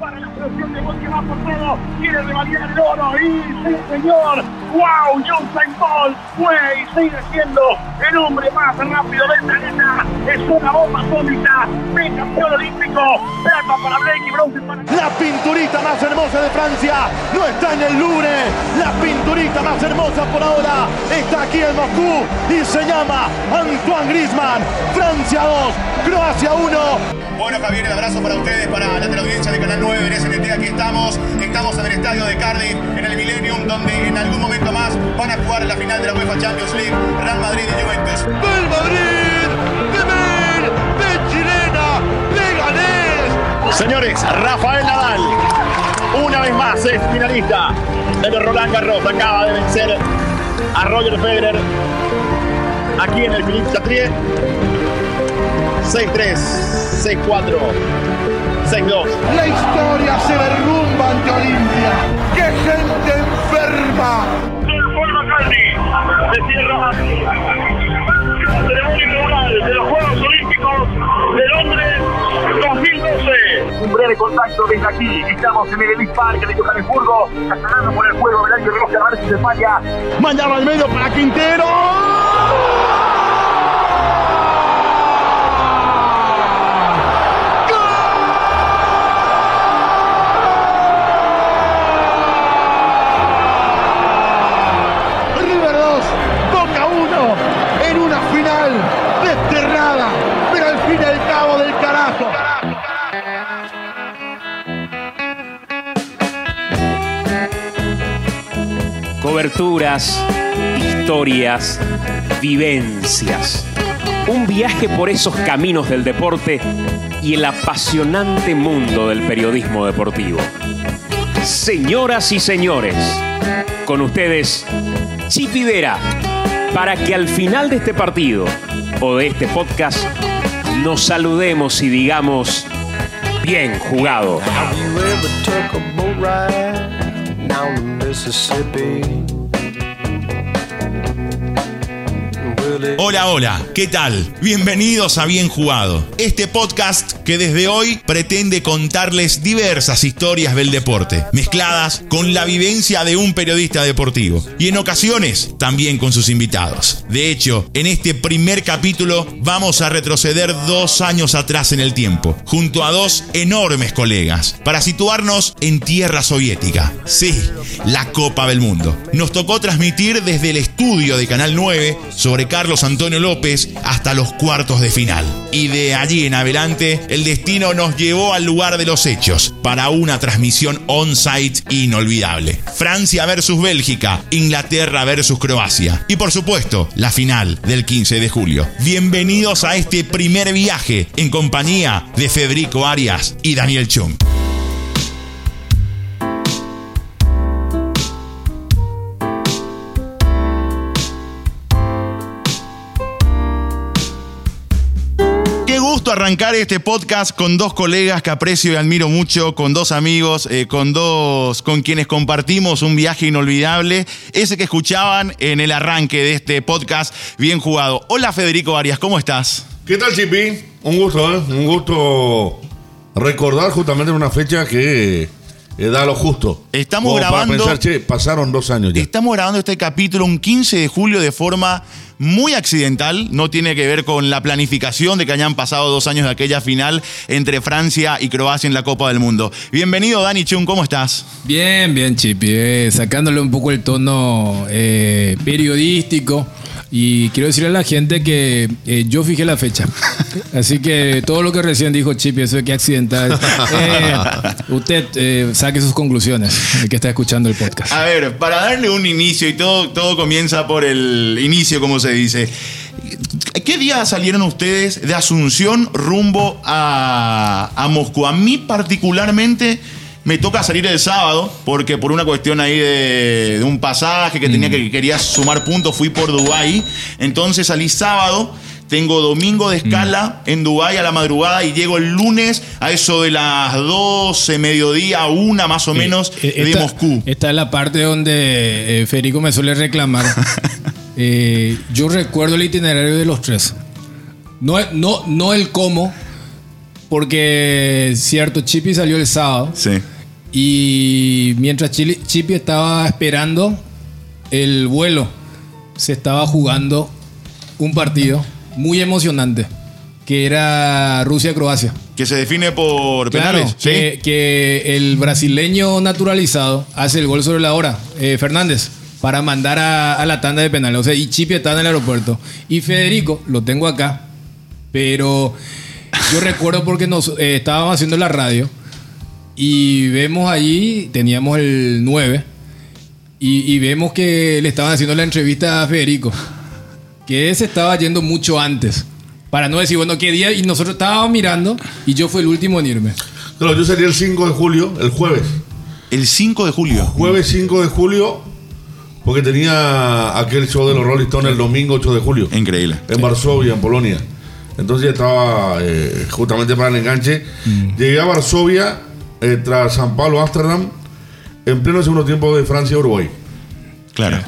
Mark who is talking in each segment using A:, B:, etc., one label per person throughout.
A: para la selección de gol que va por todo, quiere revalidar el oro. Y sí señor, wow, Usain Bolt fue y sigue siendo el hombre más rápido del planeta, es una bomba atómica, campeón olímpico, plata para Blake y bronce para...
B: La pinturita más hermosa de Francia no está en el Louvre, la pinturita más hermosa por ahora está aquí en Moscú y se llama Antoine Griezmann, Francia 2, Croacia 1.
C: Bueno, Javier, el abrazo para ustedes, para la teleaudiencia de Canal 9 en SNT. Aquí estamos, estamos en el estadio de Cardiff, en el Millennium, donde en algún momento más van a jugar la final de la UEFA Champions League, Real Madrid y Juventus.
B: ¡Del Madrid! ¡De Mel! ¡De Chilena! ¡Leganés!
D: Señores, Rafael Nadal, una vez más es finalista de Roland Garros. Acaba de vencer a Roger Federer aquí en el Philippe Chatrier. 6-3, 6-4, 6-2.
B: La historia se derrumba ante Olimpia. ¡Qué gente enferma!
A: Paul McCartney se cierra la ceremonia inaugural de los Juegos Olímpicos de Londres 2012. Un breve contacto desde aquí. Estamos en el Park de Johannesburgo, ganando por el juego del año de Arantes de España.
B: Mandaba al medio para Quintero.
E: Coberturas, historias, vivencias. Un viaje por esos caminos del deporte y el apasionante mundo del periodismo deportivo. Señoras y señores, con ustedes, Chipi Vera, para que al final de este partido o de este podcast nos saludemos y digamos, bien jugado.
C: Hola, hola, ¿qué tal? Bienvenidos a Bien Jugado, este podcast que desde hoy pretende contarles diversas historias del deporte, mezcladas con la vivencia de un periodista deportivo y en ocasiones también con sus invitados. De hecho, en este primer capítulo vamos a retroceder dos años atrás en el tiempo, junto a dos enormes colegas, para situarnos en tierra soviética. Sí, la Copa del Mundo. Nos tocó transmitir desde el estudio de Canal 9 sobre Carlos Antonio López hasta los cuartos de final. Y de allí en adelante, el destino nos llevó al lugar de los hechos para una transmisión on-site inolvidable. Francia versus Bélgica, Inglaterra versus Croacia. Y por supuesto, la final del 15 de julio. Bienvenidos a este primer viaje en compañía de Federico Arias y Daniel Chung. Arrancar este podcast con dos colegas que aprecio y admiro mucho, con dos amigos, eh, con dos con quienes compartimos un viaje inolvidable, ese que escuchaban en el arranque de este podcast bien jugado. Hola Federico Arias, ¿cómo estás?
F: ¿Qué tal, Chipi? Un gusto, ¿eh? Un gusto recordar justamente una fecha que eh, da lo justo.
C: Estamos
F: Como para
C: grabando-
F: pensar, che, pasaron dos años ya.
C: Estamos grabando este capítulo un 15 de julio de forma muy accidental, no tiene que ver con la planificación de que hayan pasado dos años de aquella final entre Francia y Croacia en la Copa del Mundo. Bienvenido Dani Chun, ¿cómo estás?
G: Bien, bien, Chipi. eh, sacándole un poco el tono eh, periodístico. Y quiero decirle a la gente que eh, yo fijé la fecha. Así que todo lo que recién dijo Chipi, eso de que accidental. eh, usted eh, saque sus conclusiones, el que está escuchando el podcast.
C: A ver, para darle un inicio, y todo, todo comienza por el inicio, como se dice. ¿Qué día salieron ustedes de Asunción rumbo a, a Moscú? A mí particularmente me toca salir el sábado, porque por una cuestión ahí de, de un pasaje que tenía que quería sumar puntos, fui por Dubái. Entonces salí sábado. Tengo domingo de escala en Dubái a la madrugada y llego el lunes a eso de las 12, mediodía, una más o menos
G: Eh, eh,
C: de
G: esta-
C: Moscú.
G: Esta es la parte donde eh, Federico me suele reclamar. Eh, yo recuerdo el itinerario de los tres. No, no, no el cómo, Porque, cierto, Chippy salió el sábado.
C: Sí.
G: Y mientras Chippy estaba esperando el vuelo, se estaba jugando un partido muy emocionante, que era Rusia-Croacia.
C: Que se define por
G: Claro,
C: penales. Sí.
G: que, que el brasileño naturalizado hace el gol sobre la hora, eh, Fernández, para mandar a, a la tanda de penales. O sea, y Chipi está en el aeropuerto. Y Federico, lo tengo acá, pero yo recuerdo porque nos eh, estábamos haciendo la radio y vemos allí, teníamos el 9, y, y vemos que le estaban haciendo la entrevista a Federico, que se estaba yendo mucho antes. Para no decir, bueno, qué día, y nosotros estábamos mirando, y yo fui el último en irme.
F: Claro, yo salí el 5 de julio, el jueves.
C: El 5 de julio.
F: Jueves 5 de julio, porque tenía aquel show de los Rolling Stones el domingo 8 de julio.
C: Increíble.
F: En Varsovia, en Polonia. Entonces estaba eh, justamente para el enganche. Llegué a Varsovia eh, tras San Pablo, Ámsterdam, en pleno segundo tiempo de Francia-Uruguay.
C: Claro.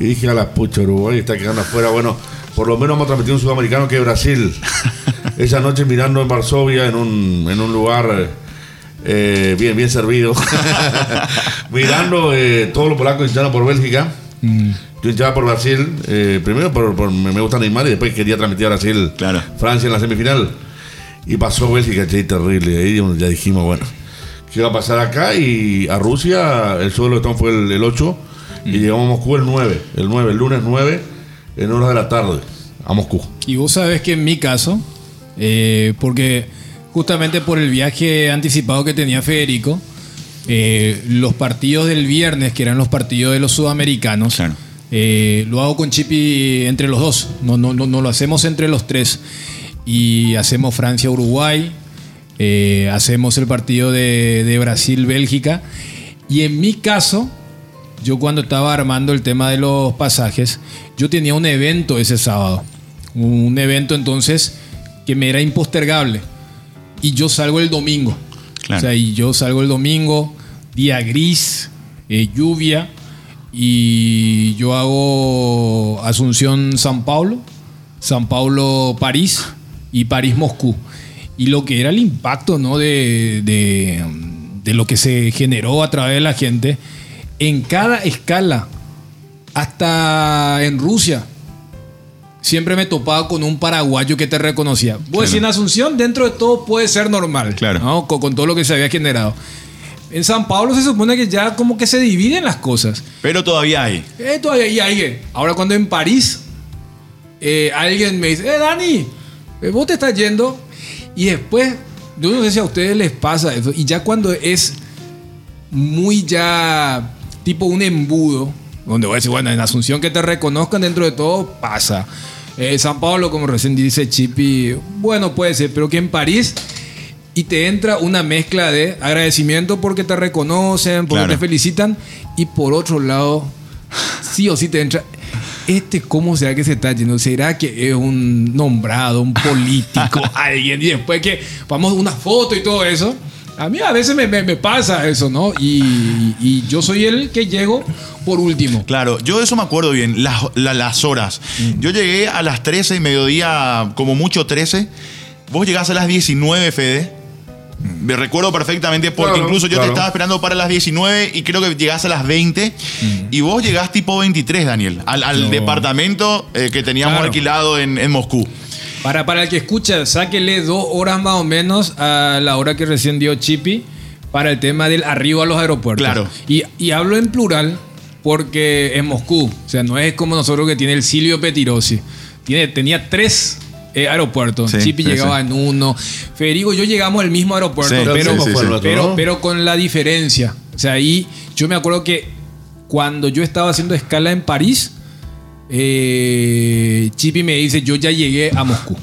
F: Y dije a la pucha, Uruguay está quedando afuera. Bueno, por lo menos vamos a transmitir un sudamericano que es Brasil. Esa noche mirando en Varsovia, en un, en un lugar eh, bien, bien servido. mirando eh, todos los polacos hinchando por Bélgica. Yo hinchaba por Brasil. eh, primero por, por- me gusta Neymar y después quería transmitir a Brasil,
C: Claro.
F: Francia en la semifinal. Y pasó Bélgica, che, terrible. Ahí ya dijimos, bueno, ¿qué va a pasar acá? Y a Rusia, el show de los Stones fue el, el 8 y llegamos a Moscú el 9, el 9, el lunes 9, en horas de la tarde, a Moscú.
G: Y vos sabés que en mi caso, eh, porque justamente por el viaje anticipado que tenía Federico, eh, los partidos del viernes, que eran los partidos de los sudamericanos,
C: Claro.
G: eh, lo hago con Chipi entre los dos, no, no, no, no lo hacemos entre los tres. Y hacemos Francia-Uruguay, eh, hacemos el partido de, de Brasil-Bélgica. Y en mi caso, yo cuando estaba armando el tema de los pasajes, yo tenía un evento ese sábado. Un evento entonces que me era impostergable. Y yo salgo el domingo.
C: Claro.
G: O sea, y yo salgo el domingo, día gris, eh, lluvia, y yo hago Asunción-San Paulo, San Paulo-París y París-Moscú. Y lo que era el impacto ¿no? de, de- de lo que se generó a través de la gente, en cada escala, hasta en Rusia, siempre me topaba con un paraguayo que te reconocía. Vos decís, en Asunción, dentro de todo puede ser normal,
C: Claro.
G: ¿no? con, con todo lo que se había generado. En San Pablo se supone que ya como que se dividen las cosas.
C: Pero todavía hay.
G: Eh, todavía hay alguien. Ahora cuando en París eh, alguien me dice, eh, Dani, eh, vos te estás yendo. Y después, yo no sé si a ustedes les pasa eso. Y ya cuando es muy ya tipo un embudo, donde voy a decir, bueno, en Asunción que te reconozcan dentro de todo, pasa. Eh, San Pablo, como recién dice Chipi, bueno, puede ser, pero que en París y te entra una mezcla de agradecimiento porque te reconocen, porque
C: Claro.
G: te felicitan, y por otro lado, sí o sí te entra. Este, ¿cómo será que se está yendo? ¿Será que es un nombrado, un político, alguien? Y después que vamos a una foto y todo eso. A mí a veces me, me- me pasa eso, ¿no? Y, y yo soy el que llego por último.
C: Claro, yo de eso me acuerdo bien, las, la- las horas. Yo llegué a las 13 y mediodía, como mucho 13. Vos llegás a las 19, Fede. Me recuerdo perfectamente porque
F: Claro,
C: incluso yo
F: claro.
C: te estaba esperando para las 19 y creo que llegás a las 20 y vos llegás tipo 23, Daniel, al, al
G: No.
C: departamento eh, que teníamos
G: Claro.
C: alquilado en, en Moscú.
G: Para, para el que escucha, sáquele dos horas más o menos a la hora que recién dio Chipi para el tema del arribo a los aeropuertos.
C: Claro.
G: Y, y hablo en plural porque es Moscú. O sea, no es como nosotros que tiene el Silvio Petirosi. Tiene, tenía tres eh, aeropuertos.
C: Sí,
G: Chipi
C: sí,
G: llegaba
C: sí.
G: en uno. Federico, yo llegamos al mismo aeropuerto,
C: Sí,
G: pero,
C: sí, sí, sí.
G: pero, pero con la diferencia. O sea, ahí yo me acuerdo que cuando yo estaba haciendo escala en París, eh, Chipi me dice, yo ya llegué a Moscú.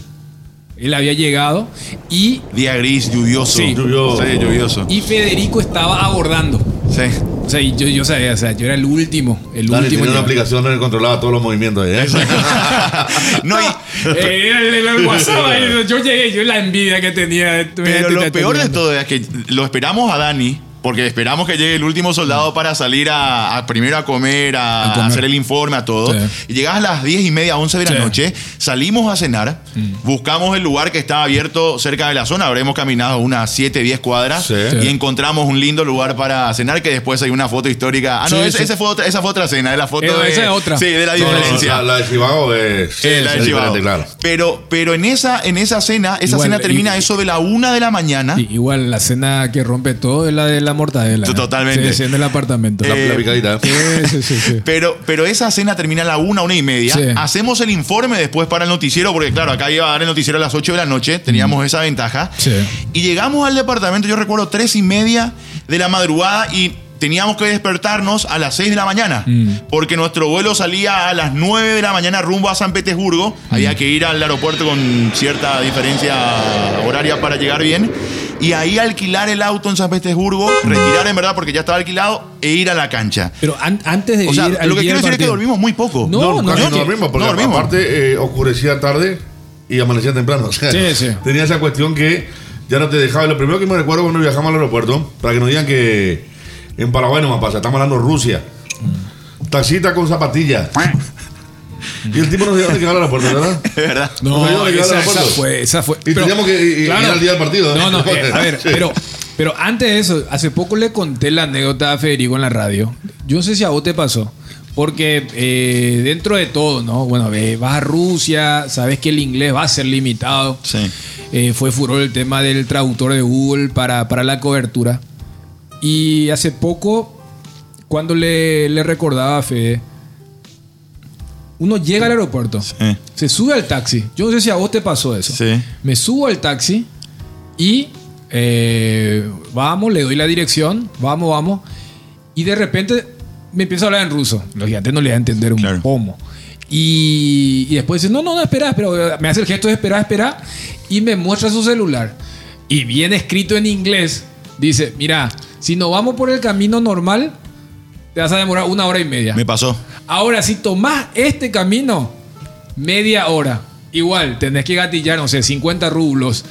G: Él había llegado y,
C: Día gris, lluvioso.
G: Sí.
F: Lluvioso.
C: Sí, lluvioso.
G: y Federico estaba abordando.
C: Sí.
G: O sea, yo, yo sabía, o sea, yo era el último. El
F: Dani
G: último.
F: tenía una aplicación que controlaba todos los movimientos. ¿eh?
C: no hay.
G: Eh, era el, el- el WhatsApp ahí, yo llegué, yo la envidia que tenía.
C: Pero lo peor de todo es que lo esperamos a Dani porque esperamos que llegue el último soldado para salir a, a primero a comer, a,
G: A comer.
C: hacer el informe, a todo.
G: Sí.
C: Y llegas a las 10 y media, 11 de la
G: Sí.
C: noche, salimos a cenar, buscamos el lugar que estaba abierto cerca de la zona, habremos caminado unas 7, 10 cuadras
F: Sí.
C: y
G: Sí.
C: encontramos un lindo lugar para cenar que después hay una foto histórica. Ah, no,
G: Sí,
C: esa,
G: sí.
C: esa fue otra, esa fue otra cena, es la foto
G: Eh,
C: de...
G: esa es otra.
C: Sí, de la
F: No, no,
C: diferencia.
F: la, la de Chivago es,
C: la de
F: es
C: Chivago.
F: claro.
C: Pero, pero en esa, en esa cena, esa
G: Igual,
C: cena termina
G: y-
C: eso de la una de la mañana.
G: Y- igual la cena que rompe todo es la de la mortadela.
C: Totalmente.
G: Sí, sí, en el apartamento.
F: La,
C: Eh,
F: la picadita.
G: Sí, sí, sí.
C: Pero, pero esa cena termina a la una, una y media.
G: Sí.
C: Hacemos el informe después para el noticiero, porque claro, acá iba a dar el noticiero a las 8 de la noche, teníamos esa ventaja.
G: Sí.
C: Y llegamos al departamento, yo recuerdo, tres y media de la madrugada y teníamos que despertarnos a las 6 de la mañana,
G: Mm.
C: porque nuestro vuelo salía a las 9 de la mañana rumbo a San Petersburgo. Había
G: Mm.
C: que ir al aeropuerto con cierta diferencia horaria para llegar bien. Y ahí alquilar el auto en San Petersburgo, retirar en verdad porque ya estaba alquilado, e ir a la cancha.
G: Pero an- antes de
C: O sea,
G: ir
C: lo que quiero decir es que dormimos muy poco.
G: No,
F: No, casi
C: yo
F: no
C: que-
F: dormimos, porque
C: no dormimos.
F: aparte eh, oscurecía tarde y amanecía temprano. O sea,
G: Sí, sí.
F: Tenía esa cuestión que ya no te dejaba. Lo primero que me recuerdo cuando viajamos al aeropuerto, para que nos digan que en Paraguay no me pasa, estamos hablando de Rusia. Taxita con zapatillas. Y el tipo nos dio que llegar al aeropuerto, ¿verdad?
C: Es verdad.
G: No,
F: O sea, yo le quedaba
G: esa, fue, esa fue.
F: Y teníamos que ir- ir al día del partido, ¿eh?
G: No, no, eh, a ver,
F: Sí.
G: pero, pero antes de eso, hace poco le conté la anécdota a Federico en la radio. Yo no sé si a vos te pasó. Porque eh, dentro de todo, ¿no? Bueno, ve, vas a Rusia, sabes que el inglés va a ser limitado.
C: Sí.
G: Eh, fue furor el tema del traductor de Google para, para la cobertura. Y hace poco, cuando le, le recordaba a Fede, uno llega al aeropuerto,
C: Sí.
G: se sube al taxi. Yo no sé si a vos te pasó eso.
C: Sí.
G: Me subo al taxi y eh, vamos, le doy la dirección, vamos, vamos. Y de repente me empieza a hablar en ruso. Lógicamente no le voy a entender un
C: Claro.
G: pomo. Y, y después dice, no, no, no, espera, espera. Me hace el gesto de esperar, espera. Y me muestra su celular. Y bien escrito en inglés, dice, mira, si no vamos por el camino normal, te vas a demorar una hora y media.
C: Me pasó.
G: Ahora, si tomás este camino, media hora. Igual, tenés que gatillar, no sé, 50 rublos.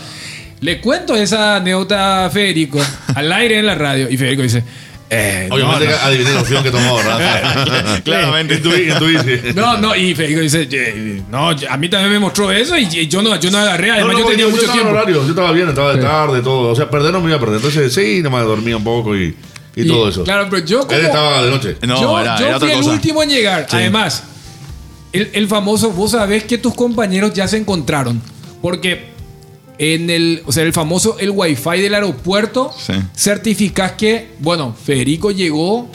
G: Le cuento esa anécdota a Federico al aire en la radio. Y Federico dice: eh, no,
F: Obviamente
G: no.
F: adiviné la opción que tomó, ¿verdad?
C: Claramente.
G: No, no, y Federico dice, "Eh, no, a mí también me mostró eso y y yo no, yo no agarré,
F: No,
G: además
F: no,
G: yo tenía mucho
F: estaba en
G: tiempo.
F: horario, yo estaba bien, estaba de tarde, todo. O sea, perder no me iba a perder. Entonces, sí, nomás dormía un poco y, y,
G: Y,
F: todo eso.
G: Claro, pero yo como...
F: Él estaba de noche.
C: No,
G: yo
C: era,
G: yo
C: era otra
G: fui el último en llegar.
C: Sí.
G: Además, el, el famoso, vos sabés que tus compañeros ya se encontraron. Porque en el, o sea, el famoso, el wifi del aeropuerto,
C: Sí.
G: certificás que, bueno, Federico llegó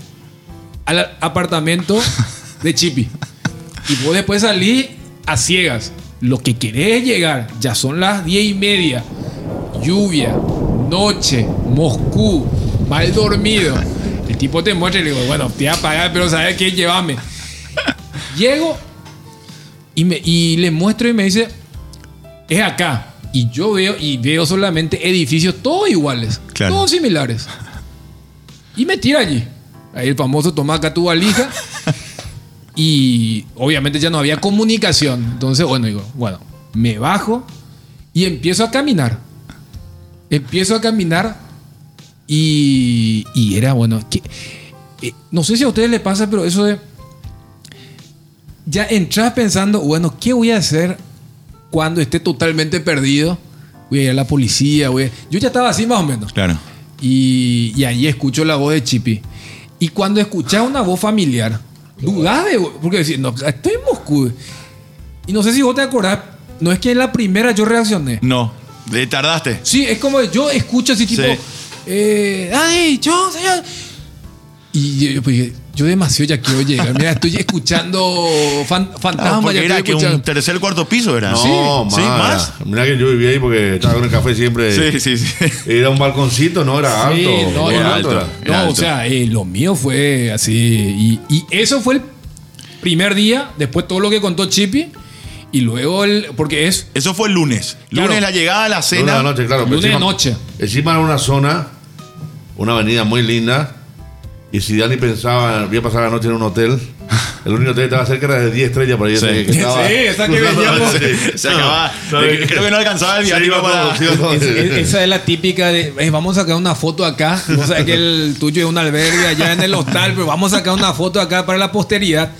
G: al apartamento de Chipi. Y vos después salís a ciegas. Lo que querés es llegar. Ya son las diez y media. Lluvia, noche, Moscú, mal dormido. El tipo te muestra y le digo, bueno, te voy a pagar, pero sabes qué, llévame. Llego y, me, y le muestro y me dice, es acá. Y yo veo y veo solamente edificios todos iguales,
C: Claro.
G: todos similares. Y me tira allí. Ahí el famoso toma acá tu valija. y obviamente ya no había comunicación. Entonces, bueno, digo, bueno, me bajo y empiezo a caminar. Empiezo a caminar y, y era, bueno, que, eh, no sé si a ustedes les pasa, pero eso de... Ya entras pensando, bueno, ¿qué voy a hacer cuando esté totalmente perdido? Voy a ir a la policía, voy a- Yo ya estaba así más o menos.
C: Claro.
G: Y, y ahí escucho la voz de Chipi. Y cuando escuchas una voz familiar, dudás de. Porque decís, no, estoy en Moscú. Y no sé si vos te acordás, no es que en la primera yo reaccioné.
C: No. Le tardaste.
G: Sí, es como yo escucho así tipo.
C: Sí.
G: Eh, ¡Ay, yo, señor! Y yo, yo, pues, dije, yo demasiado ya quiero llegar. Mira, estoy escuchando fan,
C: Ah,
G: fantasma.
C: porque
G: ya
C: era que un tercer cuarto piso era.
F: No,
C: sí,
F: más.
C: sí.
F: Mira que yo vivía ahí porque estaba con el café siempre.
C: Sí, sí, sí.
F: Era un balconcito, no era alto.
G: Sí, no,
F: Muy
G: no,
C: alto.
F: era.
G: No,
C: Era
G: o
C: alto.
G: sea, eh, lo mío fue así. Y, y eso fue el primer día, después todo lo que contó Chippy. Y luego el. Porque es
C: Eso fue el lunes.
G: Claro.
C: Lunes la llegada a la
F: Lunes
C: cena.
F: de la noche, claro.
G: lunes de
F: encima-
G: noche.
F: Encima era una zona, una avenida muy linda. Y si Dani pensaba, voy a pasar la noche en un hotel, El único hotel que estaba cerca era de 10 estrellas por ahí.
C: Sí.
F: que estaba
G: Sí, esa que veníamos.
F: calle.
C: Se acababa.
F: No,
C: Creo que no alcanzaba el
F: se
C: viático
F: iba
C: para.
F: se.
G: Es- es- esa es la típica de "Eh, vamos a sacar una foto acá. O sea que el tuyo es un albergue allá en el hostal, pero vamos a sacar una foto acá para la posteridad.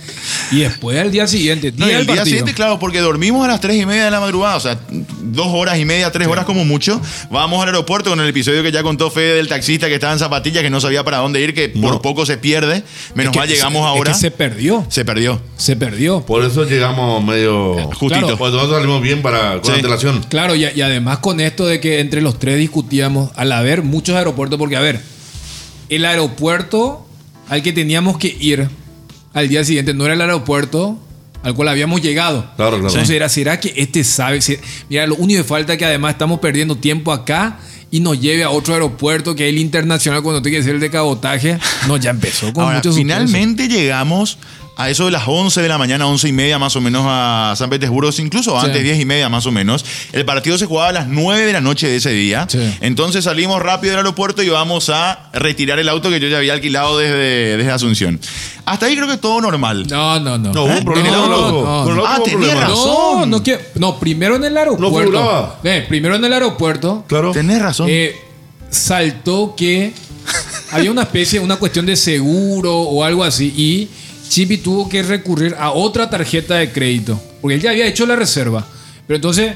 G: Y después al día siguiente,
C: No,
G: día
C: y el día
G: partido.
C: siguiente, claro, porque dormimos a las 3 y media de la madrugada, o sea, dos horas y media, tres horas como mucho. Vamos al aeropuerto con el episodio que ya contó Fede del taxista que estaba en zapatillas, que no sabía para dónde ir, que por poco se pierde. Menos
G: Es que
C: mal llegamos
G: es
C: ahora.
G: que se perdió.
C: Se perdió.
G: Se perdió.
F: Por eso llegamos medio.
C: Justito.
G: Claro.
F: Pues nosotros salimos bien para, con
C: Sí.
F: antelación.
G: Claro, y, y además con esto de que entre los tres discutíamos, al haber muchos aeropuertos, porque a ver, el aeropuerto al que teníamos que ir al día siguiente no era el aeropuerto al cual habíamos llegado.
F: Claro, claro.
G: Entonces era, ¿será que este sabe? Mira, lo único que falta es que además estamos perdiendo tiempo acá y nos lleve a otro aeropuerto que es el internacional cuando tiene que ser el de cabotaje. No, ya empezó con
C: Ahora,
G: muchos
C: finalmente llegamos a eso de las 11 de la mañana, 11 y media más o menos a San Petersburgo, incluso
G: Sí.
C: antes, 10 y media más o menos. El partido se jugaba a las 9 de la noche de ese día.
G: Sí.
C: Entonces salimos rápido del aeropuerto y vamos a retirar el auto que yo ya había alquilado desde, desde Asunción. Hasta ahí creo que todo normal.
G: No, no, no.
F: No, hubo un problema
G: No,
F: con el auto.
G: no,
F: Con el
G: no.
F: auto
C: Ah, tenía
F: problema.
C: razón.
G: No, no quiero. No, primero en el aeropuerto. Ve, primero en el aeropuerto.
F: Claro.
C: Tenés razón.
G: eh, saltó que había una especie, una cuestión de seguro o algo así. Y Chippy tuvo que recurrir a otra tarjeta de crédito. Porque él ya había hecho la reserva. Pero entonces,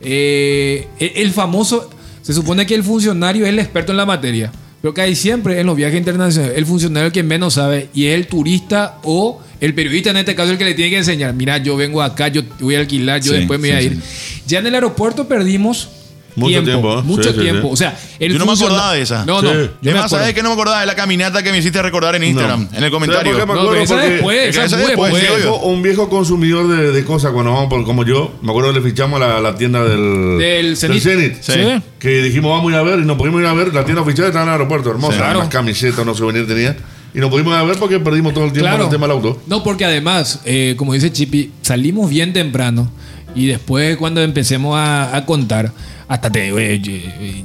G: eh, el, el famoso. Se supone que el funcionario es el experto en la materia. Pero que hay siempre en los viajes internacionales el funcionario que menos sabe y es el turista o el periodista en este caso el que le tiene que enseñar. Mira, yo vengo acá, yo voy a alquilar, yo
C: Sí,
G: después me voy
C: sí,
G: a ir. Ya en el aeropuerto perdimos
F: Mucho tiempo, ¿eh?
G: mucho
F: Sí,
G: tiempo.
F: sí.
G: O sea, el
C: Yo no me acordaba de esa.
G: No,
F: Sí.
G: no.
F: Es
G: yo
C: Es
G: me
C: más. ¿sabes que no me acordaba de la caminata que me hiciste recordar en Instagram? En el comentario.
G: Esa
F: Porque
G: después, esa
C: esa
G: es muy
C: después,
G: después.
C: sí, obvio.
F: viejo- un viejo consumidor de, de cosas cuando vamos por como yo. Me acuerdo que le fichamos a la, la tienda del,
G: Del Zenit.
C: Sí.
F: Que dijimos vamos a ir a ver y nos pudimos ir a ver. La tienda oficial estaba en el aeropuerto, hermosa.
C: Sí.
G: Claro.
F: Unas camisetas, unos souvenirs tenía. Y nos pudimos ir a ver porque perdimos todo el tiempo en el tema del auto.
G: No, porque además, eh, como dice Chippy, salimos bien temprano y después cuando empecemos a, a contar, hasta te digo, eh, yo,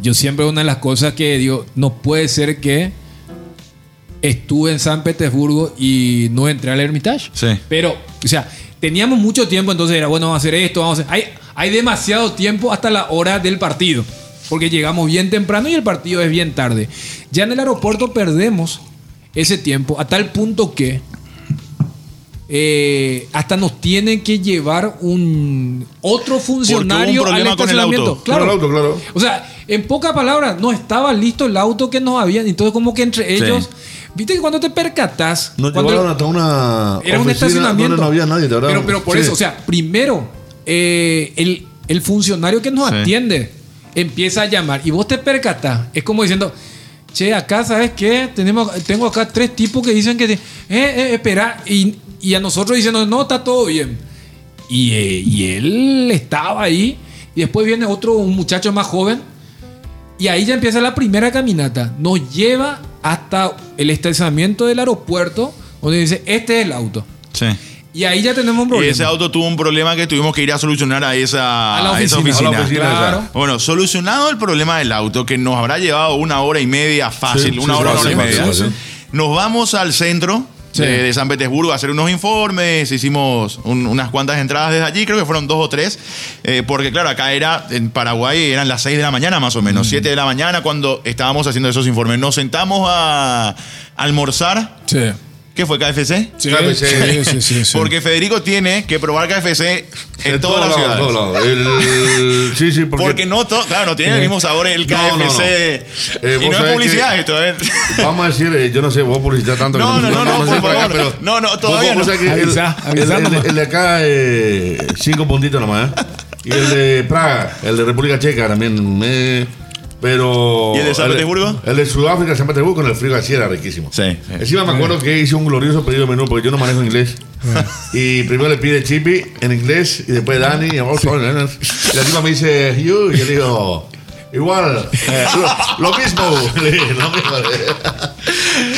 G: yo siempre una de las cosas que digo, no puede ser que estuve en San Petersburgo y no entré al Hermitage.
C: Sí.
G: Pero, o sea, teníamos mucho tiempo, entonces era, bueno, vamos a hacer esto, vamos a hacer... Hay, hay demasiado tiempo hasta la hora del partido, porque llegamos bien temprano y el partido es bien tarde. Ya en el aeropuerto perdemos ese tiempo a tal punto que eh, hasta nos tienen que llevar un otro funcionario al
C: con el
G: estacionamiento.
C: auto.
G: Claro. O sea, en pocas palabras, no estaba listo el auto que nos habían. Entonces, como que entre ellos, viste que cuando te percatas,
F: Nos
G: cuando
F: llevaron hasta una
G: era un estacionamiento.
F: donde no había nadie.
G: Pero, pero por
F: Sí.
G: eso, o sea, primero, eh, el, el funcionario que nos
C: Sí.
G: atiende empieza a llamar y vos te percatas. Es como diciendo, che, acá, ¿sabes qué? Tenemos, tengo acá tres tipos que dicen que, te- eh, eh, espera, y, y a nosotros diciendo, no, está todo bien. Y, eh, y él estaba ahí, y después viene otro, un muchacho más joven, y ahí ya empieza la primera caminata. Nos lleva hasta el estacionamiento del aeropuerto, donde dice, este es el auto.
C: Sí.
G: Y ahí ya tenemos un
C: Y
G: problema.
C: ese auto tuvo un problema que tuvimos que ir a solucionar a esa,
G: a la
C: a esa
G: oficina.
F: A la oficina,
G: claro.
C: Bueno, solucionado el problema del auto, que nos habrá llevado una hora y media fácil,
F: Sí,
C: una
F: sí,
C: hora,
F: fácil,
C: una hora y media.
F: fácil, fácil.
C: Nos vamos al centro
G: Sí.
C: de, de San Petersburgo a hacer unos informes, hicimos un- unas cuantas entradas desde allí, creo que fueron dos o tres, eh, porque claro, acá era, en Paraguay eran las 6 de la mañana más o menos,
G: Mm.
C: 7 de la mañana cuando estábamos haciendo esos informes. Nos sentamos a almorzar,
G: Sí.
C: ¿Qué fue KFC?
G: Sí,
F: KFC.
G: sí, sí, sí, sí.
C: Porque Federico tiene que probar KFC en, todas las ciudades.
F: El- sí, sí, porque,
C: Porque no todo, claro, no tiene el mismo sabor el
F: No,
C: KFC.
F: no, no. Eh,
C: y no es publicidad
F: que-
C: esto, ¿eh?
F: Vamos a decir, eh, yo no sé, vos publicitar tanto que
C: No, no, no, no,
F: sé
C: por
F: por acá,
C: favor. No, no, todavía
F: vos- vos
C: no.
F: que el-
G: Avisa, avisa
F: el- el de acá, eh, cinco puntitos nomás, ¿eh? Y el de Praga, el de República Checa también. Pero.
C: ¿Y el de San Petersburgo?
F: El de Sudáfrica, San Petersburgo, con el frío así era riquísimo.
C: Sí, sí.
F: Encima me acuerdo que hice un glorioso pedido de menú porque yo no manejo inglés. y primero le pide Chippy en inglés y después Dani. Y, la tipa me dice, you, y yo digo, Igual, eh, lo, lo mismo. lo mismo.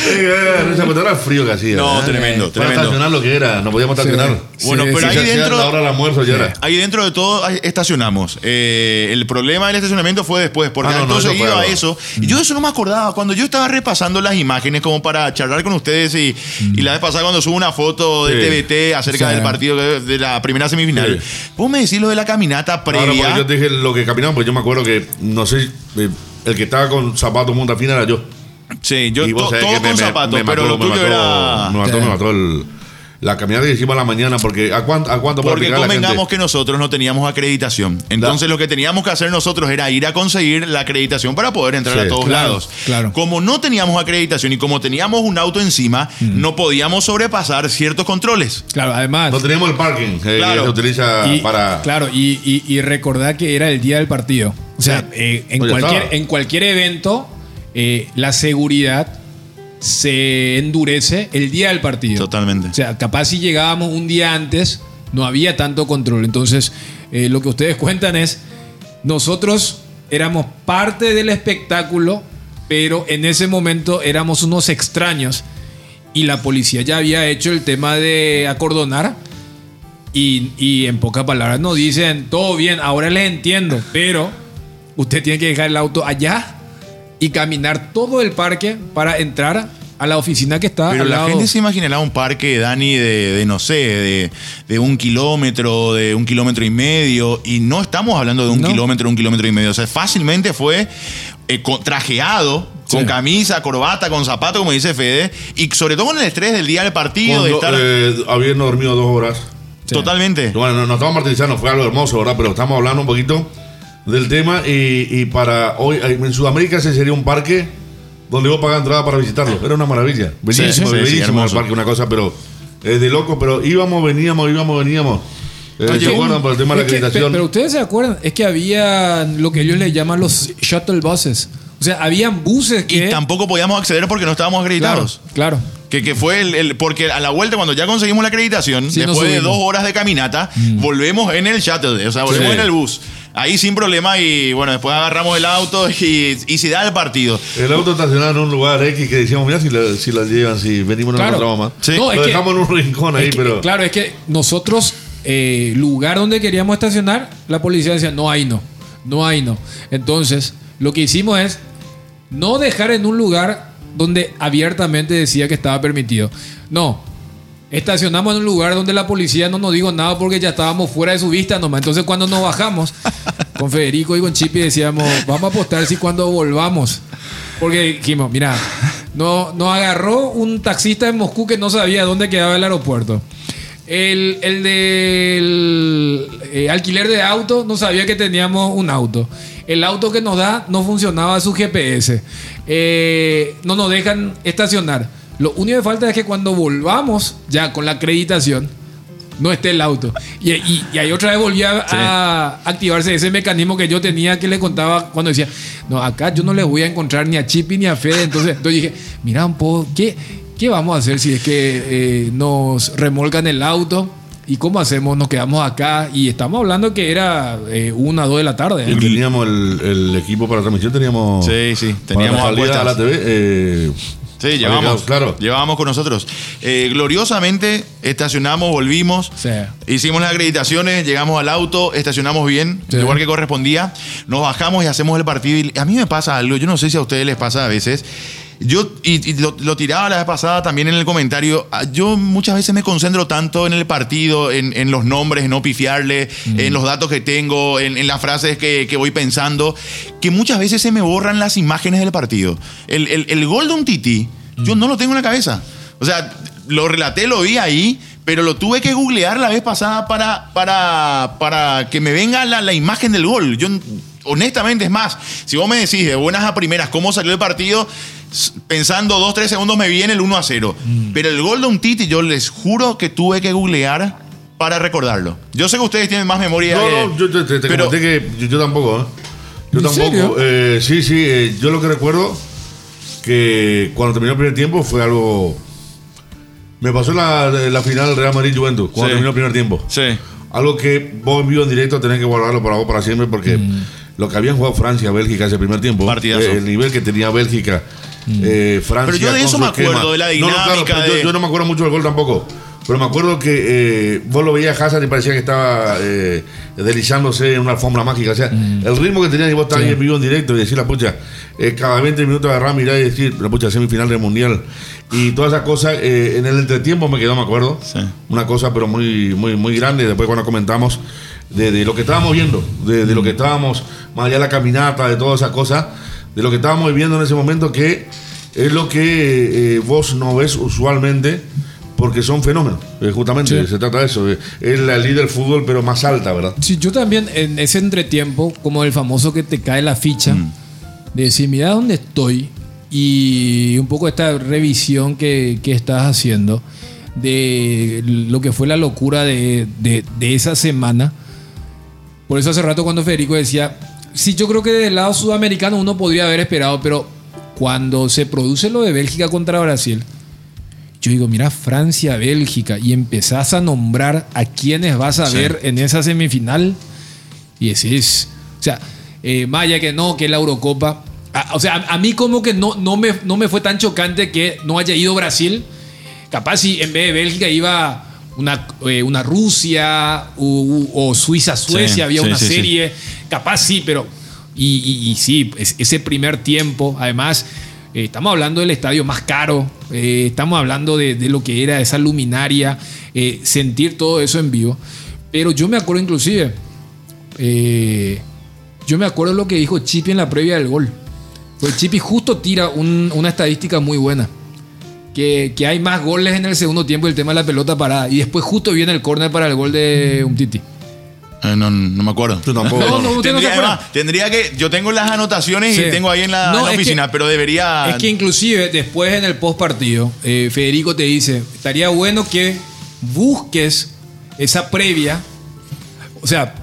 F: Eh, Se era el frío que hacía.
C: No,
F: ¿eh?
C: tremendo, tremendo.
F: estacionar lo que era, no podíamos estacionar.
C: Bueno,
G: Sí,
C: pero
G: sí,
C: ahí
F: Se
C: dentro.
F: la hora del almuerzo ya era.
C: Ahí dentro de todo estacionamos. Eh, el problema del estacionamiento fue después, porque
F: Ah, no, no,
C: entonces
F: eso
C: seguido a eso. Y yo eso no me acordaba. Cuando yo estaba repasando las imágenes como para charlar con ustedes y, y la vez pasada cuando subo una foto de. TVT acerca del partido de, la primera semifinal, vos me decís lo de la caminata
F: Claro,
C: previa.
F: porque yo te dije lo que caminamos, pues yo me acuerdo que, no sé, eh, el que estaba con zapatos punta fina era yo.
C: sí, yo todo
F: me-
C: con zapatos, pero lo tuyo era.
F: Me mató, me mató el- la caminata que hicimos a la mañana, porque ¿a cuánto, a cuánto puede
C: Porque
F: picar la gente?
C: convengamos que nosotros no teníamos acreditación. Entonces lo que teníamos que hacer nosotros era ir a conseguir la acreditación para poder entrar
F: Sí,
C: a todos
G: claro,
C: lados.
G: claro.
C: Como no teníamos acreditación y como teníamos un auto encima,
F: Mm.
C: no podíamos sobrepasar ciertos controles.
G: Claro, además.
F: No teníamos el parking eh,
C: Claro.
F: que se utiliza
G: y,
F: para...
G: Claro, y, y, y recordar que era el día del partido. O sea,
C: Sí.
G: eh, en,
F: ya
G: cualquier,
F: estaba.
G: en cualquier evento, eh, la seguridad se endurece el día del partido.
C: Totalmente.
G: O sea, capaz si llegábamos un día antes, no había tanto control. Entonces, eh, lo que ustedes cuentan es, nosotros éramos parte del espectáculo, pero en ese momento éramos unos extraños y la policía ya había hecho el tema de acordonar. Y, y en pocas palabras nos dicen, todo bien, ahora les entiendo, pero usted tiene que dejar el auto allá y caminar todo el parque para entrar a la oficina que está
C: Pero
G: al
C: la
G: lado.
C: gente se imaginará un parque, Dani, de, de, no sé, de, de un kilómetro, de un kilómetro y medio. Y no estamos hablando de un
G: No.
C: kilómetro, un kilómetro y medio. O sea, fácilmente fue eh, con- trajeado, con camisa, corbata, con zapato, como dice Fede. Y sobre todo con el estrés del día del partido, de
F: Cuando,
C: estar.
F: eh, habiendo dormido dos horas.
G: Sí.
C: Totalmente.
F: Bueno, no, no estamos martirizando, fue algo hermoso, ¿verdad? Pero estamos hablando un poquito del tema y, y para hoy, eh, en Sudamérica ese sería un parque donde vos pagas entrada para visitarlo. Era una maravilla. Bellísimo,
C: sí, sí,
F: bellísimo el parque, una cosa, pero es de loco, pero íbamos, veníamos, íbamos, veníamos. Eh,
C: Oye,
F: ¿Se acuerdan por el tema de la
G: Es que-
F: acreditación?
G: pe- pero ustedes se acuerdan, es que había lo que ellos le llaman los shuttle buses. O sea, habían buses que.
C: Y tampoco podíamos acceder porque no estábamos acreditados.
G: claro.
C: Que, que fue el, el- Porque a la vuelta, cuando ya conseguimos la acreditación,
G: Sí,
C: después de dos horas de caminata, volvemos en el shuttle, o sea, volvemos
F: Sí.
C: en el bus. Ahí sin problema y bueno, después agarramos el auto y, y se da el partido.
F: El auto estacionado en un lugar X que decíamos, mira si lo, si lo llevan, si venimos no
G: Claro.
F: encontramos más.
C: Sí.
G: No,
F: lo
G: que-
F: dejamos en un rincón ahí,
G: que,
F: pero...
G: Claro, es que nosotros, eh, lugar donde queríamos estacionar, la policía decía, no, ahí no, no, ahí no. Entonces, lo que hicimos es no dejar en un lugar donde abiertamente decía que estaba permitido. No. Estacionamos en un lugar donde la policía no nos dijo nada porque ya estábamos fuera de su vista nomás. Entonces cuando nos bajamos, con Federico y con Chipi decíamos, vamos a apostar si cuando volvamos. Porque dijimos, mira, no, nos agarró un taxista en Moscú que no sabía dónde quedaba el aeropuerto. El, el del eh, alquiler de auto no sabía que teníamos un auto. El auto que nos da no funcionaba su GPS. Eh, no nos dejan estacionar. Lo único que falta es que cuando volvamos ya con la acreditación no esté el auto. Y, y- y ahí otra vez volvía a activarse ese mecanismo que yo tenía que le contaba cuando decía, no, acá yo no le voy a encontrar ni a Chipi ni a Fede. Entonces, entonces dije, mira un poco, ¿qué, ¿qué vamos a hacer si es que eh, nos remolcan el auto? ¿Y cómo hacemos? Nos quedamos acá y estamos hablando que era eh, una, dos de la tarde.
F: Y
G: ¿eh?
F: teníamos el, el equipo para transmisión, teníamos...
C: Sí, sí, teníamos
F: para la salida a la. TV.
C: Sí, llevamos,
F: claro.
C: llevábamos con nosotros. Eh, gloriosamente estacionamos, volvimos,
G: Sí.
C: hicimos las acreditaciones, llegamos al auto, estacionamos bien,
G: Sí.
C: el lugar que correspondía, nos bajamos y hacemos el partido. Y a mí me pasa algo, yo no sé si a ustedes les pasa a veces. Yo, y, y lo, lo tiraba la vez pasada también en el comentario, ah, yo muchas veces me concentro tanto en el partido, en, en los nombres, en no pifiarle, en los datos que tengo, en, en las frases que, que voy pensando, que muchas veces se me borran las imágenes del partido. El, el- el gol de un Titi, yo no lo tengo en la cabeza. O sea, lo relaté, lo vi ahí, pero lo tuve que googlear la vez pasada para, para, para que me venga la, la imagen del gol. Yo, honestamente, es más, si vos me decís de buenas a primeras cómo salió el partido, pensando dos, tres segundos me viene el 1 a 0. Pero el gol de un Titi, yo les juro que tuve que googlear para recordarlo. Yo sé que ustedes tienen más memoria.
F: No,
C: que-
F: no, yo te, te- te
C: pero-
F: comenté que yo, yo tampoco, ¿eh? Yo
G: ¿En
F: tampoco.
G: serio?
F: Eh, sí, sí, eh, yo lo que recuerdo que cuando terminó el primer tiempo fue algo... Me pasó la, la final Real Madrid-Juventus, cuando
C: Sí.
F: terminó el primer tiempo.
C: Sí.
F: Algo que vos en vivo en directo tenés que guardarlo para vos para siempre porque
G: Mm.
F: Lo que habían jugado Francia, Bélgica ese primer tiempo, eh, el nivel que tenía Bélgica, eh, Francia.
C: Pero yo de eso me acuerdo, de la
F: No, no, claro,
C: dinámica
F: pero yo-
C: de-
F: yo, no me acuerdo mucho del gol tampoco. Pero me acuerdo que eh, vos lo veías a Hazard y parecía que estaba eh, deslizándose en una alfombra mágica. O sea, el ritmo que tenía y vos estabas ahí en vivo en directo y decir la pucha, eh, cada 20 minutos agarrar, mirar y decir, la pucha, semifinal del mundial. Y todas esas cosas, eh, en el entretiempo me quedó, me acuerdo.
C: Sí.
F: Una cosa, pero muy, muy, muy grande. Después, cuando comentamos de, de lo que estábamos viendo, de, de lo que estábamos, más allá de la caminata, de todas esas cosas, de lo que estábamos viviendo en ese momento, que es lo que eh, vos no ves usualmente. Porque son fenómenos, eh, justamente,
G: Sí.
F: se trata de eso. eh, Es la líder del fútbol, pero más alta, ¿verdad?
G: Sí, yo también en ese entretiempo, como el famoso que te cae la ficha, de decir, mira dónde estoy y un poco esta revisión que, que estás haciendo de lo que fue la locura de, de- de esa semana. Por eso hace rato cuando Federico decía, sí, yo creo que del lado sudamericano uno podría haber esperado, pero cuando se produce lo de Bélgica contra Brasil, yo digo, mira, Francia, Bélgica, y empezás a nombrar a quienes vas a
C: Sí.
G: ver en esa semifinal, y decís, o sea, eh, Maya que no, que la Eurocopa. A- o sea, a, a mí como que no, no, me, no me fue tan chocante que no haya ido Brasil. Capaz si en vez de Bélgica iba una, eh, una Rusia u- u- o Suiza-Suecia,
C: Sí,
G: había
C: sí,
G: una
C: sí,
G: serie. Capaz sí, pero... Y, y- y sí, es- ese primer tiempo, además, eh, estamos hablando del estadio más caro, eh, estamos hablando de, de lo que era esa luminaria, sentir todo eso en vivo. Pero yo me acuerdo inclusive, yo me acuerdo lo que dijo Chipi en la previa del gol. Pues Chipi justo tira un- una estadística muy buena. Que, que hay más goles en el segundo tiempo y el tema de la pelota parada. Y después justo viene el córner para el gol de Umtiti.
C: Eh, no, no me acuerdo.
F: Tú tampoco.
G: No, no, no se
C: Tendría,
G: acuerda.
C: además, tendría que. Yo tengo las anotaciones
G: Sí.
C: y tengo ahí en la,
G: No,
C: en la
G: es
C: oficina,
G: que-
C: pero debería.
G: Es que inclusive después en el post partido, Federico te dice, estaría bueno que busques esa previa. O sea,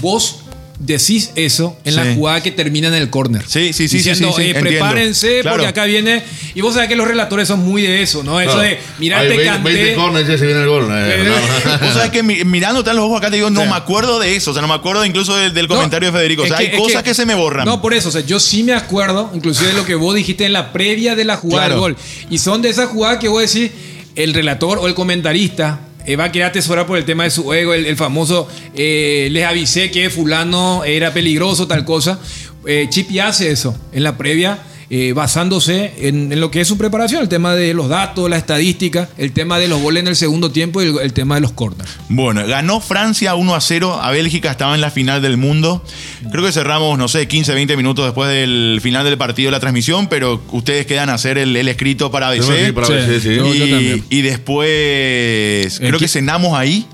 G: vos decís eso en la jugada que termina en el córner.
C: Sí, sí, sí,
G: Diciendo,
C: sí, sí, sí,
G: eh, prepárense
C: Claro.
G: porque acá viene... Y vos sabés que los relatores son muy de eso, ¿no? Eso
F: Claro.
G: de, mirá,
F: Hay
G: te
F: 20,
G: canté...
F: 20 corners y se viene el gol. eh, no.
C: Vos sabés que mi- mirándote a los ojos acá te digo, no
G: Sí.
C: me acuerdo de eso. O sea, no me acuerdo incluso del, del
G: No,
C: comentario de Federico. O sea, hay
G: que-
C: cosas que, se me borran.
G: No, por eso, o sea, yo sí me acuerdo, inclusive de lo que vos dijiste en la previa de la jugada
C: Claro.
G: del gol. Y son de esas jugadas que vos decís, el relator o el comentarista va a quedar atesorar por el tema de su ego, el, famoso, eh, les avisé que fulano era peligroso, tal cosa. Eh, Chipi hace eso en la previa. Eh, basándose en, en lo que es su preparación, el tema de los datos, la estadística, el tema de los goles en el segundo tiempo y el, el tema de los corners.
C: Bueno, ganó Francia 1 a 0 a Bélgica, estaba en la final del mundo. Creo que cerramos, no sé, 15, 20 minutos después del final del partido de la transmisión, pero ustedes quedan a hacer el, el escrito para ABC.
F: Sí, para ver, sí, sí.
C: Y,
G: también.
C: y después, creo
G: que-
C: que cenamos ahí.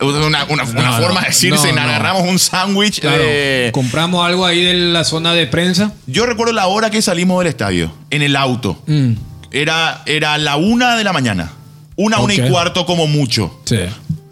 C: Una, una- una
G: No,
C: forma de decir,
G: no,
C: agarramos un sándwich.
G: Claro,
C: de-
G: compramos algo ahí de la zona de prensa.
C: Yo recuerdo la hora que salimos del estadio, en el auto.
G: Mm,
C: Era, era la una de la mañana. Una, una y cuarto como mucho.
G: sí.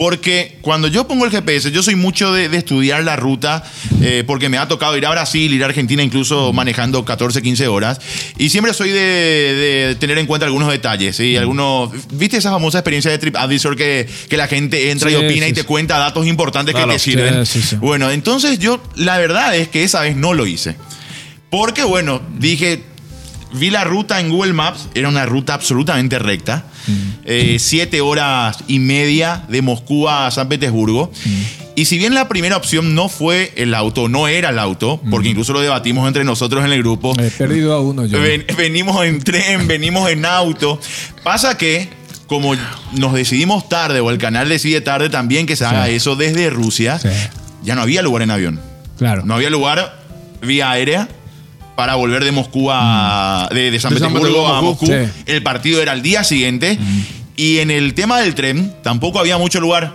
C: Porque cuando yo pongo el GPS, yo soy mucho de, de estudiar la ruta, eh, porque me ha tocado ir a Brasil, ir a Argentina, incluso manejando 14, 15 horas. Y siempre soy de, de tener en cuenta algunos detalles. ¿sí? Algunos, ¿Viste esa famosa experiencia de TripAdvisor que, que la gente entra
G: Sí,
C: y opina
G: sí,
C: y te cuenta datos importantes
F: Claro.
C: que te sirven?
G: Sí, sí, sí.
C: Bueno, entonces yo, la verdad es que esa vez no lo hice. Porque, bueno, dije, vi la ruta en Google Maps, era una ruta absolutamente recta. Eh, siete horas y media de Moscú a San Petersburgo. Y si bien la primera opción no fue el auto, no era el auto, porque incluso lo debatimos entre nosotros en el grupo.
G: He perdido a uno yo.
C: Ven- venimos en tren, venimos en auto. Pasa que, como nos decidimos tarde, o el canal decide tarde también que se haga eso desde Rusia,
G: Sí.
C: ya no había lugar en avión.
G: Claro.
C: No había lugar vía aérea para volver de Moscú a. de, de San
F: De San
C: Petersburgo a Moscú.
G: sí.
C: El partido era el día siguiente. Y en el tema del tren tampoco había mucho lugar.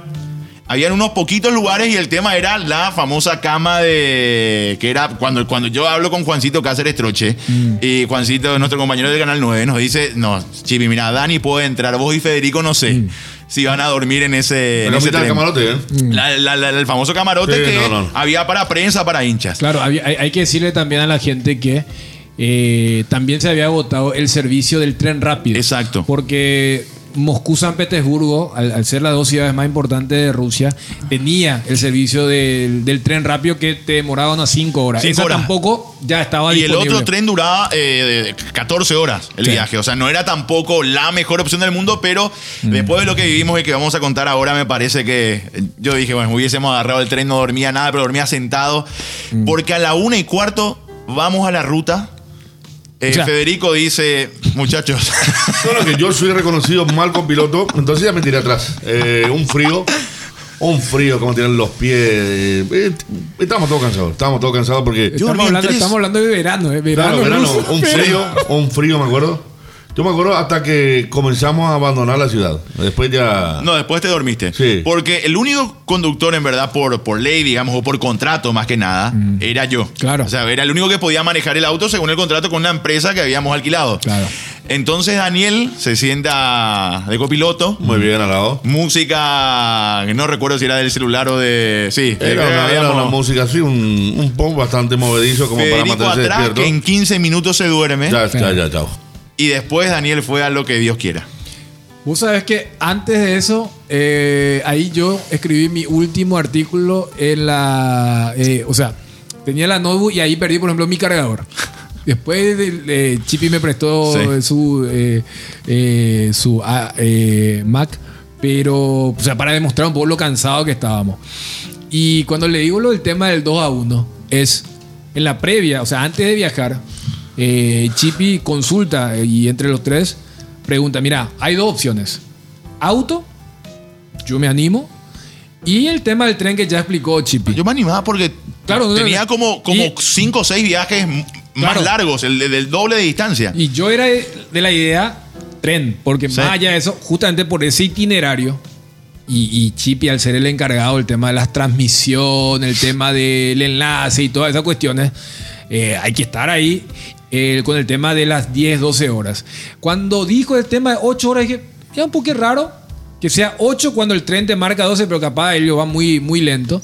C: Habían unos poquitos lugares y el tema era la famosa cama de. que era cuando, cuando yo hablo con Juancito Cáceres Troche. Y Juancito, nuestro compañero del Canal 9, nos dice: No, Chipi, mira, Dani puede entrar, vos y Federico no sé. Si van a dormir en ese, en
F: La
C: ese
F: mitad del
C: tren.
F: camarote, ¿eh?
C: La- la- la- el famoso camarote
F: Sí,
C: que
F: no, no.
C: había para prensa, para hinchas.
G: Claro, había- hay, hay que decirle también a la gente que eh, también se había agotado el servicio del tren rápido.
C: Exacto.
G: Porque Moscú-San Petersburgo, al, al ser las dos ciudades más importantes de Rusia, tenía el servicio del, del tren rápido que te demoraba unas 5 horas.
C: Cinco
G: Esa
C: horas.
G: tampoco ya estaba
C: Y el otro tren duraba eh, de 14 horas el
G: Sí.
C: viaje. O sea, no era tampoco la mejor opción del mundo, pero después de lo que vivimos y que vamos a contar ahora, me parece que eh, yo dije, bueno, hubiésemos agarrado el tren, no dormía nada, pero dormía sentado. Porque a la una y cuarto vamos a la ruta. Eh,
G: O sea-
C: Federico dice, muchachos,
F: Bueno, que yo soy reconocido mal con piloto, entonces ya me tiré atrás. Eh, un frío, un frío, como tienen los pies. eh, eh, estábamos todos cansados, estábamos todos cansados porque.
G: Estamos hablando,
C: tres.
G: estamos hablando de verano, ¿eh? Verano,
F: Claro, verano, un frío, un frío, me acuerdo. Yo me acuerdo hasta que comenzamos a abandonar la ciudad. Después ya.
C: no, después te dormiste.
F: Sí.
C: Porque el único conductor, en verdad, por, por ley, digamos, o por contrato más que nada, era yo.
G: Claro.
C: O sea, era el único que podía manejar el auto según el contrato con una empresa que habíamos alquilado.
G: Claro.
C: Entonces Daniel se sienta de copiloto.
F: Muy bien al lado.
C: Música, que no recuerdo si era del celular o de... Sí,
F: Era una, era una música así, un, un pop bastante movedizo como
C: Federico
F: para mantenerse
C: atrás,
F: despierto.
C: que en 15 minutos se duerme.
F: Ya, ya, ya, chao.
C: Y después Daniel fue a lo que Dios quiera.
G: Vos sabés que antes de eso, eh, ahí yo escribí mi último artículo en la. eh, o sea, tenía la notebook y ahí perdí, por ejemplo, mi cargador. Después de- eh, Chippy me prestó
C: Sí.
G: su, eh, su ah, Mac, pero, o sea, para demostrar un poco lo cansado que estábamos. Y cuando le digo lo del tema del 2 a 1, es en la previa, o sea, antes de viajar, eh, Chippy consulta eh, y entre los tres pregunta, mira, hay dos opciones. Auto, yo me animo, y el tema del tren que ya explicó Chippy.
C: Yo me animaba porque
G: Claro,
C: tenía
G: no,
C: como, como
G: y-
C: cinco o seis viajes más largos, el de- del doble de distancia.
G: Y yo era de de la idea tren, porque
C: Sí.
G: más allá de eso, justamente por ese itinerario, y, y Chippy al ser el encargado del tema de las transmisiones, el tema del enlace y todas esas cuestiones, eh, hay que estar ahí eh, con el tema de las 10, 12 horas. Cuando dijo el tema de 8 horas, dije, es un poco raro que sea 8 cuando el tren te marca 12, pero capaz ello va muy, muy lento.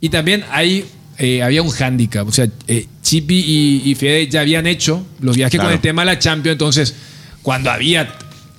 G: Y también hay, eh, había un hándicap, o sea, eh, Chippy y, y Fede ya habían hecho los viajes
C: Claro.
G: con el tema de la Champions, entonces cuando había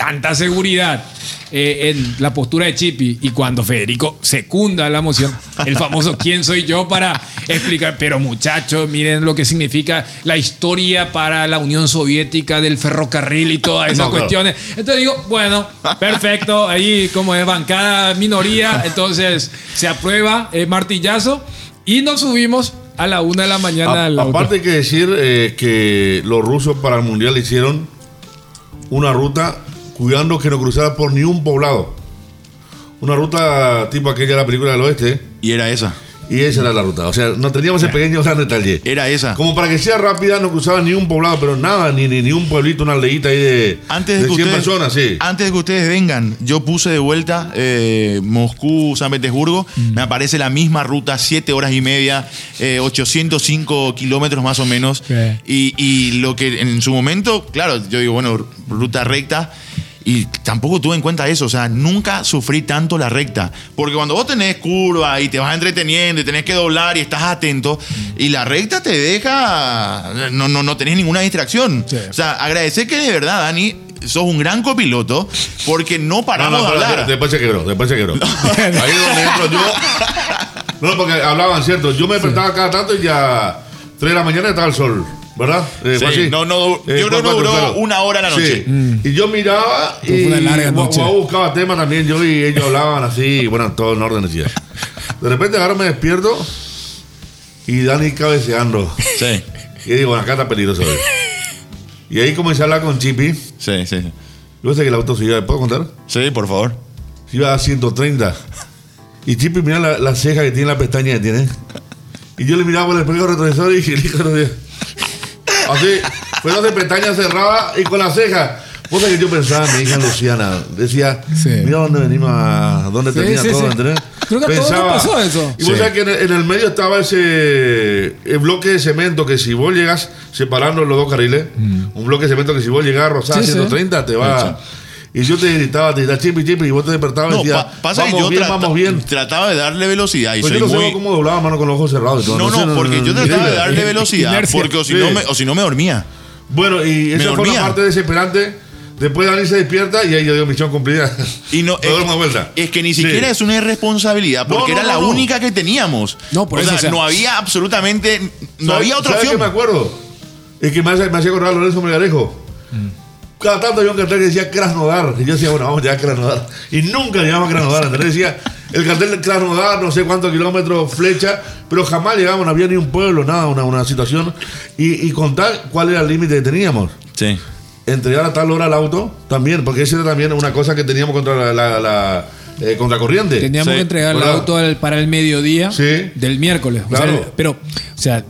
G: tanta seguridad eh, en la postura de Chippy y cuando Federico secunda la moción, el famoso ¿quién soy yo para explicar? Pero muchachos, miren lo que significa la historia para la Unión Soviética del ferrocarril y todas esas
F: No, claro.
G: cuestiones. Entonces digo, bueno, perfecto, ahí como es bancada minoría, entonces se aprueba el martillazo y nos subimos a la una de la mañana
F: A-
G: al auto.
F: aparte hay que decir eh, que los rusos para el mundial hicieron una ruta cuidando que no cruzara por ni un poblado. Una ruta tipo aquella de la película del oeste.
C: Y era esa.
F: Y esa era la ruta. O sea, no teníamos ese pequeño gran detalle.
C: Era esa.
F: Como para que sea rápida, no cruzaba ni un poblado, pero nada, ni, ni, ni un pueblito, una aldeíta ahí de,
C: Antes de,
F: de
C: que
F: 100
C: ustedes,
F: personas, sí.
C: antes de que ustedes vengan, yo puse de vuelta eh, Moscú, San Petersburgo.
F: Mm.
C: Me aparece la misma ruta, 7 horas y media, eh, 805 kilómetros más o menos. Y lo que en su momento, claro, yo digo, bueno, ruta recta. Y tampoco tuve en cuenta eso, o sea, nunca sufrí tanto la recta. Porque cuando vos tenés curva y te vas entreteniendo y tenés que doblar y estás atento, y la recta te deja. No, no, no tenés ninguna distracción.
G: Sí.
C: O sea, agradecer que de verdad, Dani, sos un gran copiloto porque no
F: No,
C: paramos
F: no,
C: de
F: pero
C: hablar.
F: después se quebró, después se quebró. Ahí es donde entro yo. No, porque hablaban, ¿cierto? Yo me despertaba cada tanto y ya 3 de la mañana estaba el sol, ¿verdad? Eh,
C: Sí,
F: fue así.
C: no, no, yo creo que
F: cuatro,
C: duró una hora la noche.
F: Sí. Y yo miraba y. Guau buscaba temas también yo y ellos hablaban así, bueno, todo en orden decía. De repente ahora me despierto y Dani cabeceando.
C: Sí,
F: Y digo, bueno, acá está peligroso hoy. Y ahí comencé a hablar con Chippy.
C: sí, sí.
F: Yo sé que el auto se iba, ¿puedo contar?
C: Sí, por favor.
F: Se iba a 130. Y Chippy mira la, la ceja que tiene, la pestaña que tiene. Y yo le miraba por el espejo retrovisor y dije, hijo de Dios. Así, fue de pestañas cerradas y con la ceja. Vos sabés que yo pensaba en mi hija Luciana. Decía,
G: Sí.
F: mira dónde venimos, a, dónde
G: Sí,
F: termina
G: sí,
F: todo.
G: Creo que a todos nos pasó eso.
F: Y vos
C: Sí.
F: sabés que en el, en el medio estaba ese el bloque de cemento que si vos llegas separando los dos carriles, un bloque de cemento que si vos llegas a rozar
G: Mm. Sí, sí.
F: 130 te va. Y yo te gritaba, te gritaba chipi chipi y vos te despertabas y
C: No,
F: decías,
C: pa- pasa
F: vamos
C: que yo
F: bien,
C: trata-
F: vamos bien.
C: trataba de darle velocidad y
F: Pues
C: soy
F: yo no
C: muy...
F: sé cómo doblaba mano con los ojos cerrados y todo.
C: No, no, porque yo trataba de darle
G: Eh,
C: velocidad
G: inercia.
C: porque o si,
F: Sí.
C: no me, o si no me dormía.
F: Bueno, y esa fue una parte desesperante Después Dani se despierta y ahí yo digo misión cumplida.
C: Y no,
F: una vuelta.
C: es que ni
F: Sí.
C: siquiera es una irresponsabilidad, porque
F: No, no,
C: era la
F: no,
C: única que teníamos.
G: No, por
C: o
G: eso,
C: sea,
G: o sea-
C: no había absolutamente, no
F: ¿Sabe-
C: había otra opción.
F: qué me acuerdo? Es que me hace, me hacía acordar a Lorenzo Melgarejo. Cada tanto había un cartel que decía Krasnodar. Y yo decía, bueno, vamos ya a Krasnodar. Y nunca llegamos a Krasnodar. Entonces decía, el cartel de Krasnodar, no sé cuántos kilómetros, flecha, pero jamás llegamos, no había ni un pueblo, nada, una, una situación. Y, y contar cuál era el límite que teníamos.
C: Sí.
F: Entregar a tal hora el auto, también, porque esa era también una cosa que teníamos contra la, la, la, eh, contracorriente.
G: Teníamos
C: Sí.
G: que entregar el auto al- para el mediodía
F: Sí.
G: del miércoles. O sea,
F: Claro.
G: pero, o sea,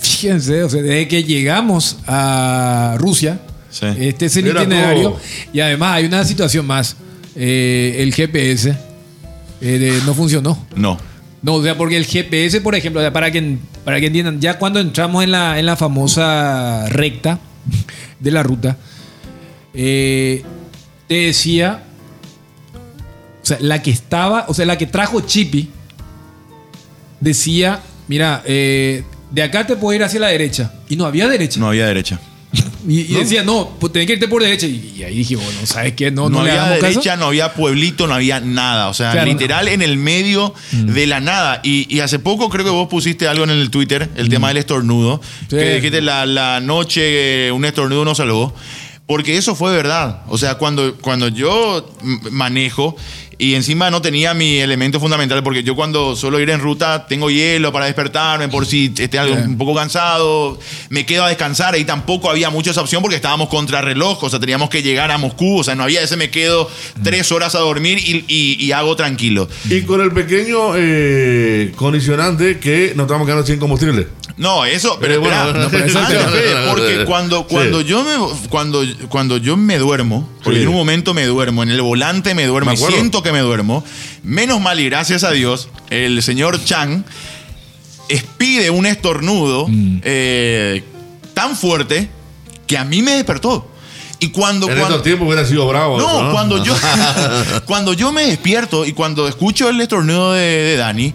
G: fíjense, o sea, desde que llegamos a Rusia,
C: Sí.
G: este es el
F: Era
G: itinerario.
F: todo.
G: Y además hay una situación más. Eh, el GPS eh, de- no funcionó.
C: No.
G: No, o sea, porque el GPS, por ejemplo, o sea, para que, para que entiendan, ya cuando entramos en la, en la famosa recta de la ruta, eh, te decía, o sea, la que estaba, o sea, la que trajo Chippy, decía, mira, eh, de acá te puedo ir hacia la derecha. Y no había derecha.
C: No había derecha.
G: Y, y decía, no, pues tenés que irte por derecha. Y, y ahí dije, bueno, ¿sabes qué? No,
C: No, había derecha,
G: caso.
C: no había pueblito, no había nada. O sea,
G: Claro,
C: literal en el medio de la nada. Y, y hace poco creo que vos pusiste algo en el Twitter, el tema del estornudo.
G: Sí.
C: Que dijiste la, la noche un estornudo no salvó. Porque eso fue verdad. O sea, cuando, cuando yo manejo y encima no tenía mi elemento fundamental, porque yo cuando suelo ir en ruta tengo hielo para despertarme por si esté algo, un poco cansado, me quedo a descansar. Ahí tampoco había mucha esa opción porque estábamos contra reloj, o sea, teníamos que llegar a Moscú, o sea, no había ese me quedo tres horas a dormir y, y- y hago tranquilo.
F: Y con el pequeño eh, condicionante que nos estamos quedando sin combustible.
C: No, eso, pero
F: Eh, bueno, no, pero
C: antes, Fede, porque cuando,
F: Sí.
C: cuando yo me cuando, cuando yo me duermo, porque
F: Sí.
C: en un momento me duermo, en el volante me duermo,
F: Me
C: siento que me duermo, menos mal y gracias a Dios, el señor Chang expide un estornudo
F: Mm.
C: eh, tan fuerte que a mí me despertó. Y cuando,
F: En
C: cuando
F: estos tiempos hubiera sido bravo.
C: no, cuando yo cuando yo me despierto y cuando escucho el estornudo de, de Dani,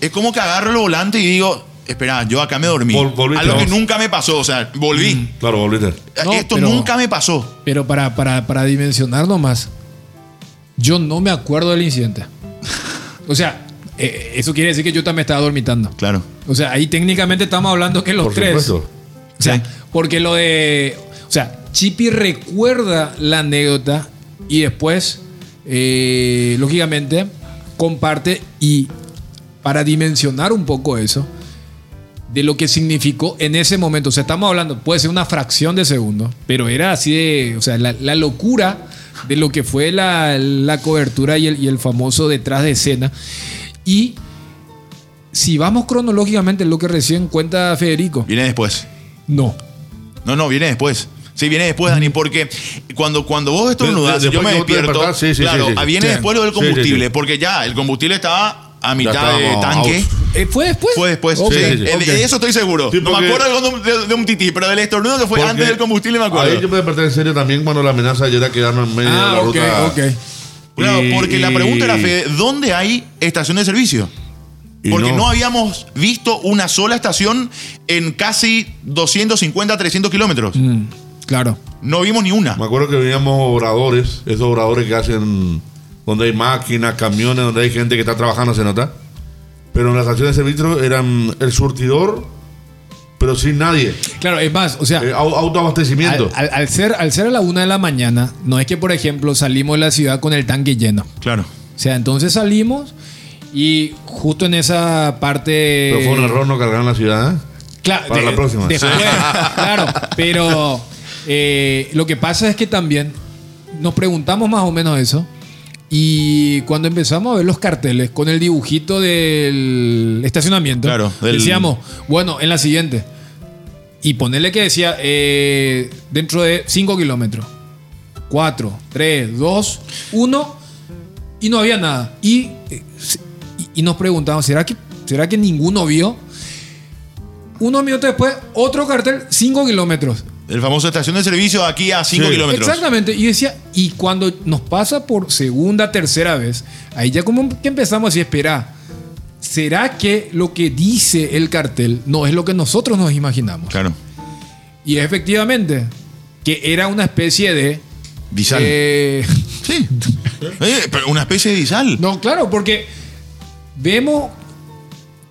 C: es como que agarro el volante y digo, espera, yo acá me dormí.
F: Vol- volviste
C: Algo que nunca me pasó, o sea, volví.
F: Claro, volviste.
G: No,
C: Esto
G: pero-
C: nunca me pasó.
G: Pero para, para, para dimensionar nomás, yo no me acuerdo del incidente. O sea, eh, eso quiere decir que yo también estaba dormitando.
C: Claro.
G: O sea, ahí técnicamente estamos hablando que los
F: Por
G: tres.
F: supuesto.
G: O sea,
C: Sí.
G: porque lo de. O sea, Chippy recuerda la anécdota y después, eh, lógicamente, comparte y para dimensionar un poco eso, de lo que significó en ese momento. O sea, estamos hablando, puede ser una fracción de segundo, pero era así de. O sea, la, la locura de lo que fue la, la cobertura y el, y el famoso detrás de escena. Y si vamos cronológicamente, lo que recién cuenta Federico,
C: Viene después.
G: no.
C: No, no, viene después. Sí, viene después, Dani, porque cuando, cuando vos estornudás,
F: De-
C: yo
F: después
C: me despierto.
F: sí, sí,
C: claro,
F: sí, sí.
C: viene
G: Sí.
C: después lo del
F: Sí, sí,
C: combustible,
F: sí.
C: porque ya el combustible estaba a mitad de tanque.
G: Eh, ¿Fue después?
C: Fue después. Sí, sí. De- de eso estoy seguro.
F: Sí,
C: no me acuerdo de, de- de un tití, pero del estornudo que fue
F: Porque
C: antes del combustible me acuerdo.
F: Ahí yo me desperté en serio también cuando la amenaza ya era quedarnos en medio de
G: Ah,
F: la
G: ok,
F: ruta.
G: ok.
C: Claro,
F: Y-
C: porque la pregunta era, Fede, ¿dónde hay estación de servicio?
F: y
C: Porque no. habíamos visto una sola estación en casi 250, 300 kilómetros.
G: Mm, claro.
C: No vimos ni una.
F: Me acuerdo que veíamos obradores, esos obradores que hacen donde hay máquinas, camiones, donde hay gente que está trabajando, se nota. Pero en la estación de servicio eran el surtidor, pero sin nadie.
G: Claro, es más, o sea,
F: Eh, au- autoabastecimiento.
G: al, al- al ser, al ser a la una de la mañana, no es que, por ejemplo, salimos de la ciudad con el tanque lleno.
C: Claro.
G: O sea, entonces salimos y justo en esa parte.
F: pero fue un error no cargar en la ciudad. ¿eh?
G: Claro,
F: Para la próxima.
G: claro, pero eh, lo que pasa es que también nos preguntamos más o menos eso. Y cuando empezamos a ver los carteles con el dibujito del estacionamiento,
C: Claro, del-
G: decíamos, bueno, en la siguiente. Y ponerle que decía eh, dentro de 5 kilómetros. 4, 3, 2, 1. Y no había nada. Y, eh, y nos preguntamos, ¿será que, ¿será que ninguno vio? Unos minutos después, otro cartel, 5 kilómetros.
C: El famoso estación de servicio aquí a 5
F: Sí.
C: kilómetros.
G: Exactamente. Y decía, y cuando nos pasa por segunda, tercera vez, ahí ya como que empezamos así, espera, ¿será que lo que dice el cartel no es lo que nosotros nos imaginamos?
C: Claro.
G: Y efectivamente, que era una especie de
C: Disal.
G: Eh,
C: Sí. Eh, pero una especie de disal.
G: no, claro, porque vemos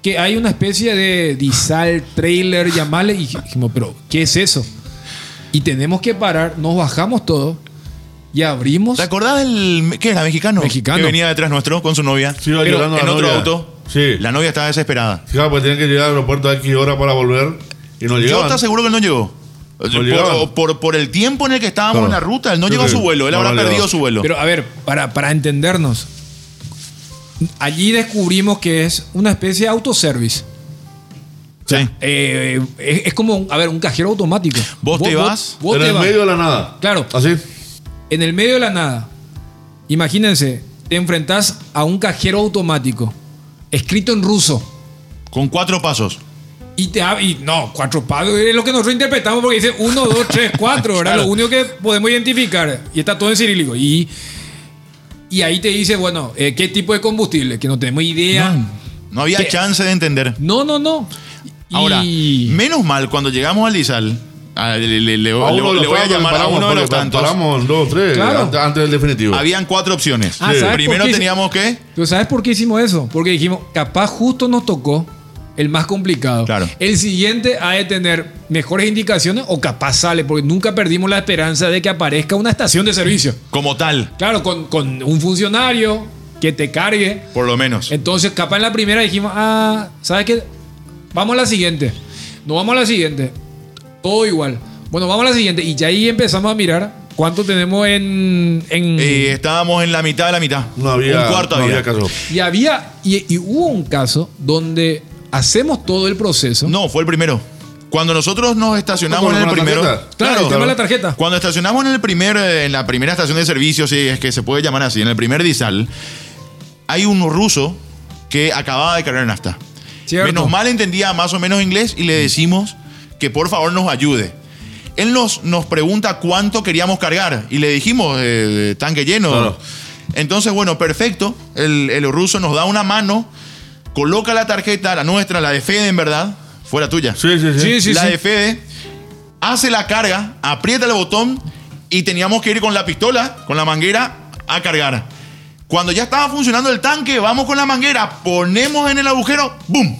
G: que hay una especie de disal, trailer, llamarle, y dijimos, pero ¿qué es eso? Y tenemos que parar, nos bajamos todo y abrimos.
C: ¿Te acordás del. ¿Qué era? ¿Mexicano?
G: Mexicano.
C: Que venía detrás nuestro con su novia.
F: Sí, iba
C: Pero en
F: la
C: otro
F: novia.
C: auto.
F: Sí.
C: La novia estaba desesperada.
F: Fíjate, pues tenían que llegar al aeropuerto a X hora para volver y no
C: Yo
F: llegaban.
C: te aseguro que él no llegó. Por, por- por el tiempo en el que estábamos en la ruta, él no
F: Creo
C: llegó a su vuelo. Él
F: no,
C: habrá
F: no
C: perdido su vuelo.
G: Pero a ver, para, para entendernos, allí descubrimos que es una especie de autoservice.
C: Sí.
G: Eh, es, es como, a ver, un cajero automático.
C: Vos te vas
G: vos
F: en
G: te
F: el
G: vas.
F: medio de la nada.
G: Claro.
F: Así.
G: En el medio de la nada. Imagínense, te enfrentás a un cajero automático, escrito en ruso.
C: Con cuatro pasos.
G: Y te y no, cuatro pasos es lo que nosotros interpretamos porque dice uno, dos, tres, cuatro, ¿verdad?
C: Claro.
G: Lo único que podemos identificar. Y está todo en cirílico. Y, y ahí te dice, bueno, eh, ¿qué tipo de combustible? Que no tenemos idea.
C: No había chance de entender.
G: No, no, no. Y-
C: Ahora, menos mal cuando llegamos a- le, le-
F: A uno
C: voy a llamar a
F: paramos,
C: uno de los tantos.
F: Paramos dos, tres,
G: Claro.
F: antes, antes del definitivo.
C: Habían cuatro opciones.
G: Ah, ¿sabes por
C: Primero
G: qué?
C: teníamos que.
G: Pero ¿sabes por qué hicimos eso? Porque dijimos, capaz justo nos tocó el más complicado.
C: Claro.
G: El siguiente ha de tener mejores indicaciones o capaz sale, porque nunca perdimos la esperanza de que aparezca una estación de servicio.
C: Como tal,
G: Claro, con, con un funcionario que te cargue.
C: por lo menos.
G: Entonces, capaz en la primera dijimos, ah, ¿sabes qué? Vamos a la siguiente. No vamos a la siguiente. Todo igual. Bueno, vamos a la siguiente. Y ya ahí empezamos a mirar cuánto tenemos en... en
C: Eh, estábamos en la mitad de la mitad.
F: No había,
C: Un cuarto
F: no
C: había.
F: había caso.
G: Y había, y, y hubo un caso donde hacemos todo el proceso.
C: No, fue el primero. Cuando nosotros nos estacionamos
F: ¿Con
C: en el
F: la
C: primero.
F: tarjeta?
G: Claro, el tema de la tarjeta.
C: Cuando estacionamos en el primer, eh, en la primera estación de servicio, si es que se puede llamar así, en el primer disal, hay un ruso que acababa de cargar nafta.
G: Cierto.
C: Menos mal entendía más o menos inglés y le decimos que por favor nos ayude. Él nos, nos pregunta cuánto queríamos cargar y le dijimos, eh, tanque lleno.
F: Claro.
C: Entonces, bueno, perfecto. El, el ruso nos da una mano, coloca la tarjeta, la nuestra, la de Fede en verdad, fuera tuya.
F: Sí, sí, sí.
G: Sí, sí,
C: la
G: sí.
C: de Fede, hace la carga, aprieta el botón y teníamos que ir con la pistola, con la manguera, a cargar. Cuando ya estaba funcionando el tanque, vamos con la manguera, ponemos en el agujero, ¡boom!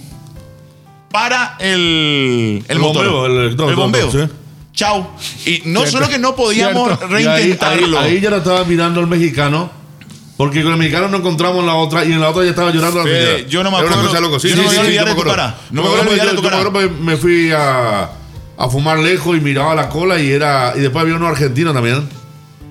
C: Para el, el,
F: El
C: motor.
F: bombeo, el-
C: bombeo.
F: sí.
C: Chau. Y no solo que no podíamos
G: Cierto.
F: Y ahí, ahí,
C: reintentarlo.
F: ahí ya lo estaba mirando el mexicano. Porque con el mexicano no encontramos la otra y en la otra ya estaba llorando la señora.
C: yo no me
F: Era una
C: acuerdo-
F: cosa. Sí,
C: yo
F: sí,
C: no me voy a olvidar de tu cara. No me voy a
F: acuerdo,
C: olvidar de
F: yo-
C: tu
F: yo me
C: cara.
F: fui a, a fumar lejos y miraba la cola y era y después había uno argentino también.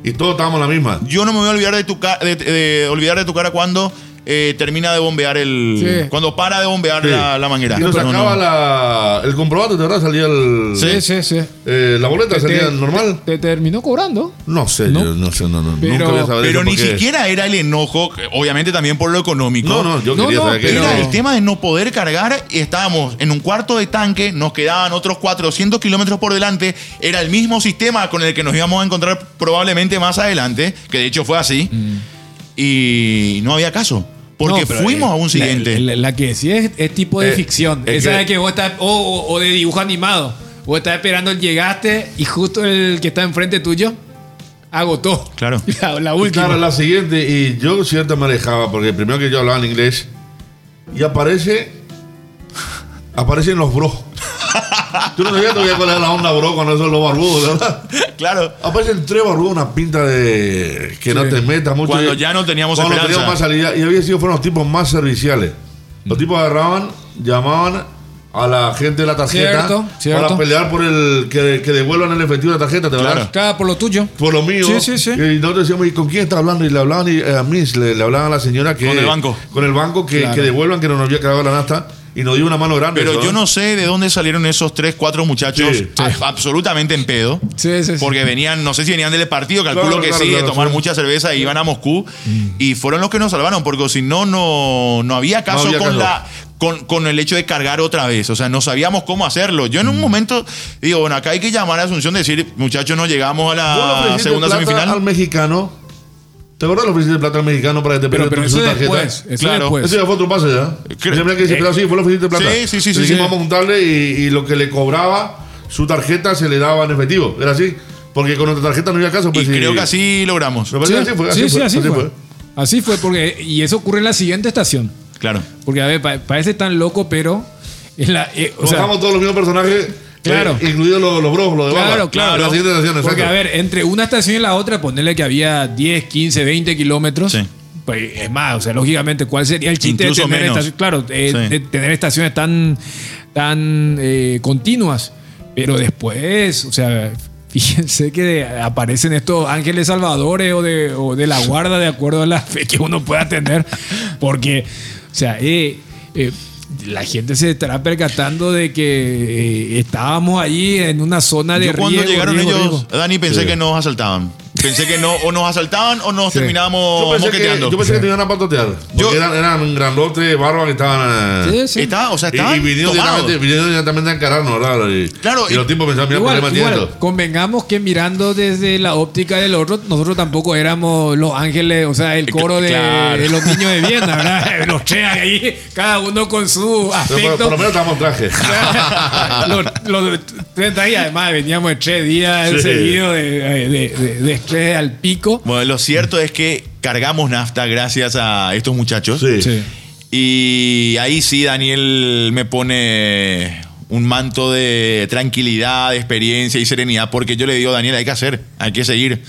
F: Y todos estábamos la misma.
C: Yo no me voy a olvidar de tu, ca- de, de- olvidar de tu cara cuando eh, termina de bombear el.
G: Sí.
C: Cuando para de bombear
F: Sí.
C: la, la manguera.
F: Y nos
C: No, no.
F: sacaba la, el comprobante, ¿de verdad? Salía el.
G: Sí, sí, sí.
F: eh, la boleta salía
G: Te-
F: normal.
G: Te, te terminó cobrando.
F: No sé,
G: No.
F: yo no sé, no, no.
G: Pero-
F: nunca voy a saber
C: Pero
F: eso
C: ni siquiera era el enojo, obviamente también por lo económico.
F: No, no, yo
G: No,
F: quería
G: no,
F: saber que
C: Era
F: era.
C: el tema de no poder cargar y estábamos en un cuarto de tanque, nos quedaban otros 400 kilómetros por delante. Era el mismo sistema con el que nos íbamos a encontrar probablemente más adelante, que de hecho fue así. Y no había caso, porque
G: No,
C: fuimos
G: eh,
C: a un siguiente.
G: La, la- la que sí es, es tipo de
F: Eh,
G: ficción.
F: es
G: Esa
F: que-
G: de que vos estás. O, o- o de dibujo animado. Vos estás esperando el llegaste y justo el que está enfrente tuyo agotó.
C: Claro.
G: La, la
F: Y
G: última.
F: Claro, la siguiente, y yo cierta me alejaba, porque primero que yo hablaba en inglés, y aparece. Aparecen los bros. Tú no sabías todavía cuál era la onda bro cuando son los barbudos, ¿verdad?
C: claro.
F: Aparecen tres barbudos, una pinta de que no te metas mucho.
C: Cuando ya no teníamos
F: cuando
C: esperanza.
F: teníamos más salida, y había sido fueron los tipos más serviciales. Los tipos agarraban, llamaban a la gente de la tarjeta
G: Cierto, cierto.
F: para pelear por el que, que devuelvan el efectivo de la tarjeta, ¿te
C: Claro.
G: Cada por lo tuyo.
F: por lo mío.
G: Sí, sí, sí.
F: Y nosotros decíamos, ¿y con quién está hablando? Y le hablaban y, eh, a mí, le, le hablaban a la señora que.
C: Con el banco.
F: Con el banco que,
G: Claro.
F: que devuelvan que no nos había cargado la nafta y nos dio una mano grande.
C: Pero yo
F: ¿eh?
C: no sé de dónde salieron esos tres, cuatro muchachos
F: Sí.
C: a- absolutamente en pedo.
G: Sí, sí, sí.
C: Porque venían, no sé si venían del partido, calculo
F: Claro,
C: que
F: claro,
C: sí,
F: claro,
C: de tomar
F: sí.
C: mucha cerveza y iban a Moscú. Y fueron los que nos salvaron, porque si no, no, no había caso,
F: había
C: con,
F: caso.
C: La, con, con el hecho de cargar otra vez. O sea, no sabíamos cómo hacerlo. Yo en un momento digo, bueno, acá hay que llamar a Asunción y decir, muchachos, no llegamos a
F: ¿Vos le
C: la segunda
F: plata
C: semifinal.
F: al mexicano? ¿Te acuerdas le ofreciste plata al mexicano para que te
G: Pero, pero
F: tu
G: eso
F: su tarjeta?
G: después. Eso
C: Claro.
G: después.
F: Ese ya fue otro pase, ¿ya? Ese mira que dice,
G: eh,
F: pero sí, fue le ofreciste plata.
C: sí, sí, sí, sí, sí.
F: vamos a juntarle y, y lo que le cobraba su tarjeta se le daba en efectivo. Era así. Porque con nuestra tarjeta no había caso.
C: Y
F: Pues,
C: creo
F: sí.
C: que así logramos.
F: Me que así fue. Así
G: sí, sí,
F: fue,
G: así,
F: así
G: fue.
F: fue.
G: Así fue, porque. Y eso ocurre en la siguiente estación.
C: Claro.
G: Porque, a ver, pa- parece tan loco, pero. en la, eh, o sea,
F: todos los mismos personajes.
G: Claro.
F: eh, incluidos los, los bros, los de
G: Claro,
F: barba.
G: claro.
F: La siguiente estación,
G: Porque,
F: exacto.
G: a ver, entre una estación y la otra, ponerle que había 10, 15, 20 kilómetros.
C: Sí.
G: Pues es más, o sea, lógicamente, ¿cuál sería el chiste
C: Incluso
G: de tener estaciones? Claro, eh,
C: Sí.
G: de tener estaciones tan, tan eh, continuas. Pero después, o sea, fíjense que aparecen estos ángeles salvadores o de, o de la guarda de acuerdo a la fe que uno pueda tener. Porque, o sea, eh, eh, la gente se estará percatando de que eh, estábamos ahí en una zona de
C: Yo cuando
G: riesgo,
C: llegaron
G: riesgo,
C: ellos,
G: riesgo.
C: Dani, pensé
F: Sí.
C: que nos asaltaban. Pensé que no, o nos asaltaban o nos
G: Sí.
C: terminábamos
F: Yo pensé, que,
C: moqueteando.
F: yo pensé que te iban a patotear. Porque
C: Yo-
F: eran, eran grandotes, barbas que estaban. eh,
G: Sí, sí.
C: Estaba- o sea, estaban
F: y vinieron directamente, vinieron directamente a encararnos, ¿verdad? Y,
C: Claro,
F: y,
C: y-
F: los tipos pensaban, mira,
G: Igual,
F: ¿por qué
G: igual, convengamos que mirando desde la óptica del otro, nosotros tampoco éramos los ángeles, o sea, el coro de,
C: Claro.
G: de los niños de Viena, ¿verdad? Los tres ahí, cada uno con su
F: Pero por,
G: aspecto.
F: por lo menos estábamos en traje.
G: los, los 30 días, además, veníamos de tres días
F: Sí.
G: seguidos de, de, de- al pico.
C: Bueno, lo cierto es que cargamos nafta gracias a estos muchachos.
F: Sí.
G: Sí.
C: Y ahí sí, Daniel me pone un manto de tranquilidad, de experiencia y serenidad, porque yo le digo, Daniel, hay que hacer, hay que seguir.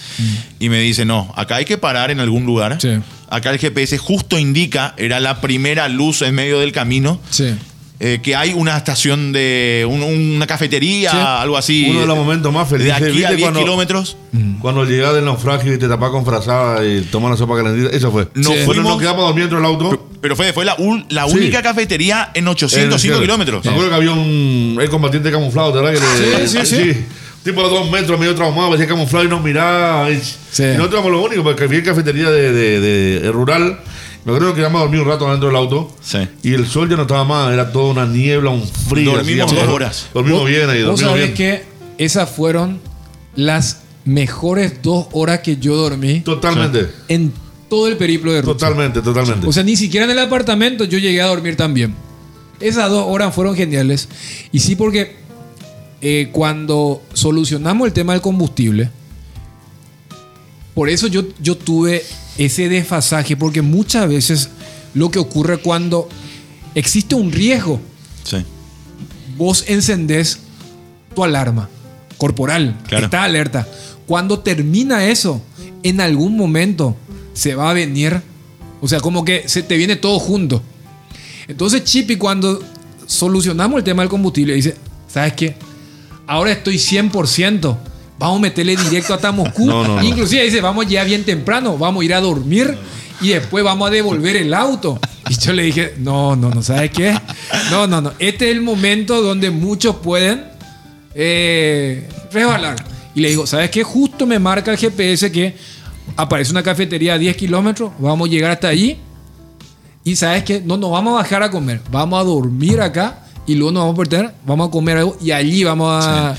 C: Y me dice, no, acá hay que parar en algún lugar.
G: Sí.
C: Acá el GPS justo indica, era la primera luz en medio del camino,
G: Sí.
C: Eh, que hay una estación de un- una cafetería,
G: Sí.
C: algo así.
F: Uno de los momentos más
C: de
F: felices.
C: aquí a
F: ¿viste
C: 10
F: cuando-
C: kilómetros.
F: Cuando llegás del naufragio y te tapás con frazada y tomas la sopa calentita, eso fue.
C: Nos
F: Bueno,
C: fuimos-
F: nos quedamos dormidos dentro del auto.
C: Pero fue, fue la, la
F: Sí.
C: única cafetería en 805
F: Eh,
C: kilómetros.
F: Me acuerdo que había un el combatiente camuflado, ¿verdad? Que le-
G: Sí, sí, sí.
F: Tipo de dos metros, medio traumado, parecía camuflado y nos miraba. Y,
G: Sí.
F: y nosotros éramos lo único, porque había cafetería de, de- de- de rural. Me acuerdo que quedamos a dormir un rato dentro del auto.
C: Sí.
F: Y el sol ya no estaba más, era toda una niebla, un frío.
C: Dormimos
F: así,
C: dos horas.
F: Dormimos bien ahí, dormimos
G: sabés
F: bien.
G: que esas fueron las mejores dos horas que yo dormí
F: Totalmente,
G: en todo el periplo de ruta.
F: totalmente, totalmente.
G: O sea, ni siquiera en el apartamento yo llegué a dormir tan bien. Esas dos horas fueron geniales. Y sí, porque eh, cuando solucionamos el tema del combustible, por eso yo, yo tuve ese desfasaje, porque muchas veces lo que ocurre cuando existe un riesgo,
C: Sí.
G: vos encendés tu alarma corporal,
C: Claro.
G: está alerta. Cuando termina eso, en algún momento se va a venir, o sea, como que se te viene todo junto. Entonces Chippy cuando solucionamos el tema del combustible dice, ¿sabes qué? Ahora estoy 100%. Vamos a meterle directo hasta Moscú.
F: No.
G: Inclusive dice, vamos ya bien temprano, vamos a ir a dormir y después vamos a devolver el auto. Y yo le dije, no, no, no, ¿sabes qué? No, no, no. Este es el momento donde muchos pueden eh, resbalar. Y le digo, ¿sabes qué? Justo me marca el GPS que aparece una cafetería a 10 kilómetros, vamos a llegar hasta allí. Y ¿sabes qué? No nos vamos a bajar a comer, vamos a dormir acá y luego nos vamos a perder, vamos a comer algo y allí vamos a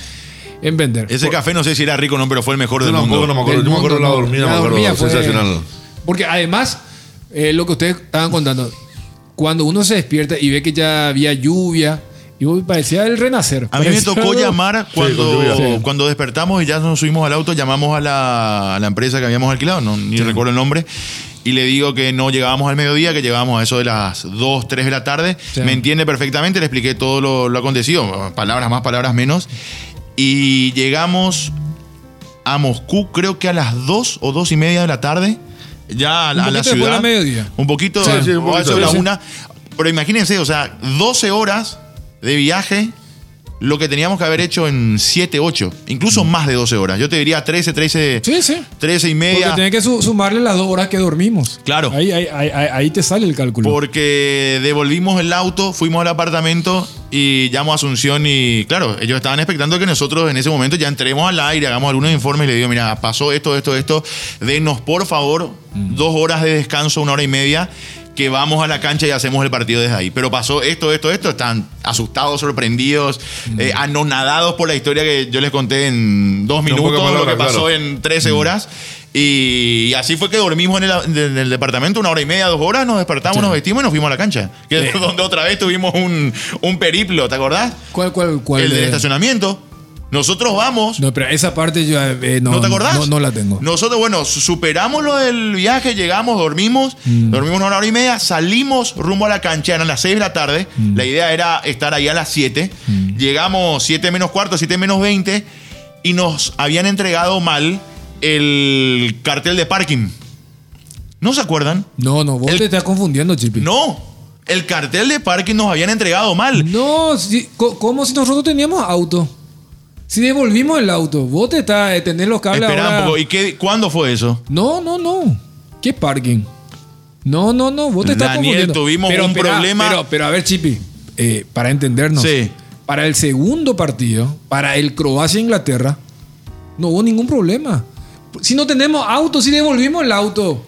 G: en vender.
C: Ese café no sé si era rico o no, pero fue el mejor del mundo.
F: no me acuerdo.
G: Del
F: Yo me acuerdo la
G: no.
F: dormida,
G: La
F: me acuerdo.
G: dormida fue-
F: sensacional.
G: Porque además, eh, lo que ustedes estaban contando, cuando uno se despierta y ve que ya había lluvia, y parecía el renacer.
C: A mí me
G: Parecía
C: tocó
G: algo-
C: llamar
F: con
C: cuando,
F: lluvia.
G: Sí.
C: cuando despertamos y ya nos subimos al auto, llamamos a la, a la empresa que habíamos alquilado, no, ni recuerdo el nombre, y le digo que no llegábamos al mediodía, que llegábamos a eso de las 2, 3 de la tarde.
G: Sí.
C: Me entiende perfectamente, le expliqué todo lo, lo acontecido, palabras más, palabras menos, y llegamos a Moscú creo que a las 2 o 2 y media de la tarde, ya a,
G: Un
C: la- a la ciudad.
G: del mediodía.
C: Un poquito,
F: Sí, sí, un
C: o a
F: poquito.
C: de la una. Pero imagínense, o sea, 12 horas de viaje, lo que teníamos que haber hecho en 7, 8, incluso más de 12 horas. Yo te diría 13, 13,
G: Mm. Sí, sí.
C: 13 y
G: Porque
C: media.
G: tenés que su- sumarle las dos horas que dormimos.
C: Claro.
G: Ahí, ahí, ahí, ahí- te sale el cálculo.
C: Porque devolvimos el auto, fuimos al apartamento y llamo a Asunción y claro, ellos estaban expectando que nosotros en ese momento ya entremos al aire, hagamos algunos informes y le digo, mira, pasó esto, esto, esto, denos por favor dos horas de descanso, una hora y media, que vamos a la cancha y hacemos el partido desde ahí. Pero pasó esto, esto, esto, están asustados, sorprendidos, eh, anonadados por la historia que yo les conté en dos minutos, lo que pasó
F: claro.
C: en 13 horas. Y así fue que dormimos en el, en el departamento una hora y media, dos horas, nos despertamos, nos vestimos y nos fuimos a la cancha. Que es donde otra vez tuvimos un, un periplo, ¿te acordás?
G: ¿Cuál, cuál, cuál?
C: el del
G: de-
C: estacionamiento. Nosotros vamos.
G: No, pero esa parte yo eh, no,
C: ¿No te acordás?
G: No, no la tengo.
C: Nosotros, bueno, superamos lo del viaje, llegamos, dormimos,
G: Mm.
C: dormimos una hora y media, salimos rumbo a la cancha, eran las 6 de la tarde.
G: Mm.
C: La idea era estar ahí a las 7. Llegamos 7 menos cuarto, 7 menos 20 y nos habían entregado mal el cartel de parking. ¿No se acuerdan?
G: No, no, vos
C: El-
G: te estás confundiendo, Chipi.
C: No, el cartel de parking nos habían entregado mal.
G: No, si- ¿cómo si nosotros teníamos auto? Si devolvimos el auto, vos te estás, eh, tenés los cables
C: Espera
G: ahora-
C: un poco, ¿y qué, cuándo fue eso?
G: No, no, no. ¿Qué parking? No, no, no, vos te estás
C: Daniel,
G: confundiendo.
C: tuvimos un problema-
G: Pero, pero a ver, Chipi, eh, para entendernos.
C: Sí.
G: Para el segundo partido, para el Croacia-Inglaterra, no hubo ningún problema. Si no tenemos auto, si devolvimos el auto.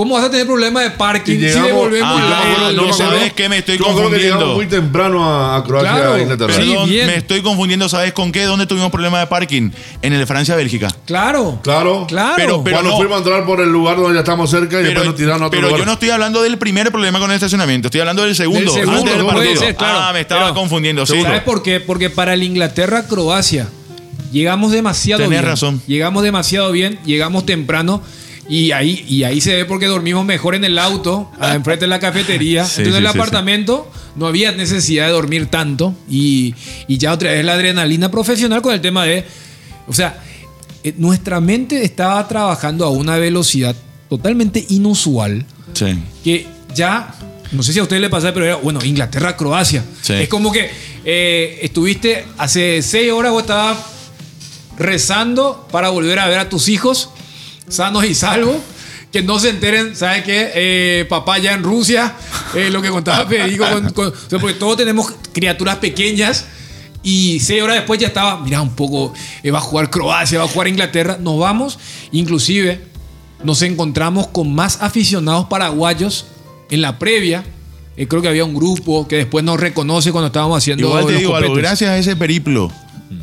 G: ¿Cómo vas a tener problema de parking si devolvemos
C: Ah,
G: el-
C: no,
G: el-
C: ¿sabes qué? Me estoy
F: Yo me acuerdo que
C: confundiendo.
F: muy temprano a, a Croacia
G: Claro,
F: e Inglaterra.
G: Sí,
C: Perdón,
G: bien.
C: me estoy confundiendo, ¿sabes con qué? ¿Dónde tuvimos problema de parking? En el de Francia-Bélgica.
G: Claro.
F: Claro.
G: Claro.
C: Pero- pero-
F: Cuando
C: no.
F: fuimos a entrar por el lugar donde ya estamos cerca y
C: Pero,
F: después nos tiraron a otro
C: pero
F: lugar.
C: yo no estoy hablando del primer problema con el estacionamiento, estoy hablando del segundo,
G: Del segundo,
C: antes del
G: puede
C: partido.
G: ser, claro.
C: Ah, me estaba
G: Pero-
C: confundiendo, sí.
G: ¿Sabes por qué? Porque para el Inglaterra-Croacia llegamos demasiado
C: Tenés
G: bien.
C: razón.
G: Llegamos demasiado bien, llegamos temprano. Y ahí, y ahí se ve porque dormimos mejor en el auto, ah, enfrente de la cafetería.
C: Sí,
G: Entonces
C: sí,
G: en el
C: sí,
G: apartamento no había necesidad de dormir tanto. Y, y ya otra vez la adrenalina profesional con el tema de. O sea, eh, nuestra mente estaba trabajando a una velocidad totalmente inusual
C: Sí.
G: que ya, no sé si a usted le pasa, pero era, bueno, Inglaterra, Croacia.
C: Sí.
G: Es como que eh, estuviste hace seis horas, vos estabas rezando para volver a ver a tus hijos sanos y salvos. Que no se enteren, ¿sabes qué? Eh, papá ya en Rusia, eh, lo que contaba Federico, con- con- porque todos tenemos criaturas pequeñas y seis horas después ya estaba, mira, un poco, eh, va a jugar Croacia, va a jugar Inglaterra, nos vamos, inclusive nos encontramos con más aficionados paraguayos en la previa. Eh, creo que había un grupo que después nos reconoce cuando estábamos haciendo
C: Igual te
G: los
C: digo algo, gracias a ese periplo,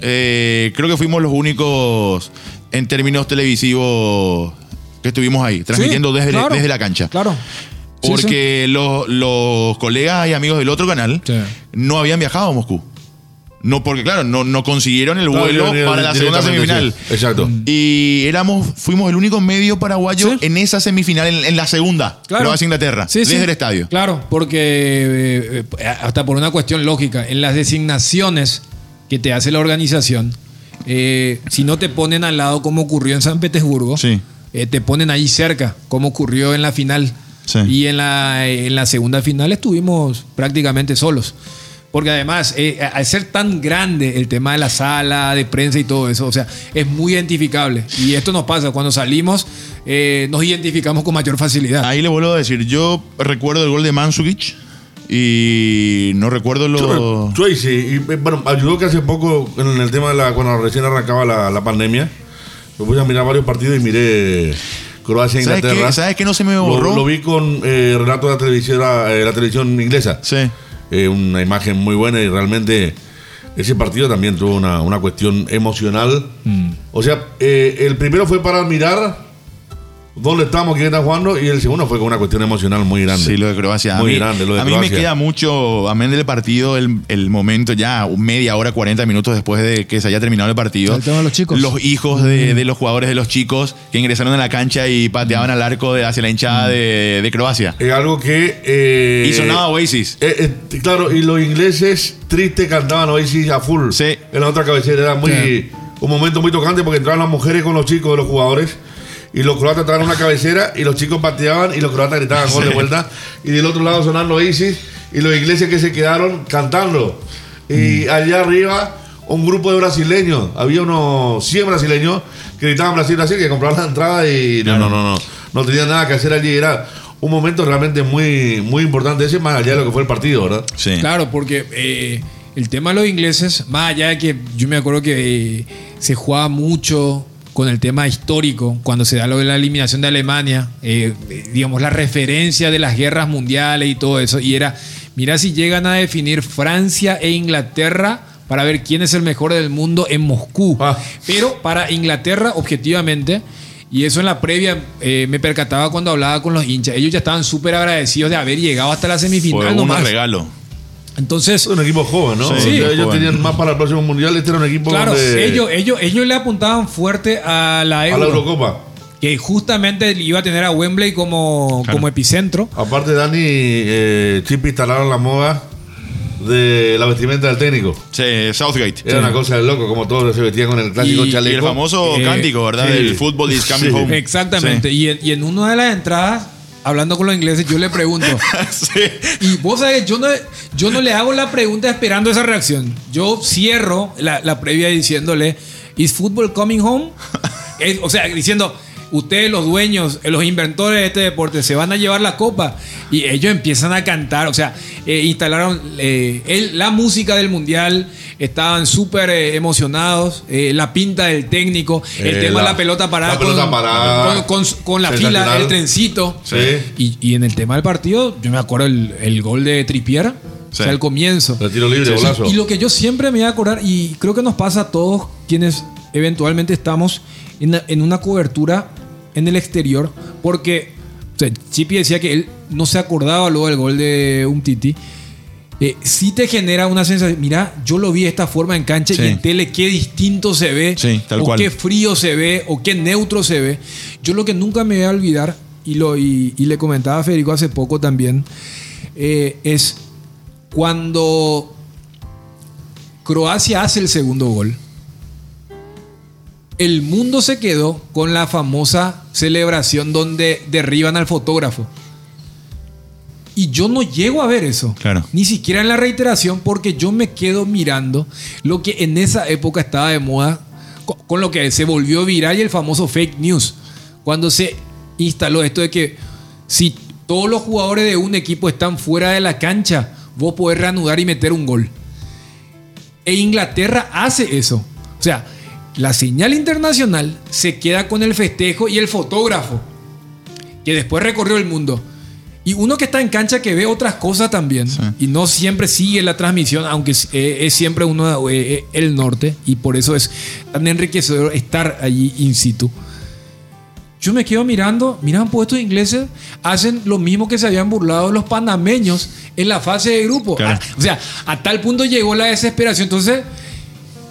C: eh, creo que fuimos los únicos en términos televisivos que estuvimos ahí, transmitiendo
G: Sí,
C: desde,
G: claro,
C: desde la cancha.
G: Claro. Sí,
C: Porque Los, los colegas y amigos del otro canal
G: Sí.
C: no habían viajado a Moscú. No, porque claro, no, no consiguieron el vuelo para la segunda semifinal.
F: sí. Exacto.
C: Y éramos, fuimos el único medio paraguayo
G: Sí.
C: en esa semifinal, en, en la segunda,
G: Claro.
C: Croacia-Inglaterra,
G: Sí, sí.
C: desde el estadio.
G: Claro, porque eh, eh, hasta por una cuestión lógica, en las designaciones que te hace la organización, eh, si no te ponen al lado como ocurrió en San Petersburgo,
C: Sí.
G: eh, te ponen ahí cerca, como ocurrió en la final.
C: Sí.
G: Y en la, en la segunda final estuvimos prácticamente solos. Porque además, eh, al ser tan grande el tema de la sala, de prensa y todo eso, o sea, es muy identificable. Y esto nos pasa, cuando salimos, eh, nos identificamos con mayor facilidad.
C: Ahí le vuelvo a decir, yo recuerdo el gol de Mansukic y no recuerdo lo...
F: Tracy, y, eh, bueno, ayudó que hace poco en el tema de la, cuando recién arrancaba la, la pandemia, me puse a mirar varios partidos y miré Croacia
C: ¿Sabes
F: Inglaterra.
C: qué? ¿Sabes qué no se me borró?
F: lo vi con eh, relato de la televisión, eh, la televisión inglesa.
C: Sí.
F: Eh, una imagen muy buena y realmente ese partido también tuvo una, una cuestión emocional.
C: Mm.
F: O sea, el primero fue para mirar dónde estamos, quién está jugando, y el segundo fue con una cuestión emocional muy grande.
C: Sí, lo de Croacia.
F: Muy
C: a mí,
F: grande, lo de
C: a mí me queda mucho, amén del partido, el, el momento ya media hora, 40 minutos después de que se haya terminado el partido.
G: El tema de los chicos.
C: Los hijos de, de los jugadores de los chicos que ingresaron a la cancha y pateaban al arco de, hacia la hinchada de, de Croacia.
F: Es algo que... eh,
C: Y sonaba Oasis.
F: Eh, eh, claro, y los ingleses tristes cantaban Oasis a full.
C: Sí.
F: En la otra cabecera era muy
G: Sí.
F: un momento muy tocante porque entraban las mujeres con los chicos de los jugadores y los croatas traían una cabecera y los chicos pateaban y los croatas gritaban gol de vuelta y del otro lado sonando Oasis y los ingleses que se quedaron cantando. Y
C: Mm.
F: allá arriba un grupo de brasileños, había unos 100 brasileños que gritaban Brasil, Brasil, que compraban la entrada y no, no, no, no, no tenían nada que hacer allí, era un momento realmente muy, muy importante ese, más allá de lo que fue el partido, ¿verdad?
C: Sí.
G: Claro, porque eh, el tema de los ingleses, más allá de que yo me acuerdo que eh, se jugaba mucho con el tema histórico, cuando se da lo de la eliminación de Alemania, eh, digamos, la referencia de las guerras mundiales y todo eso, y era, mira si llegan a definir Francia e Inglaterra para ver quién es el mejor del mundo en Moscú.
F: Ah.
G: Pero para Inglaterra, objetivamente, y eso en la previa eh, me percataba cuando hablaba con los hinchas, ellos ya estaban súper agradecidos de haber llegado hasta la semifinal.
C: Fue un
G: nomás.
C: regalo.
G: Entonces,
F: Es un equipo joven, ¿no?
C: Sí, sí,
F: ellos
C: joven.
F: tenían más para el próximo mundial. Este era un equipo
G: claro,
F: donde-
G: ellos, ellos, ellos le apuntaban fuerte a la
F: a
G: Euro,
F: la Eurocopa.
G: que justamente iba a tener a Wembley como,
C: Claro.
G: como epicentro.
F: Aparte, Dani, eh, Chip instalaron la moda de la vestimenta del técnico.
C: Sí, Southgate.
F: Era una cosa de loco, como todos se vestían con el clásico
G: Y- y el
C: Y el
F: chaleco.
C: famoso
G: Eh,
C: cántico, ¿verdad?
F: sí.
C: El football is coming
F: Sí.
C: home.
G: Exactamente.
C: Sí.
G: Y, en, y en una de las entradas, hablando con los ingleses, yo le pregunto.
C: Sí.
G: Y vos sabés, yo no, yo no le hago la pregunta esperando esa reacción. Yo cierro la, la previa diciéndole, ¿Is football coming home? Es- o sea, diciendo, ustedes los dueños, los inventores de este deporte, se van a llevar la copa. Y ellos empiezan a cantar, o sea, eh, instalaron eh, el- la música del mundial, estaban súper eh, emocionados, eh, la pinta del técnico, el
F: Eh,
G: tema
F: la-
G: de la pelota parada,
F: la pelota
G: con,
F: parada.
G: con- con- con la fila, el trencito.
F: Sí.
G: Y, y en el tema del partido, yo me acuerdo el, el gol de Tripier,
C: Sí.
G: o sea, al comienzo.
F: El tiro libre,
C: Sí.
G: Y lo que yo siempre me voy a acordar, y creo que nos pasa a todos quienes eventualmente estamos en, en una cobertura en el exterior, porque o sea, Chipi decía que él no se acordaba luego del gol de Umtiti. Eh, sí te genera una sensación, mira, yo lo vi de esta forma en cancha
C: Sí.
G: y en tele qué distinto se ve,
C: Sí, tal
G: o
C: cual.
G: qué frío se ve, o qué neutro se ve. Yo lo que nunca me voy a olvidar, y, lo, y, y le comentaba a Federico hace poco también, eh, es cuando Croacia hace el segundo gol. El mundo se quedó con la famosa celebración donde derriban al fotógrafo. Y yo no llego a ver eso.
C: Claro.
G: Ni siquiera en la reiteración, porque yo me quedo mirando lo que en esa época estaba de moda, co- con lo que se volvió viral y el famoso fake news. Cuando se instaló esto de que si todos los jugadores de un equipo están fuera de la cancha, vos podés reanudar y meter un gol. E Inglaterra hace eso. O sea, la señal internacional se queda con el festejo y el fotógrafo, que después recorrió el mundo. Y uno que está en cancha que ve otras cosas también. Y no siempre sigue la transmisión, aunque es, eh, es siempre uno eh, eh, el norte. Y por eso es tan enriquecedor estar allí in situ. Yo me quedo mirando, miran pues estos ingleses hacen lo mismo que se habían burlado los panameños en la fase de grupo.
C: Claro.
G: A- o sea, a tal punto llegó la desesperación. Entonces,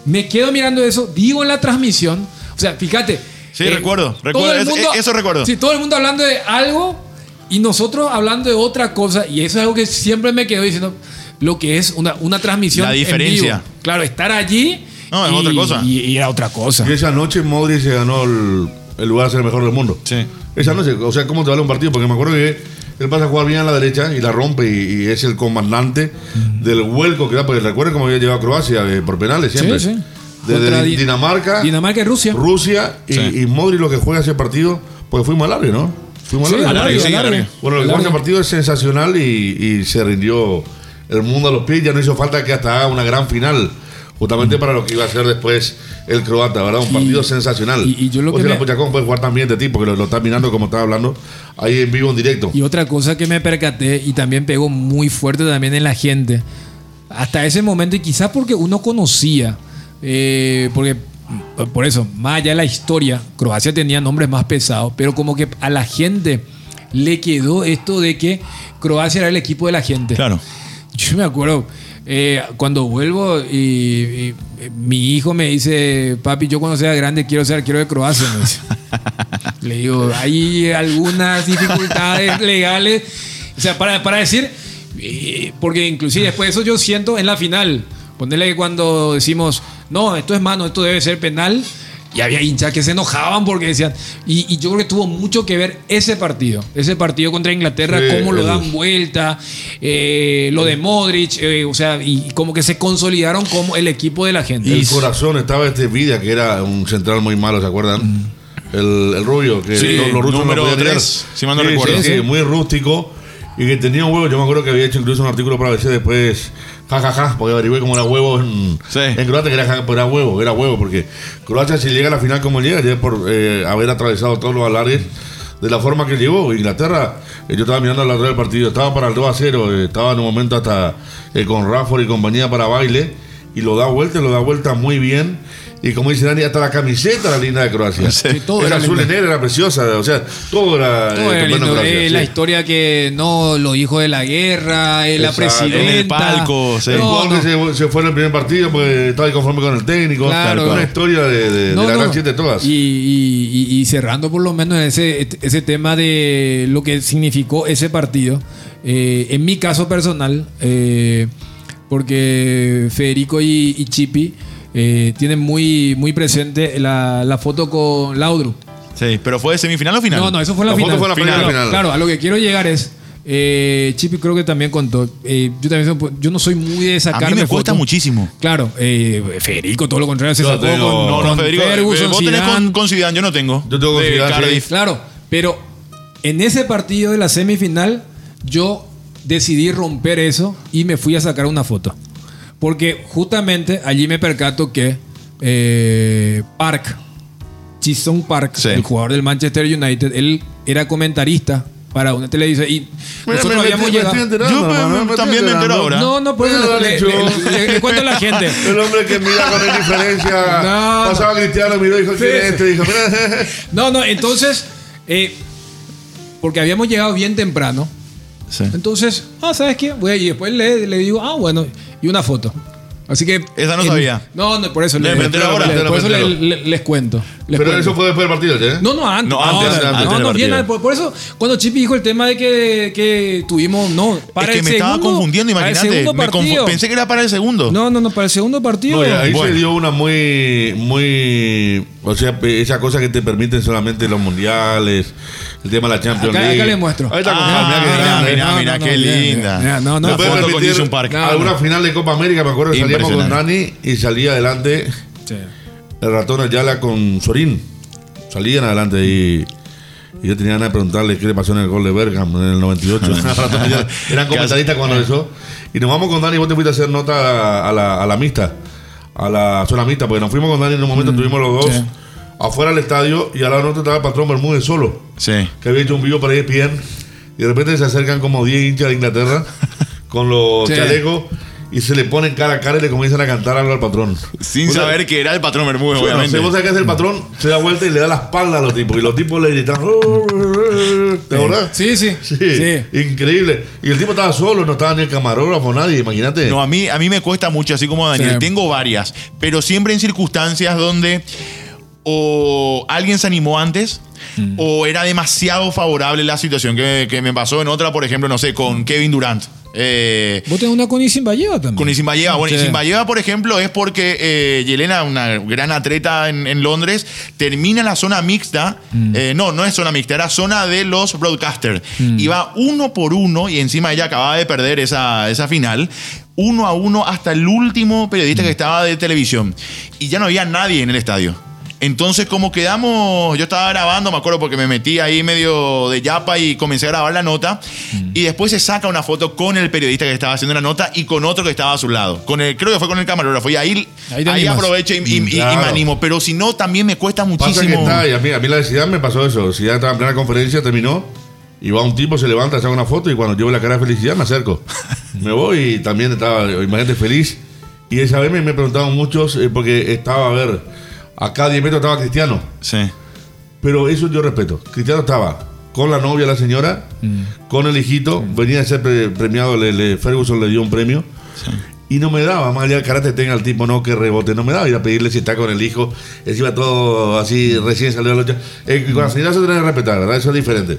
G: me quedo mirando eso, digo en la transmisión, o sea, fíjate.
C: Sí,
G: eh,
C: recuerdo,
G: todo
C: recuerdo,
G: el
C: es- eso recuerdo.
G: Sí, todo el mundo hablando de algo y nosotros hablando de otra cosa. Y eso es algo que siempre me quedo diciendo, lo que es una, una transmisión.
C: La
G: en
C: diferencia.
G: vivo. Claro, estar allí.
C: No, es
G: y-
C: otra cosa.
G: Y, y era otra cosa.
F: Y esa noche Modric se ganó el, el lugar de ser el mejor del mundo.
C: Sí.
F: Esa noche, o sea, ¿cómo te vale un partido? Porque me acuerdo que él pasa a jugar bien a la derecha y la rompe y, y es el comandante del vuelco que da, porque recuerden cómo había llevado a Croacia eh, por penales siempre.
G: Sí, sí.
F: Desde
G: Contra
F: Dinamarca,
G: Dinamarca y Rusia.
F: Rusia y,
C: Sí.
F: y Modric lo que juega ese partido, pues fuimos al área, ¿no? Fuimos
G: Sí,
C: Alargue,
G: área,
C: sí.
F: Bueno, que ese
G: área.
F: partido es sensacional y, y se rindió el mundo a los pies. Ya no hizo falta que hasta haga una gran final, justamente para lo que iba a ser después el croata, ¿verdad? Un partido sensacional.
G: y- y yo lo
F: Vos
G: que
F: en
G: me-
F: la Pochacón puedes jugar también de ti, porque lo, lo estás mirando como estaba hablando ahí en vivo, en directo.
G: Y otra cosa que me percaté y también pegó muy fuerte también en la gente, hasta ese momento, y quizás porque uno conocía, eh, porque por eso, más allá de la historia, Croacia tenía nombres más pesados, pero como que a la gente le quedó esto de que Croacia era el equipo de la gente.
C: Claro.
G: Yo me acuerdo, eh, cuando vuelvo y, y, eh, mi hijo me dice, papi, yo cuando sea grande quiero ser arquero de Croacia. me dice. Le digo, hay algunas dificultades legales. O sea, para, para decir, eh, porque inclusive después de eso yo siento en la final, ponerle que cuando decimos, no, esto es mano, esto debe ser penal. Y había hinchas que se enojaban porque decían, y, y yo creo que tuvo mucho que ver ese partido, ese partido contra Inglaterra,
F: Sí,
G: cómo lo dan vuelta, eh, lo de Modric, eh, o sea, y como que se consolidaron como el equipo de la gente.
F: el corazón estaba este Vidia, que era un central muy malo, ¿se acuerdan? El, el rubio, que
C: Sí,
F: los, los rusos
C: número
F: no podían llegar.
C: tres, si mal no
F: Sí,
C: recuerdo.
F: sí, sí,
G: Sí.
F: muy rústico y que tenía un huevo. Yo me acuerdo que había hecho incluso un artículo para ABC después, jajaja, porque averigué cómo era huevo en,
C: Sí.
F: en Croacia, que era, ja- era huevo, era huevo, porque Croacia si llega a la final como llega, es por eh, haber atravesado todos los alargues de la forma que llegó. Inglaterra, eh, yo estaba mirando la otra del partido, estaba para el 2 a 0, eh, estaba en un momento hasta con Rafford y compañía para baile, y lo da vuelta, lo da vuelta muy bien. Y como dice Dani, hasta la camiseta era linda de Croacia.
G: Sí, todo
F: era
G: era
F: azul y negra, era preciosa. O sea, todo era.
G: Todo
F: eh,
G: era
F: estupendo
G: lindo.
F: en Croacia,
G: Eh,
F: sí.
G: La historia que no, los hijos de la guerra, eh, la presidenta.
C: En el palco, sí.
G: No, no.
F: se, se fue en el primer partido porque estaba inconforme con el técnico.
G: Claro.
F: Una historia de, de- de
G: No,
F: la
G: no,
F: gran siete de todas.
G: Y, y- y- y cerrando por lo menos ese, ese tema de lo que significó ese partido, eh, en mi caso personal, eh, porque Federico y, y Chipi eh, tienen muy, muy presente la, la foto con Laudrup.
C: Sí, pero fue de semifinal o final.
G: No, no, eso fue la,
F: La foto
G: final.
F: fue la
C: final,
G: Claro,
F: final.
G: Claro, a lo que quiero llegar es. eh, Chipi creo que también contó. eh, yo también soy- yo no soy muy de
C: A
G: sacarme
C: mí me cuesta muchísimo.
G: Claro, eh, Federico, todo lo contrario, se
F: Yo
G: sacó
F: tengo-
G: con,
C: No, no,
G: con
C: Federico, eh,
G: Ferguson,
C: vos tenés
G: Zidane.
C: con, con Zidane, yo no tengo.
F: Yo tengo con
C: De
F: Zidane, sí.
C: Cardiff.
G: Claro, pero en ese partido de la semifinal, yo decidí romper eso y me fui a sacar una foto. Porque justamente allí me percato que eh, Park, Chisholm Park,
C: Sí.
G: el jugador del Manchester United, él era comentarista para una televisión y
F: Mira,
G: nosotros
F: me-
G: habíamos llegado...
C: Yo,
F: me
C: también me entero ahora.
G: No, no, por eso le, le-
F: Dani,
G: le- le cuento a la gente.
F: El hombre que mira con indiferencia.
G: No,
F: pasaba Cristiano, miró y dijo:
G: Sí,
F: ¿Quién es
G: sí.
F: este?
G: No, no, entonces, eh, porque habíamos llegado bien temprano.
C: Sí.
G: Entonces, ah, ¿sabes qué? Voy a- y después le, le digo, ah, bueno, y una foto. Así que.
C: Esa no
G: en-
C: sabía.
G: No, no, por eso,
C: Le
G: le-
C: metí la
G: le-
C: hora,
G: le-
F: te la
G: por eso
F: metí
G: le-
F: la hora.
G: le- les cuento. les
F: Pero
G: cuento.
F: eso fue después del partido, ¿eh?
G: No, no, antes.
C: No, antes, antes
G: no, no, bien, por, por eso, cuando Chipi dijo el tema de que, que tuvimos, no, para
C: es que
G: el
C: me estaba
G: segundo-
C: confundiendo, imagínate. confu-. Pensé que era para el segundo.
G: No, no, no, para el segundo partido.
F: No, ahí
C: Bueno.
F: se dio una muy, muy, o sea, pe- esa cosa que te permiten solamente los mundiales, el tema de la Champions
G: Acá-
F: League.
G: acá le muestro.
F: Ahí está con
C: Ah,
F: Mira
C: mira, mira,
G: No,
C: mira, qué
G: no,
C: linda.
G: bien. No, no,
C: foto con
F: alguna final de Copa América, me acuerdo que salíamos con. Nani y salía adelante
G: Sí.
F: el ratón Ayala con Sorín. Salían adelante y, y yo tenía ganas de preguntarle qué le pasó en el gol de Bergam en el 98. Ratón Ayala. Eran comentaristas cuando eso. Y nos vamos con Dani, vos te fuiste a hacer nota a la, a la mixta, a la zona mixta, porque nos fuimos con Dani en un momento, estuvimos los dos
G: sí.
F: afuera del estadio y al lado nosotros estaba el patrón Bermúdez solo,
C: Sí.
F: que había hecho un video para ESPN y de repente se acercan como 10 hinchas de Inglaterra con los
G: Sí.
F: chalecos y se le ponen cara a cara y le comienzan a cantar algo al patrón.
C: Sin
F: O sea,
C: saber que era el patrón Bermúdez,
F: bueno,
C: obviamente.
F: si vos sabés qué hace el patrón, se da vuelta y le da la espalda a los tipos. Y los tipos le gritan. ¿Te acordás?
G: Sí, sí.
F: Sí,
G: sí.
F: increíble. Y el tipo estaba solo, no estaba ni el camarógrafo, nadie, imagínate.
C: No, a mí, a mí me cuesta mucho, así como a Daniel.
G: Sí.
C: Tengo varias, pero siempre en circunstancias donde o alguien se animó antes o era demasiado favorable la situación que, que me pasó en otra, por ejemplo, no sé, con Kevin Durant. Eh,
G: Vos tenés una con Isimbayeva también.
C: con Isimbayeva. Bueno,
G: Sí.
C: Isimbayeva, por ejemplo, es porque eh, Yelena, una gran atleta en, en Londres, termina la zona mixta. Eh, no, no es zona mixta, era zona de los broadcasters. Y va uno por uno, y encima ella acababa de perder esa, esa final. Uno a uno hasta el último periodista que estaba de televisión. Y ya no había nadie en el estadio. Entonces, como quedamos, yo estaba grabando, me acuerdo porque me metí ahí medio de yapa y comencé a grabar la nota. Y después se saca una foto con el periodista que estaba haciendo la nota y con otro que estaba a su lado. Con el, creo que fue con el camarógrafo. Y ahí,
G: Ahí
C: aprovecho y, me animo. Pero si no, también me cuesta muchísimo.
F: está, y a mí, a mí la de me pasó eso. Zidane estaba en plena conferencia, terminó, y va un tipo, se levanta, saca una foto, y cuando veo la cara de felicidad me acerco. me voy y también estaba, imagínate, feliz. Y esa vez me, me preguntaban muchos, eh, porque estaba, a ver, acá a 10 metros estaba Cristiano.
C: Sí.
F: Pero eso yo respeto. Cristiano estaba con la novia, la señora, con el hijito, venía a ser pre- premiado, le, le- Ferguson le dio un premio. Y no me daba, más allá del carácter tenga el tipo, no que rebote, no me daba ir a pedirle si está con el hijo, encima todo así, recién salió de la lucha. Eh, con la señora se tiene que respetar, ¿verdad? Eso es diferente.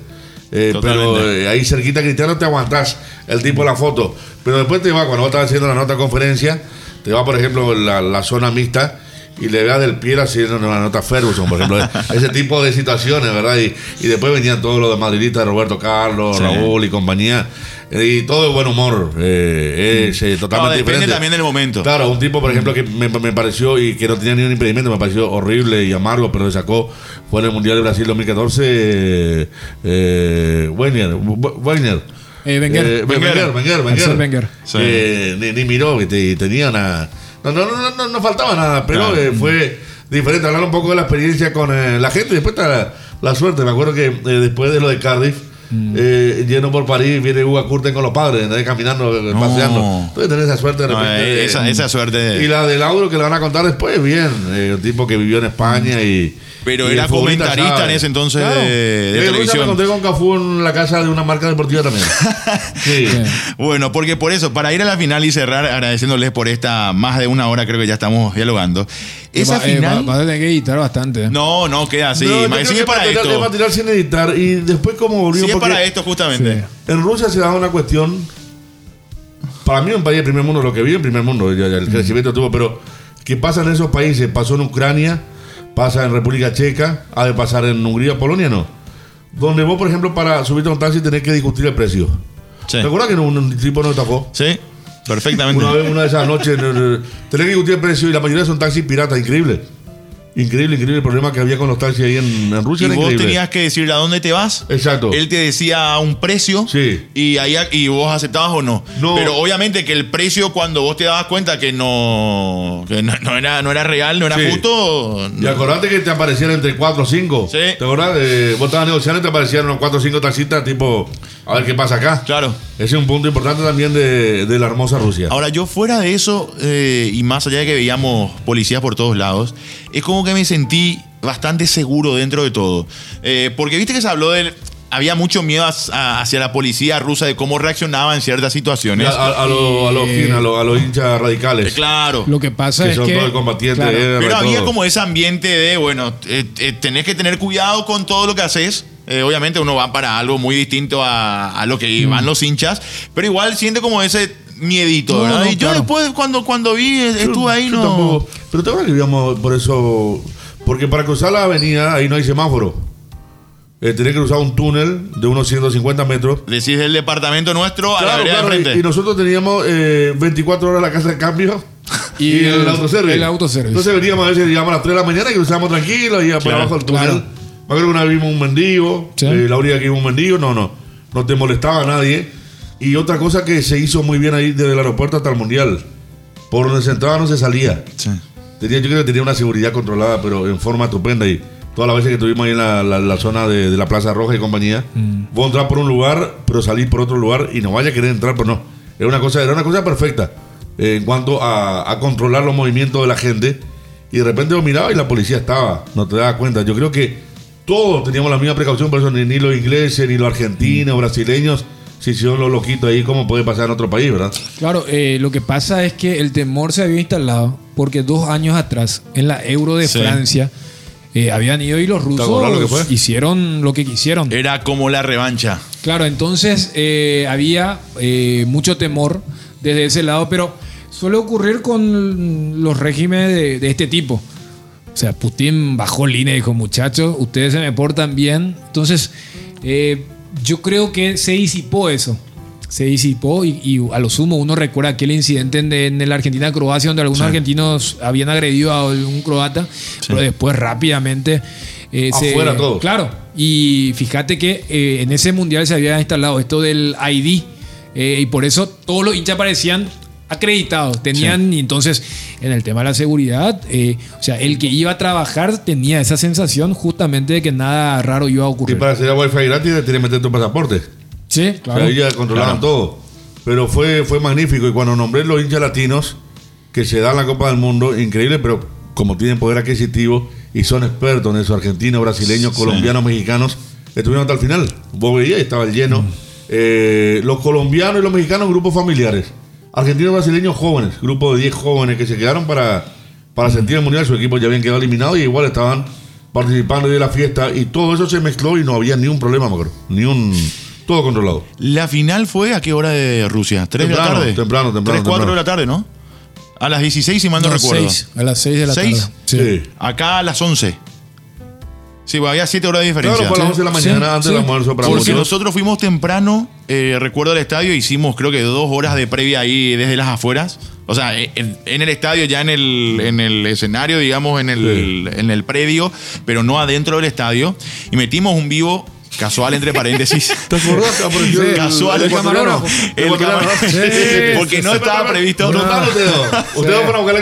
F: Eh, pero eh, ahí cerquita Cristiano te aguantás el tipo la foto. Pero después te va, cuando vos estás haciendo la nota conferencia, te va, por ejemplo, la, la zona mixta y le veas del pie haciendo la nota Ferguson, por ejemplo. ese tipo de situaciones, ¿verdad? Y, y después venían todos los de Madridistas, Roberto Carlos,
C: Sí.
F: Raúl y compañía. Eh, Y todo de buen humor. eh, es eh,
C: No,
F: totalmente
C: depende
F: diferente.
C: también del momento.
F: Claro, un tipo, por ejemplo, que me, me pareció y que no tenía ningún impedimento, me pareció horrible y amargo, pero le sacó, fue en el Mundial de Brasil 2014, eh, eh, Weiner.
G: Eh, Wenger.
F: Eh, Wenger, Wenger, Wenger.
G: Wenger.
C: Sí.
F: Eh, ni, ni miró, que te- tenía una... No, no, no, no, no faltaba nada, pero
C: Claro.
F: eh, fue diferente hablar un poco de la experiencia con eh, la gente. Después está la, la suerte. Me acuerdo que eh, después de lo de Cardiff, eh, lleno por París, viene Hugo Curten con los padres, caminando, eh,
C: No.
F: paseando. Entonces tenés esa suerte de repente. de-
C: esa, esa suerte.
F: Y la de Lauro que le van a contar después, bien. eh, un tipo que vivió en España y.
C: Pero
F: y
C: era comentarista
F: sabe.
C: en ese entonces
F: Claro.
C: de, de televisión.
F: me encontré con Cafú en la casa de una marca deportiva también. Sí.
C: Bueno, porque por eso, para ir a la final y cerrar agradeciéndoles por esta más de una hora, creo que ya estamos dialogando. Esa
G: Va- eh,
C: final.
G: va- a tener que editar bastante.
C: No, no, queda así.
F: No, creo
C: sigue
F: que
C: para
F: material- es
C: esto.
F: material sin editar. Y después, como volvimos.
C: Sigue para esto, justamente.
F: En Rusia se da una cuestión. Para mí, un país de primer mundo, lo que vive en primer mundo, ya- ya el crecimiento tuvo, pero ¿qué pasa en esos países? Pasó en Ucrania, pasa en República Checa, ha de pasar en Hungría, Polonia, no. Donde vos, por ejemplo, para subirte a un taxi tenés que discutir el precio.
C: Sí.
F: ¿Te acuerdas que un, un tipo no estafó?
C: Sí, perfectamente.
F: Una vez, una de esas noches, no, no, tenés que discutir el precio y la mayoría son taxis piratas, increíble. Increíble, increíble el problema que había con los taxis ahí en, en
C: Y
F: Rusia. era
C: vos
F: increíble.
C: tenías que decirle a dónde te vas.
F: Exacto.
C: Él te decía un precio
F: Sí.
C: y ahí y vos aceptabas o no.
F: No.
C: Pero obviamente que el precio cuando vos te dabas cuenta que no, que no, no era, no era real, no era
F: Sí.
C: justo.
F: Y acordate que te aparecían entre 4 o 5.
C: Sí.
F: ¿Te acordás? Eh, vos estabas negociando y te aparecían unos 4 o 5 taxistas, tipo, a ver qué pasa acá.
C: Claro.
F: Ese es un punto importante también de, de la hermosa Rusia.
C: Ahora, yo fuera de eso, eh, y más allá de que veíamos policías por todos lados, es como que me sentí bastante seguro dentro de todo. Eh, porque viste que se habló de... Había mucho miedo as- a- hacia la policía rusa de cómo reaccionaba en ciertas situaciones.
F: a, a- a los- a los
G: Eh,
F: fin, a los- a los hinchas radicales.
C: Eh, claro.
G: Lo que pasa
F: que
G: es
F: son
G: que.
F: todos combatientes
G: claro,
F: de guerra
C: Pero había
F: todo.
C: como ese ambiente de, bueno, eh, eh, tenés que tener cuidado con todo lo que haces. Eh, obviamente uno va para algo muy distinto a, a lo que
F: Mm.
C: van los hinchas, pero igual siente como ese miedito,
G: No,
C: ¿verdad?
G: no,
C: y yo
G: claro.
C: después, cuando, cuando vi, eh, estuve ahí,
F: Yo
C: no...
F: tampoco. Pero te acuerdas que vivíamos por eso. Porque para cruzar la avenida ahí no hay semáforo. Eh, tenés que cruzar un túnel de unos 150 metros.
C: Decís del departamento nuestro a la vereda
F: claro,
C: de
F: y,
C: frente.
F: y nosotros teníamos eh, 24 horas la casa de cambio y,
G: Y
F: el,
G: el-
F: autoservice.
G: el autoservice.
F: Entonces veníamos a veces llegamos a las 3 de la mañana y cruzábamos tranquilos y
C: Claro,
F: abajo del túnel. Me acuerdo que una vez vimos un mendigo,
G: Sí.
F: eh, la única que vimos un mendigo, no, no, no te molestaba a nadie. Y otra cosa que se hizo muy bien ahí desde el aeropuerto hasta el mundial, por donde se entraba no se salía.
C: Sí.
F: Tenía, yo creo que tenía una seguridad controlada, pero en forma estupenda. Y todas las veces que estuvimos ahí en la, la- la zona de, de la Plaza Roja y compañía, vos entrar por un lugar, pero salir por otro lugar y no vaya a querer entrar, pero no. Era una cosa, era una cosa perfecta eh, en cuanto a, a controlar los movimientos de la gente. Y de repente vos mirabas y la policía estaba, no te dabas cuenta. Yo creo que todos teníamos la misma precaución, por eso ni, ni los ingleses, ni los argentinos, brasileños, si son los loquitos ahí, como puede pasar en otro país, ¿verdad?
G: Claro, eh, lo que pasa es que el temor se había instalado porque dos años atrás, en la Euro de
C: Sí.
G: Francia, eh, habían ido y los
F: acordás lo que fue?
G: rusos hicieron lo que quisieron.
C: Era como la revancha.
G: Claro, entonces eh, había eh, mucho temor desde ese lado, pero suele ocurrir con los regímenes de, de este tipo. O sea, Putin bajó línea y dijo, muchachos, ustedes se me portan bien. Entonces, eh, yo creo que se disipó eso. Se disipó y, y a lo sumo uno recuerda aquel incidente en, en la Argentina-Croacia donde algunos argentinos habían agredido a un croata, pero después rápidamente... eh, se-
F: Afuera todo.
G: Claro, y fíjate que eh, en ese mundial se había instalado esto del ID eh, y por eso todos los hinchas parecían acreditados, tenían, y entonces en el tema de la seguridad, eh, o sea, el que iba a trabajar tenía esa sensación justamente de que nada raro iba a
F: Y
G: ocurrir.
F: para hacer wifi gratis, te que meter tu pasaporte.
G: Sí,
F: O
G: claro.
F: sea, ellos controlaban todo. Pero fue, fue magnífico. Y cuando nombré los hinchas latinos que se dan la Copa del Mundo, increíble, pero como tienen poder adquisitivo y son expertos en eso, argentinos, brasileños,
C: Sí.
F: colombianos, mexicanos, estuvieron hasta el final. Vos veías, estaba el lleno. Eh, los colombianos y los mexicanos, grupos familiares. Argentinos, brasileños, jóvenes, grupo de 10 jóvenes que se quedaron para, para sentir el mundial. Su equipo ya habían quedado eliminados y igual estaban participando de la fiesta. Y todo eso se mezcló y no había ni un problema, me acuerdo. Ni un. Todo controlado.
C: La final fue a qué hora de Rusia? ¿3 de la
F: Temprano,
C: tarde?
F: temprano, temprano,
C: 3, 4
F: temprano.
C: de la tarde, ¿no? A las 16, si mal no,
G: No,
C: recuerdo.
G: seis, a las 6 de la
C: ¿Seis?
G: tarde.
F: Sí.
C: Acá a las 11. Sí, había 7 horas de diferencia.
F: Claro, fue a las 11 de la
G: Sí,
F: mañana antes
G: sí.
F: del almuerzo para
C: Porque
F: muchos.
C: nosotros fuimos temprano, eh, recuerdo al estadio, hicimos creo que dos horas de previa ahí desde las afueras. O sea, en, en el estadio, ya en el, en el escenario, digamos, en el, en el predio, pero no adentro del estadio. Y metimos un vivo Casual entre paréntesis.
F: ¿Te acordás? Apareció el-
C: Casual.
F: el camarógrafo.
C: El camarógrafo. Porque no estaba previsto.
F: No estaban ustedes van a buscar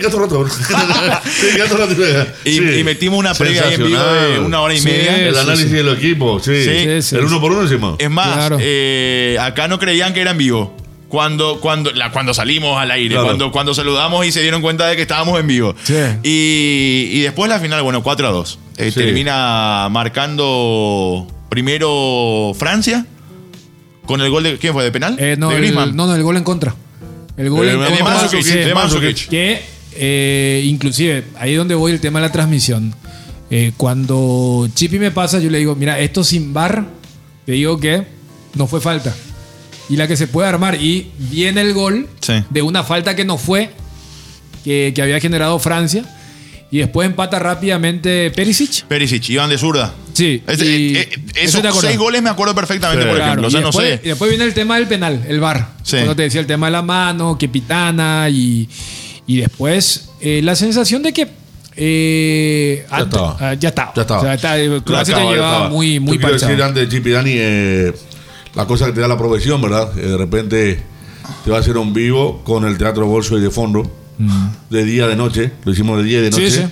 F: gato rato.
C: Y, metimos una previa ahí en vivo de una hora y
G: Sí.
C: media.
F: El análisis del equipo, sí.
C: Sí,
G: sí,
F: el uno por uno hicimos.
C: Es más, eh, acá no creían que era en vivo. Cuando, cuando, la- cuando salimos al aire,
F: Claro.
C: cuando, cuando saludamos y se dieron cuenta de que estábamos en vivo.
G: Sí.
C: Y, y después la final, bueno, 4 a 2. Eh,
F: Sí.
C: Termina marcando primero Francia. Con el gol de. ¿Quién fue? ¿De penal?
G: Eh, no,
C: de
G: el,
C: Griezmann.
G: no, no, el gol en contra. El gol en contra. Sí.
C: de Mandzukic.
G: Que, eh, inclusive, ahí es donde voy el tema de la transmisión. Eh, cuando Chipi me pasa, yo le digo, mira, esto sin bar, te digo que no fue falta. Y la que se puede armar. Y viene el gol
C: Sí.
G: de una falta que no fue, que, que había generado Francia. Y después empata rápidamente Perisic.
C: Perisic, iban de zurda.
G: Sí. Y-
C: eh, eh,
G: eso
C: esos
G: acordás.
C: seis goles me acuerdo perfectamente,
F: Sí.
C: por
G: Claro,
C: ejemplo. O
G: y,
C: sea, no
G: después,
C: sé.
G: y después viene el tema del penal, el VAR.
C: Sí.
G: Cuando te decía el tema de la mano, que pitana y, y después eh, la sensación de que eh,
F: Ya
G: ante-
F: estaba.
G: ah, ya estaba.
F: Ya estaba.
G: O sea, está- Croacia
F: Ya
G: llevaba muy, muy
F: Yo quiero decir antes de Chip y Dani, eh, la cosa que te da la profesión, ¿verdad? De repente te va a hacer un vivo con el teatro bolso y de fondo, de día, de noche. Lo hicimos de día y de
G: Sí,
F: noche.
G: sí.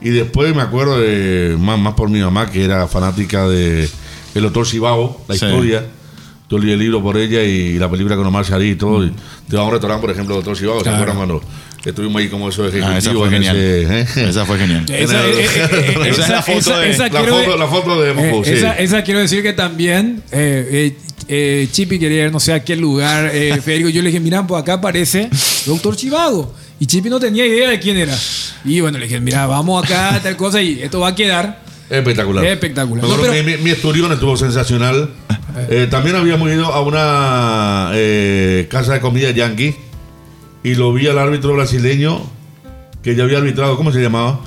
F: Y después me acuerdo de, más, más por mi mamá, que era fanática de El Doctor Cibao, la
C: Sí.
F: historia. Yo leí el libro por ella y la película con Omar Sharif y todo. Y te va a un restaurante, por ejemplo, Doctor Cibao. ¿Se
G: Claro.
F: acuerdan cuando estuvimos ahí como esos ejecutivos?
C: Ah, esa fue
F: en
C: genial.
F: ese, ¿eh?
C: Esa fue genial.
G: Esa,
F: el-
G: eh, eh, eh,
C: Esa es la foto
G: esa-
C: de-
G: esa
F: La
G: quiero-
F: foto, la foto de Moscú,
G: eh,
F: sí.
G: esa, esa quiero decir que también eh, eh, eh, Chipi quería ir no sé a qué lugar, eh, Federico. Yo le dije, mira, pues acá aparece Doctor Chivago. Y Chipi no tenía idea de quién era. Y bueno, le dije, mira, vamos acá, tal cosa, y esto va a quedar.
F: Espectacular.
G: Espectacular. No, pero-
F: mi, mi esturión estuvo sensacional. Eh, también habíamos ido a una eh, casa de comida yankee y lo vi al árbitro brasileño que ya había arbitrado. ¿Cómo se llamaba?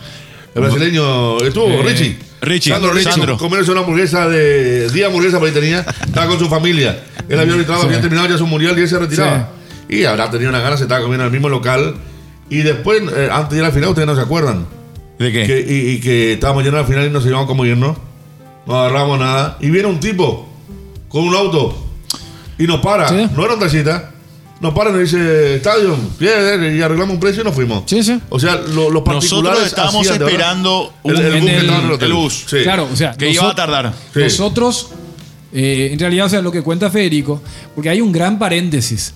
F: El brasileño estuvo,
G: Eh,
F: Richie.
C: Richie,
F: Sandro Richie.
C: Sandro.
F: Comerse una hamburguesa de. Día hamburguesa por ahí tenía. Estaba con su familia. Él había arbitrado, había terminado ya su mundial y él se retiraba. Y habrá tenido una gana, se estaba comiendo en el mismo local. Y después, eh, antes de ir al final, ustedes no se acuerdan.
C: ¿De qué?
F: Que- y, y que estábamos yendo al final y no sabíamos cómo irnos. No agarramos nada. Y viene un tipo con un auto y nos para.
G: Sí.
F: No era un taxista. Nos para y nos dice, Estadio, bien, y arreglamos un precio y nos fuimos.
G: Sí, sí.
F: O sea, lo- los particulares.
C: Nosotros estábamos
F: hacían,
C: esperando
F: el, bus que
G: en el-.
F: Sí.
G: Claro, o sea,
C: Que iba a
G: nosotros-
C: tardar.
F: Sí.
G: Nosotros, eh, en realidad, o sea, lo que cuenta Federico, porque hay un gran paréntesis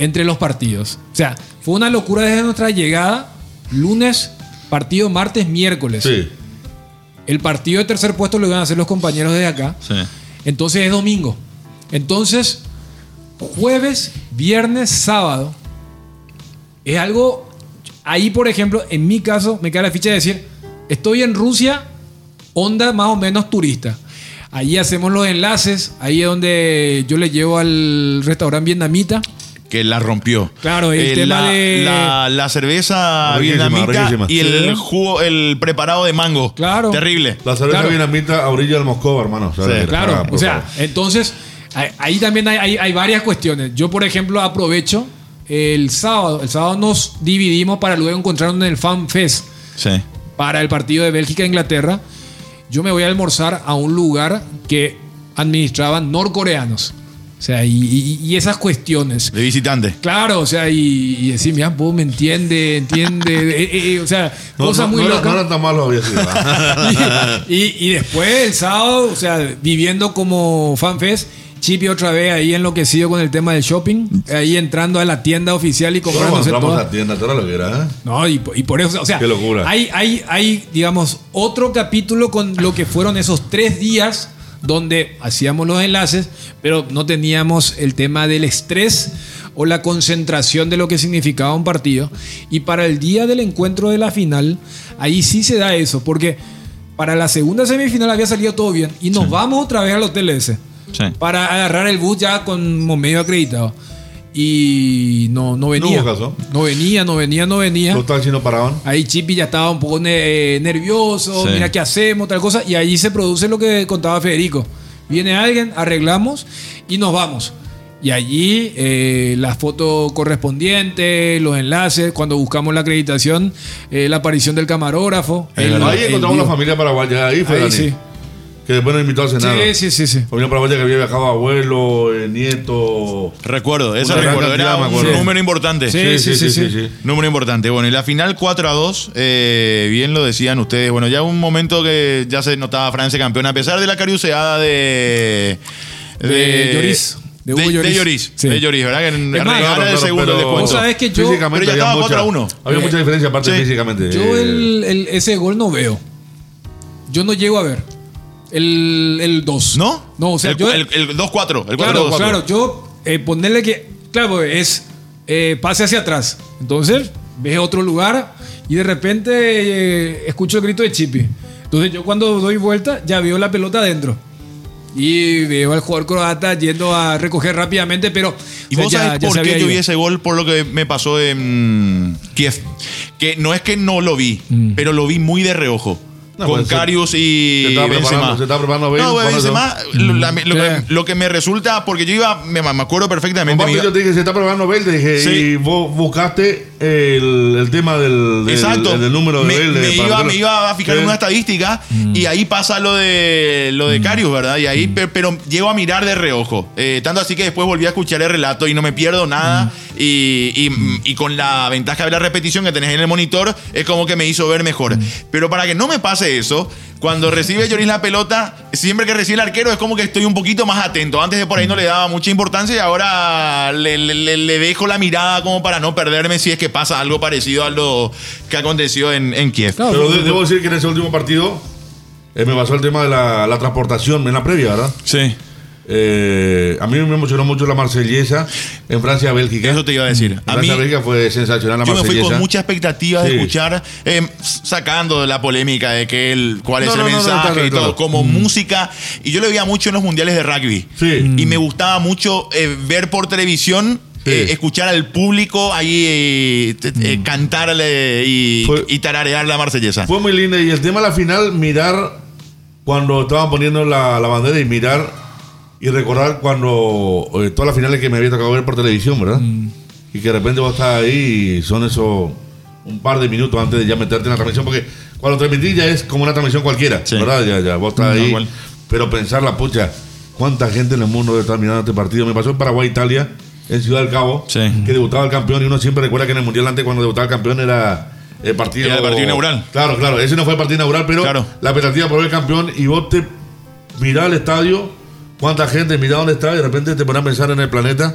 G: entre los partidos. O sea, fue una locura desde nuestra llegada, lunes, partido martes, miércoles.
F: Sí.
G: El partido de tercer puesto lo iban a hacer los compañeros de acá.
C: Sí.
G: Entonces es domingo. Entonces, jueves, viernes, sábado, es algo. Ahí, por ejemplo, en mi caso, me cae la ficha de decir: estoy en Rusia, onda más o menos turista. Ahí hacemos los enlaces, ahí es donde yo le llevo al restaurante vietnamita.
C: Que la rompió.
G: Claro, el tema
C: la,
G: de-
C: La, la cerveza
F: Riquísima,
C: vietnamita
F: riquísima.
C: y el jugo, el preparado de mango.
G: Claro.
C: Terrible.
F: La cerveza
G: Claro.
F: vietnamita a orilla del Moscova, hermano. O sea,
C: Sí,
G: Claro,
F: ah, por
G: o sea,
F: favor.
G: entonces ahí- ahí también hay, hay- hay varias cuestiones. Yo, por ejemplo, aprovecho el sábado. El sábado nos dividimos para luego encontrarnos en el Fan Fest
C: Sí.
G: para el partido de Bélgica-Inglaterra. Yo me voy a almorzar a un lugar que administraban norcoreanos. O sea, y, y- y esas cuestiones.
C: De visitante.
G: Claro, o sea, y, y decir, mira, vos me entiende, entiende. eh, eh, eh, o sea,
F: No,
G: cosas
F: no,
G: muy
F: no era-
G: locas.
F: No era tan malo había sido. ¿verdad?
G: y, después el sábado, o sea, viviendo como fanfest, Chipi otra vez ahí enloquecido con el tema del shopping, ahí entrando a la tienda oficial y comprándose
F: entramos a
G: todo.
F: la tienda, todo lo que era. ¿eh?
G: No, y, y por eso, o sea,
F: Qué locura.
G: Hay, hay, hay, digamos, otro capítulo con lo que fueron esos tres días donde hacíamos los enlaces, pero no teníamos el tema del estrés o la concentración de lo que significaba un partido. Y para el día del encuentro de la final, ahí sí se da eso, porque para la segunda semifinal había salido todo bien y nos vamos otra vez al hotel ese
C: Sí.
G: para agarrar el bus ya como medio acreditado. Y no, no venía.
F: hubo caso.
G: No venía, no venía, no venía.
F: Los taxis no paraban.
G: Ahí Chipi ya estaba un poco ne- eh, nervioso,
C: Sí.
G: mira qué hacemos, tal cosa, y ahí se produce lo que contaba Federico. Viene alguien, arreglamos y nos vamos. Y allí eh, la foto correspondiente, los enlaces, cuando buscamos la acreditación, eh, la aparición del camarógrafo. el-
F: Ahí
G: el
F: encontramos
G: vivo.
F: una familia paraguaya. Ahí fue
G: Ahí
F: Dani.
G: sí.
F: Que después nos invitó a cenar.
G: Sí, sí, sí, sí.
F: Vino para Paraguay que había viajado abuelo, eh, nieto.
C: Recuerdo, eso
F: Una gran
C: recuerdo. Era un
F: acuerdo.
C: número importante.
G: Sí, sí, sí, sí.
C: Número importante. Bueno, y la final 4 a 2, eh, bien lo decían ustedes. Bueno, ya un momento que ya se notaba Francia campeona, a pesar de la cariuseada de.
G: De Lloris. De Hugo
C: de,
G: Lloris.
C: de Lloris.
G: Sí.
C: De Lloris, ¿verdad? Que
G: más,
C: regala
F: Claro,
C: el
F: claro,
C: segundo descuento.
G: Vos sabés que yo-
C: pero ya
F: había
C: estaba
F: mucha-
C: 4 a 1.
F: Había mucha diferencia aparte
C: Sí.
F: físicamente.
G: Yo el, el- ese gol no veo. Yo no llego a ver. El, el 2.
C: ¿No?
G: No, o sea,
C: el,
G: yo.
C: el, el 2-4. El 4
G: claro, claro. Yo eh, ponerle que. Claro, es eh, pase hacia atrás. Entonces, ves otro lugar y de repente eh, escucho el grito de Chipi. Entonces, yo cuando doy vuelta, ya veo la pelota adentro. Y veo al jugador croata yendo a recoger rápidamente, pero.
C: ¿Y
G: sea,
C: vos
G: ya-
C: sabés
G: ya
C: por qué yo vi ese gol? Por lo que me pasó en Kiev. Que no es que no lo vi,
G: Mm.
C: pero lo vi muy de reojo.
F: No,
C: con
F: pues,
C: Karius y
F: se estaba
C: Benzema.
F: preparando- se estaba preparando bien
C: No,
F: para
C: Benzema, lo, la- lo que, lo que me resulta, porque yo iba, me, me acuerdo perfectamente. iba-
F: yo te dije, se está probando Bale, te dije,
C: Sí.
F: y vos buscaste el, el tema del, del,
C: Exacto.
F: del número de
C: me,
F: Bale.
C: me iba, me iba a fijar en una estadística
G: Mm.
C: y ahí pasa lo de lo de Carius, ¿verdad? Y ahí, pe- pero, llego a mirar de reojo. Eh, tanto así que después volví a escuchar el relato y no me pierdo nada. Y, y- y con la ventaja de la repetición que tenés en el monitor, es como que me hizo ver mejor. Pero para que no me pase eso, cuando recibe Lloris la pelota, siempre que recibe el arquero es como que estoy un poquito más atento. Antes de por ahí no le daba mucha importancia y ahora le, le- dejo la mirada como para no perderme si es que pasa algo parecido a lo que aconteció en, en Kiev.
G: Claro,
F: Pero de- debo decir que en ese último partido eh, me pasó el tema de la, la transportación en la previa, ¿verdad?
C: Sí.
F: Eh, a mí me emocionó mucho la marsellesa en Francia-Bélgica.
C: Eso te iba a decir. A mí,
F: Francia-Bélgica fue sensacional la
C: yo me fui
F: marsellesa.
C: con mucha expectativa de
F: Sí.
C: escuchar, eh, sacando la polémica de que él, cuál es
F: No,
C: el
F: no,
C: mensaje y todo, como música. Y yo lo veía mucho en los mundiales de rugby.
F: Sí.
C: Y me gustaba mucho eh, ver por televisión.
F: Sí.
C: eh, escuchar al público ahí eh, eh, cantarle y,
F: Fue-
C: y tararear la marsellesa.
F: Fue muy linda. Y el tema de la final, mirar cuando estaban poniendo la, la bandera y mirar y recordar cuando eh, todas las finales que me había tocado ver por televisión, ¿verdad? Y que de repente vos estás ahí y son esos un par de minutos antes de ya meterte en la transmisión, porque cuando transmitís ya es como una transmisión cualquiera,
C: Sí.
F: ¿verdad? Ya, ya, vos estás
C: Tal
F: ahí. Pero pensar la pucha, cuánta gente en el mundo estar mirando este partido. Me pasó en Paraguay-Italia, en Ciudad del Cabo,
C: Sí.
F: que debutaba el campeón y uno siempre recuerda que en el Mundial antes cuando debutaba el campeón era el partido...
C: Era el partido inaugural.
F: Claro, claro, ese no fue el partido inaugural, pero
C: Claro.
F: la expectativa por ver el campeón y vos te mirás al estadio, cuánta gente mira dónde está y de repente te pones a pensar en el planeta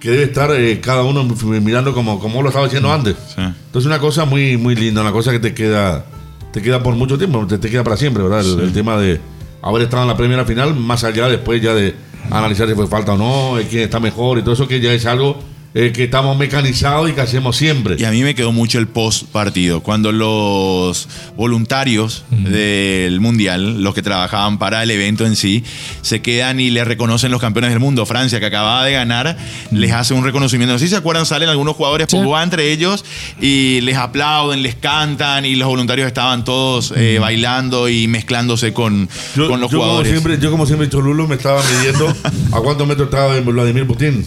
F: que debe estar eh, cada uno mirando como, como lo estaba haciendo antes.
C: Sí.
F: Entonces una cosa muy, muy linda, una cosa que te queda, te queda por mucho tiempo, te, te queda para siempre, ¿verdad? El, el tema de haber estado en la primera final, más allá después ya de analizar si fue falta o no, eh, quién está mejor y todo eso que ya es algo eh, que estamos mecanizados y que hacemos siempre.
C: Y a mí me quedó mucho el post partido, cuando los voluntarios del mundial, los que trabajaban para el evento en sí, se quedan y le reconocen los campeones del mundo. Francia, que acababa de ganar, les hace un reconocimiento. No sé si se acuerdan, salen algunos jugadores,
G: Sí.
C: Pogba entre ellos, y les aplauden, les cantan, y los voluntarios estaban todos eh, bailando y mezclándose con,
F: Yo,
C: con los
F: yo como
C: jugadores.
F: siempre, yo como siempre Cholulo me estaba midiendo a cuántos metros estaba Vladimir Putin.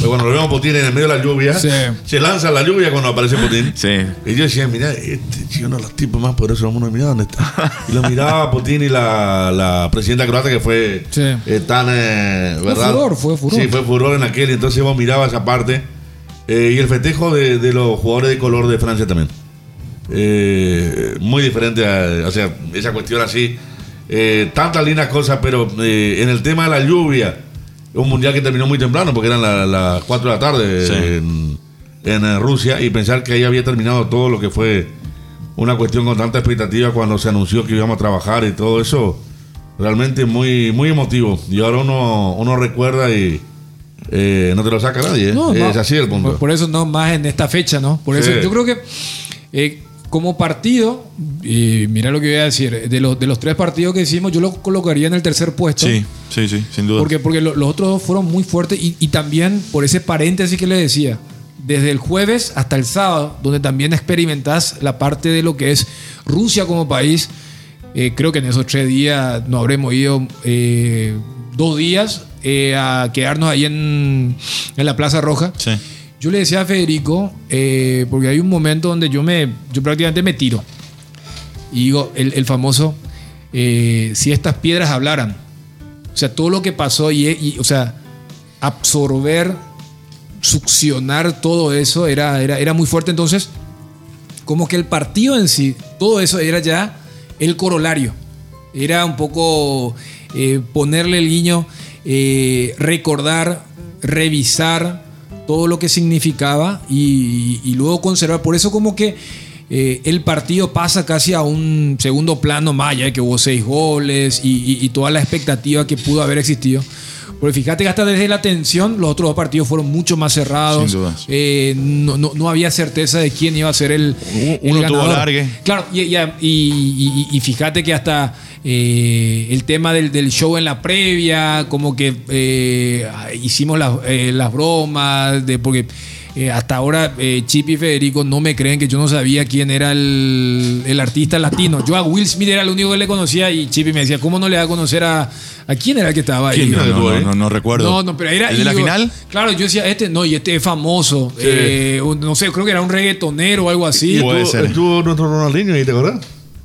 F: Pues cuando lo vemos a Putin en el medio de la lluvia,
G: Sí.
F: se lanza la lluvia cuando aparece Putin.
C: Sí.
F: Y yo decía, mira, este chico uno de los tipos más poderosos del mundo, mira dónde está. Y lo miraba Putin y la, la presidenta croata que fue
G: Sí.
F: eh, tan, eh, ¿verdad?
G: furor, fue furor.
F: Sí, fue furor en aquel. Y entonces vos mirabas esa parte. Eh, y el festejo de, de los jugadores de color de Francia también. Eh, muy diferente a, o sea, esa cuestión así. Eh, tantas lindas cosas, pero eh, en el tema de la lluvia, un mundial que terminó muy temprano, porque eran la- las 4 de la tarde
C: Sí.
F: en, en, eh, Rusia, y pensar que ahí había terminado todo lo que fue una cuestión con tanta expectativa cuando se anunció que íbamos a trabajar y todo eso, realmente muy, muy emotivo. Y ahora uno, uno recuerda y eh, no te lo saca nadie. ¿eh?
G: No,
F: es
G: no.
F: así el punto.
G: Por, por eso no más en esta fecha, ¿no? Por eso yo creo que eh, como partido, y mira lo que voy a decir, de los, de los tres partidos que hicimos, yo lo colocaría en el tercer puesto.
C: Sí, sí, sí, sin duda.
G: Porque, porque lo- los otros dos fueron muy fuertes y, y también por ese paréntesis que le decía, desde el jueves hasta el sábado, donde también experimentás la parte de lo que es Rusia como país, eh, creo que en esos tres días nos habremos ido eh, dos días eh, a quedarnos ahí en, en la Plaza Roja.
C: Sí.
G: Yo le decía a Federico, eh, porque hay un momento donde yo me, yo prácticamente me tiro. Y digo, el, famoso, eh, si estas piedras hablaran. O sea, todo lo que pasó y, o sea, absorber, succionar todo eso era, era, era muy fuerte. Entonces, como que el partido en sí, todo eso era ya el corolario. Era un poco eh, ponerle el guiño, recordar, revisar todo lo que significaba y, y luego conservar. Por eso como que eh, el partido pasa casi a un segundo plano más, ya que hubo seis goles y, toda la expectativa que pudo haber existido. Porque fíjate que hasta desde la tensión los otros dos partidos fueron mucho más cerrados.
C: Sin dudas.
G: Eh, no, no- no había certeza de quién iba a ser el, el
C: Uno tuvo
G: ganador. Claro, y- y- y- y fíjate que hasta eh, el tema del, del show en la previa, como que eh, hicimos las, eh, las bromas, de, porque eh, hasta ahora eh, Chip y Federico no me creen que yo no sabía quién era el, el artista latino. Yo a Will Smith era el único que le conocía y Chip me decía, ¿cómo no le va a conocer a, a quién era el que estaba ahí?
C: ¿Quién? No, no,
F: tuvo,
C: no, no, no recuerdo.
G: No, no, pero era.
C: ¿El de
G: y
C: la
G: digo,
C: final?
G: Claro, yo decía, este no, y este es famoso. Eh, no sé, creo que era un reggaetonero o algo así.
F: Y
C: Puede
F: estuvo,
C: ser.
F: estuvo nuestro Ronaldinho ahí, ¿te acordás?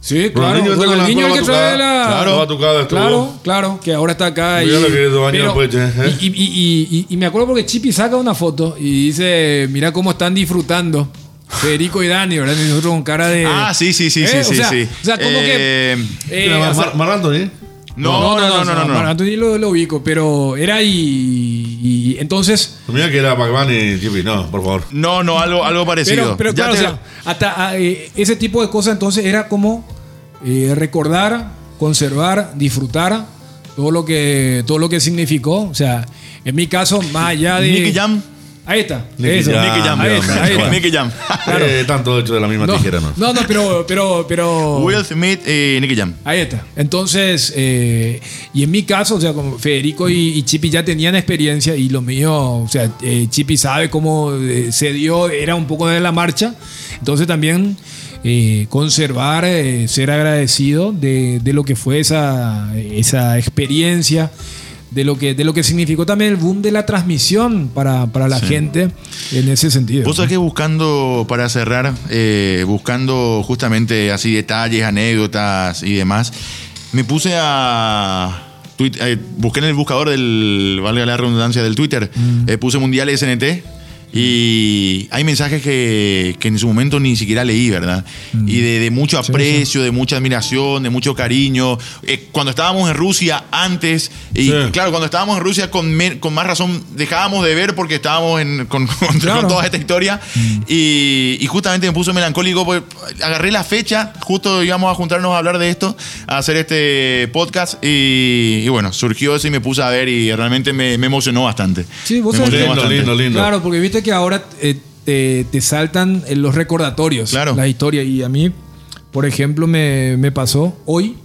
G: Sí, claro.
F: Ronaldinho está con la-
G: Ronaldinho
F: con
G: el que trae la.
F: Claro. La batucada estuvo.
G: Claro, claro, que ahora está acá.
F: Mira lo que es dos años
G: pero-
F: después, ¿eh?
G: y, y- y- y- y me acuerdo porque Chipi saca una foto y dice: Mira cómo están disfrutando. Federico y Dani, ¿verdad? Y nosotros con cara de.
C: Ah, sí, sí, sí,
G: ¿Eh?
C: sí,
G: O
C: sí,
G: sea,
C: sí.
G: O sea, como
C: Eh,
G: que. eh,
F: Mira,
G: o
F: Mar-
G: sea,
F: Mar- Mar Anthony.
C: No, no, no, no, no.
G: Mar Anthony lo, lo ubico, pero era y, y entonces.
F: Mira que era Pac-Man y Chippy. No, por favor.
C: No, no, algo, algo parecido.
G: Pero, pero
C: Ya
G: claro,
C: te-
G: o sea, hasta ah, eh, ese tipo de cosas entonces era como eh, recordar, conservar, disfrutar todo lo que todo lo que significó. O sea, en mi caso, más allá de.
C: Nicky Jam.
G: Ahí está.
F: Nicky
G: eso.
F: Jam.
C: Nicky Jam.
G: Ahí está, ahí está.
C: Nicky Jam.
G: Claro.
F: Eh, tanto hecho de la misma
G: No,
F: tijera, ¿no?
G: no, no, pero, pero, pero.
C: Will Smith y Nicky Jam.
G: Ahí está. Entonces, eh, y en mi caso, o sea, como Federico y, y Chipi ya tenían experiencia y lo mío, o sea, eh, Chipi sabe cómo eh, se dio, era un poco de la marcha. Entonces también eh, conservar, eh, ser agradecido de, de lo que fue esa, esa experiencia. De lo, que, de lo que significó también el boom de la transmisión para, para la gente en ese sentido.
C: Vos sabés que buscando, para cerrar, eh, buscando justamente así detalles, anécdotas y demás, me puse a. eh, busqué en el buscador del, valga la redundancia, del Twitter, eh, puse Mundial SNT. Y hay mensajes que, que en su momento ni siquiera leí, ¿verdad? Y de, de mucho aprecio, de mucha admiración, de mucho cariño. Eh, cuando estábamos en Rusia antes, y
F: Sí.
C: claro, cuando estábamos en Rusia con, me- con más razón dejábamos de ver porque estábamos en- con, con-
G: Claro.
C: con toda esta historia. Y, y justamente me puso melancólico porque agarré la fecha, justo íbamos a juntarnos a hablar de esto, a hacer este podcast. Y, y bueno, surgió eso y me puse a ver y realmente me, me emocionó bastante.
G: Sí, vos
C: Me
G: sabés
F: Lindo,
C: bastante.
F: lindo, lindo.
G: Claro, porque viste que ahora eh, te, te saltan eh, los recordatorios,
C: Claro.
G: la historia. Y a mí, por ejemplo, me, me pasó hoy,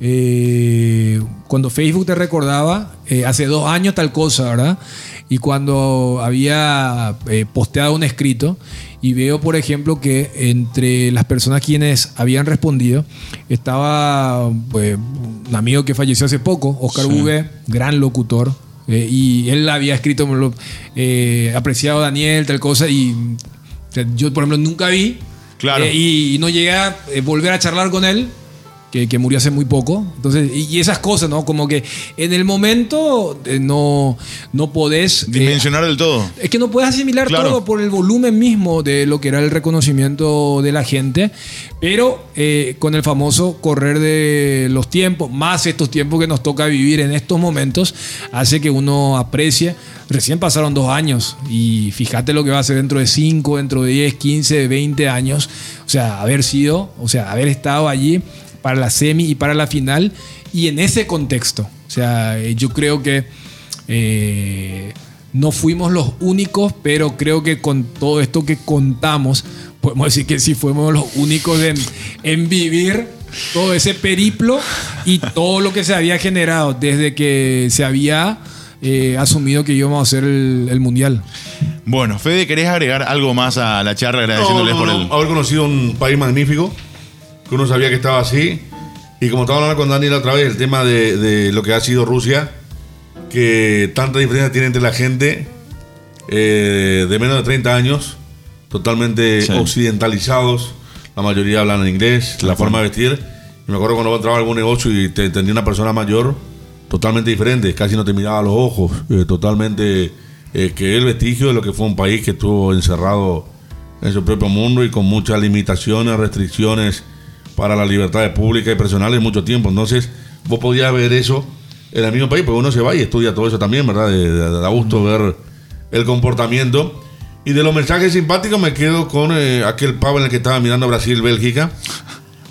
G: eh, cuando Facebook te recordaba, eh, hace dos años tal cosa, ¿verdad? Y cuando había eh, posteado un escrito y veo, por ejemplo, que entre las personas quienes habían respondido estaba pues, un amigo que falleció hace poco, Oscar Bouguet, gran locutor, eh, y él había escrito eh, apreciado a Daniel, tal cosa, y o sea, yo, por ejemplo, nunca vi.
C: Claro.
G: eh, y, y no llegué a eh, volver a charlar con él, que, que murió hace muy poco. Entonces, y, esas cosas, ¿no? Como que en el momento eh, no, no podés. eh,
C: Dimensionar del todo.
G: es que no puedes asimilar
C: Claro.
G: todo por el volumen mismo de lo que era el reconocimiento de la gente, pero eh, con el famoso correr de los tiempos, más estos tiempos que nos toca vivir en estos momentos, hace que uno aprecie. Recién pasaron dos años y fíjate lo que va a ser dentro de 5, dentro de 10, 15, 20 años. O sea, haber sido, o sea, haber estado allí para la semi y para la final y en ese contexto. O sea, eh, yo creo que eh, no fuimos los únicos, pero creo que con todo esto que contamos, podemos decir que sí fuimos los únicos en, en vivir todo ese periplo y todo lo que se había generado desde que se había eh, asumido que íbamos a hacer el, el mundial.
C: Bueno, Fede, ¿querés agregar algo más a la charla
F: No,
C: agradeciéndoles
F: no,
C: por el.
F: Haber conocido un país magnífico, que uno sabía que estaba así. Y como estaba hablando con Daniel otra vez, el tema de, de lo que ha sido Rusia, que tanta diferencia tiene entre la gente eh, de menos de 30 años, totalmente
C: Sí.
F: occidentalizados, la mayoría hablan inglés, la forma de vestir, Y me acuerdo cuando entraba a algún negocio y te tenía una persona mayor, totalmente diferente, casi no te miraba a los ojos, eh, totalmente eh, que el vestigio de lo que fue un país que estuvo encerrado en su propio mundo y con muchas limitaciones, restricciones para las libertades públicas y personales mucho tiempo. Entonces, vos podías ver eso en el mismo país, porque uno se va y estudia todo eso también, ¿verdad? Da gusto ver el comportamiento. Y de los mensajes simpáticos me quedo con eh, aquel pavo en el que estaba mirando Brasil-Bélgica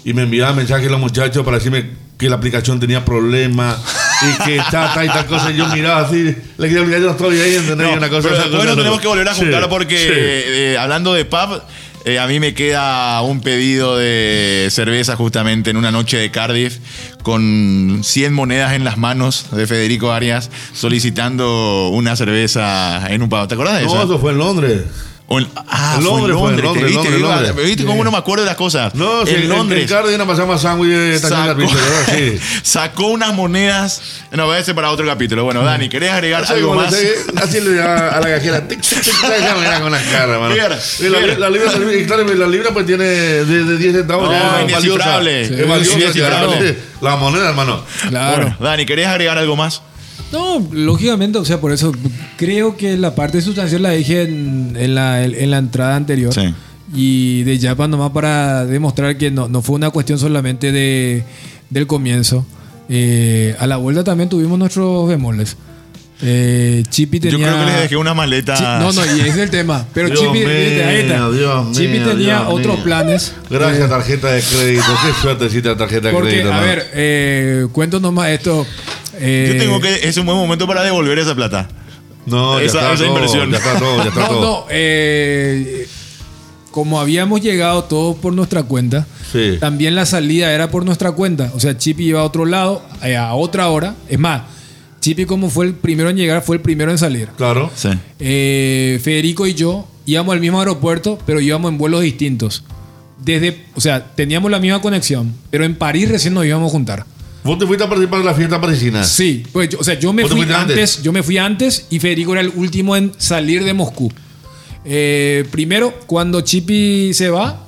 F: y me enviaban mensajes los muchachos para decirme que la aplicación tenía problemas y que está, está y tal cosa. Y yo miraba así, le quería explicar, yo no estoy ahí, ¿entendés?
C: No,
F: una cosa,
C: pero
F: cosa,
C: nos
F: no.
C: tenemos que volver a
F: Sí,
C: juntar porque
F: sí.
C: eh, hablando de pub, eh, a mí me queda un pedido de cerveza justamente en una noche de Cardiff con 100 monedas en las manos de Federico Arias solicitando una cerveza en un pub. ¿Te acuerdas de eso?
F: No, eso fue en Londres.
C: O en- ah,
F: En
C: fue en
F: Londres, fue en
C: Londres.
F: Londres,
C: ¿te viste?
F: Londres,
C: Iba-
F: Londres.
C: ¿Viste cómo no me acuerdo de las cosas?
F: No, sí,
C: en
F: en
C: Londres.
F: En Cardiff nos pasamos sándwich de
C: Sacó,
F: sí.
C: sacó unas monedas. No, voy a hacer para otro capítulo. Bueno, Dani, ¿querés agregar algo más?
F: Así le a la cajera. con las caras, mano.
C: Mira,
F: la,
C: mira.
F: la libra, la libra- y claro, la libra pues tiene de, de 10 centavos.
C: No,
F: ya es valiosa.
C: Sí,
F: Es valiosa. La moneda, hermano.
G: Claro.
C: Bueno, Dani, ¿querés agregar algo más?
G: No, lógicamente, o sea, por eso creo que la parte sustancial la dije en, en la, en la entrada anterior.
C: Sí.
G: Y de Japan nomás para demostrar que no, no fue una cuestión solamente de, del comienzo. Eh, a la vuelta también tuvimos nuestros bemoles. Eh, Chippy tenía...
C: Yo creo que les dejé unas maletas.
G: Chi- no, no, y ese es el tema. Pero
F: Dios
G: Chippy, fíjate, ahí está.
F: mío, Dios
G: Chippy
F: mío,
G: tenía
F: Dios
G: otros
F: mío.
G: planes.
F: Gracias, tarjeta de crédito. Qué suertecita tarjeta de
G: Porque,
F: crédito.
G: a ver, eh, cuento nomás esto. Eh,
C: Yo tengo que. Es un buen momento para devolver esa plata.
F: No, ya
C: esa-
F: está
C: esa
F: todo,
C: inversión.
F: Ya está todo, ya está
G: No,
F: todo.
G: no, eh, como habíamos llegado todos por nuestra cuenta,
F: Sí.
G: también la salida era por nuestra cuenta. O sea, Chippy iba a otro lado, eh, a otra hora. Es más, Chippy como fue el primero en llegar, fue el primero en salir.
F: Claro.
C: Sí.
G: Eh, Federico y yo íbamos al mismo aeropuerto, pero íbamos en vuelos distintos. Desde, o sea, teníamos la misma conexión, pero en París recién nos íbamos a juntar.
F: ¿Vos te fuiste a participar de la fiesta parisina?
G: Sí, pues yo- o sea, yo me
F: ¿Vos te
G: fui antes?
F: antes?
G: yo me fui antes y Federico era el último en salir de Moscú. Eh, primero, cuando Chippy se va,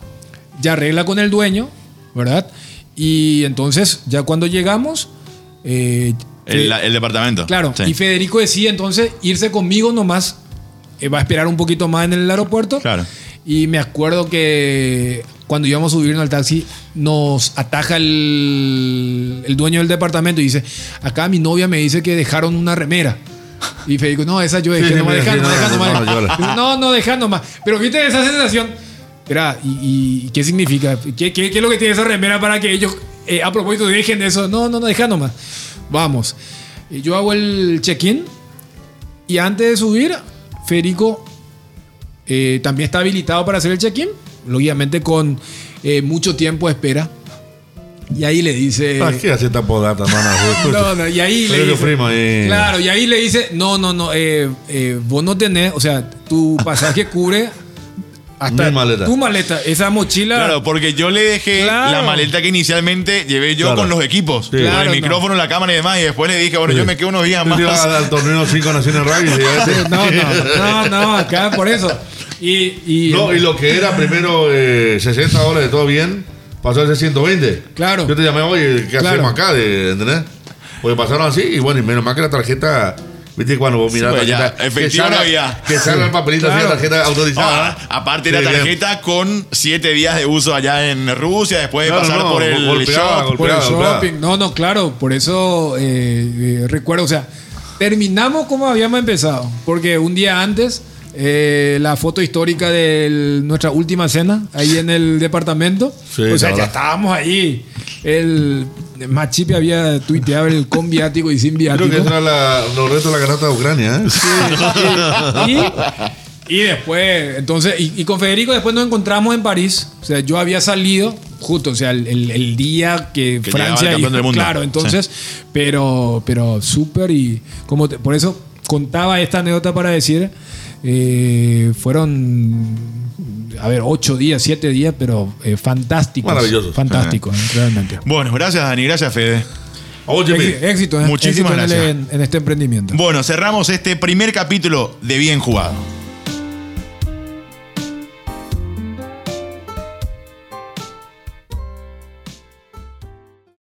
G: ya arregla con el dueño, ¿verdad? Y entonces, ya cuando llegamos, eh,
C: El, departamento.
G: claro,
C: Sí.
G: y Federico decide entonces irse conmigo nomás, eh, va a esperar un poquito más en el aeropuerto.
C: Claro.
G: Y me acuerdo que cuando íbamos a subirnos al taxi, nos ataja el, el dueño del departamento y dice, acá mi novia me dice que dejaron una remera. Y Federico, no, esa yo dejé,
F: Sí, sí,
G: nomás
F: mira,
G: deja,
F: sí,
G: nomás
F: no, no, no,
G: deja".
F: yo la-
G: No, no, deja nomás. Pero viste esa sensación. Era, ¿y, y qué significa? ¿Qué, qué, qué es lo que tiene esa remera para que ellos eh, a propósito dejen eso? No, no, no, deja nomás. Vamos. Y Yo hago el check-in y antes de subir, Federico eh, también está habilitado para hacer el check-in, lógicamente con eh, mucho tiempo de espera. Y ahí le dice...
F: ¿Para qué hace esta podata?
G: No, no, y ahí le dice,
F: primo ahí.
G: Claro, y ahí le dice, no, no, no, eh, eh, vos no tenés, o sea, tu pasaje cubre hasta
F: Mi maleta.
G: tu maleta, esa mochila.
C: Claro, porque yo le dejé
G: Claro.
C: la maleta que inicialmente llevé yo
F: Claro.
C: con los equipos,
F: Sí.
C: con
G: Claro,
C: el
G: no.
C: micrófono, la cámara y demás, y después le dije, bueno,
F: Sí.
C: yo me quedo unos días más.
F: ibas al torneo 5 Naciones Rugby.
G: No, no, no, no, acá por eso. Y, y,
F: No, y lo que era primero eh, 60 dólares, todo bien, pasó a ser 120.
G: Claro.
F: Yo te llamé, oye, ¿qué
G: Claro.
F: hacemos acá? De, ¿Entendés? Porque pasaron así, y bueno, y menos mal que la tarjeta, viste, cuando vos mirás
C: pues
F: la
C: ya,
F: tarjeta, que
C: no
F: salga,
C: había.
F: que salga el papelito así,
G: Claro.
F: la tarjeta autorizada.
C: Ah, aparte
F: Sí,
C: la
F: bien.
C: tarjeta con siete días de uso allá en Rusia, después de pasar
F: no,
C: por el
F: golpeada,
C: shop.
G: por el
F: golpeada.
G: shopping. No, no, claro, por eso eh, eh, recuerdo, o sea, terminamos como habíamos empezado, porque un día antes eh, la foto histórica de nuestra última cena ahí en el departamento,
F: Sí,
G: o sea, ya estábamos ahí. El Machipe había tuiteado el con viático y sin
F: Creo
G: viático.
F: que esa era la, los restos de la canasta de Ucrania, ¿eh?
G: y, y después, entonces, y, y con Federico después nos encontramos en París. O sea, yo había salido justo, o sea, el, el- el día que,
C: Que
G: Francia.
C: el campeón del mundo.
G: Claro, entonces, pero, pero súper y como te- por eso contaba esta anécdota para decir, eh, fueron, a ver, ocho días, siete días, pero eh, fantásticos.
F: Maravillosos.
G: Fantásticos, realmente.
C: Bueno, gracias Dani, gracias Fede.
F: Óyeme,
G: Éxi- Éxito, ¿eh?
C: Muchísimas
G: Éxito
C: gracias.
G: En, en este emprendimiento.
C: Bueno, cerramos este primer capítulo de Bien Jugado.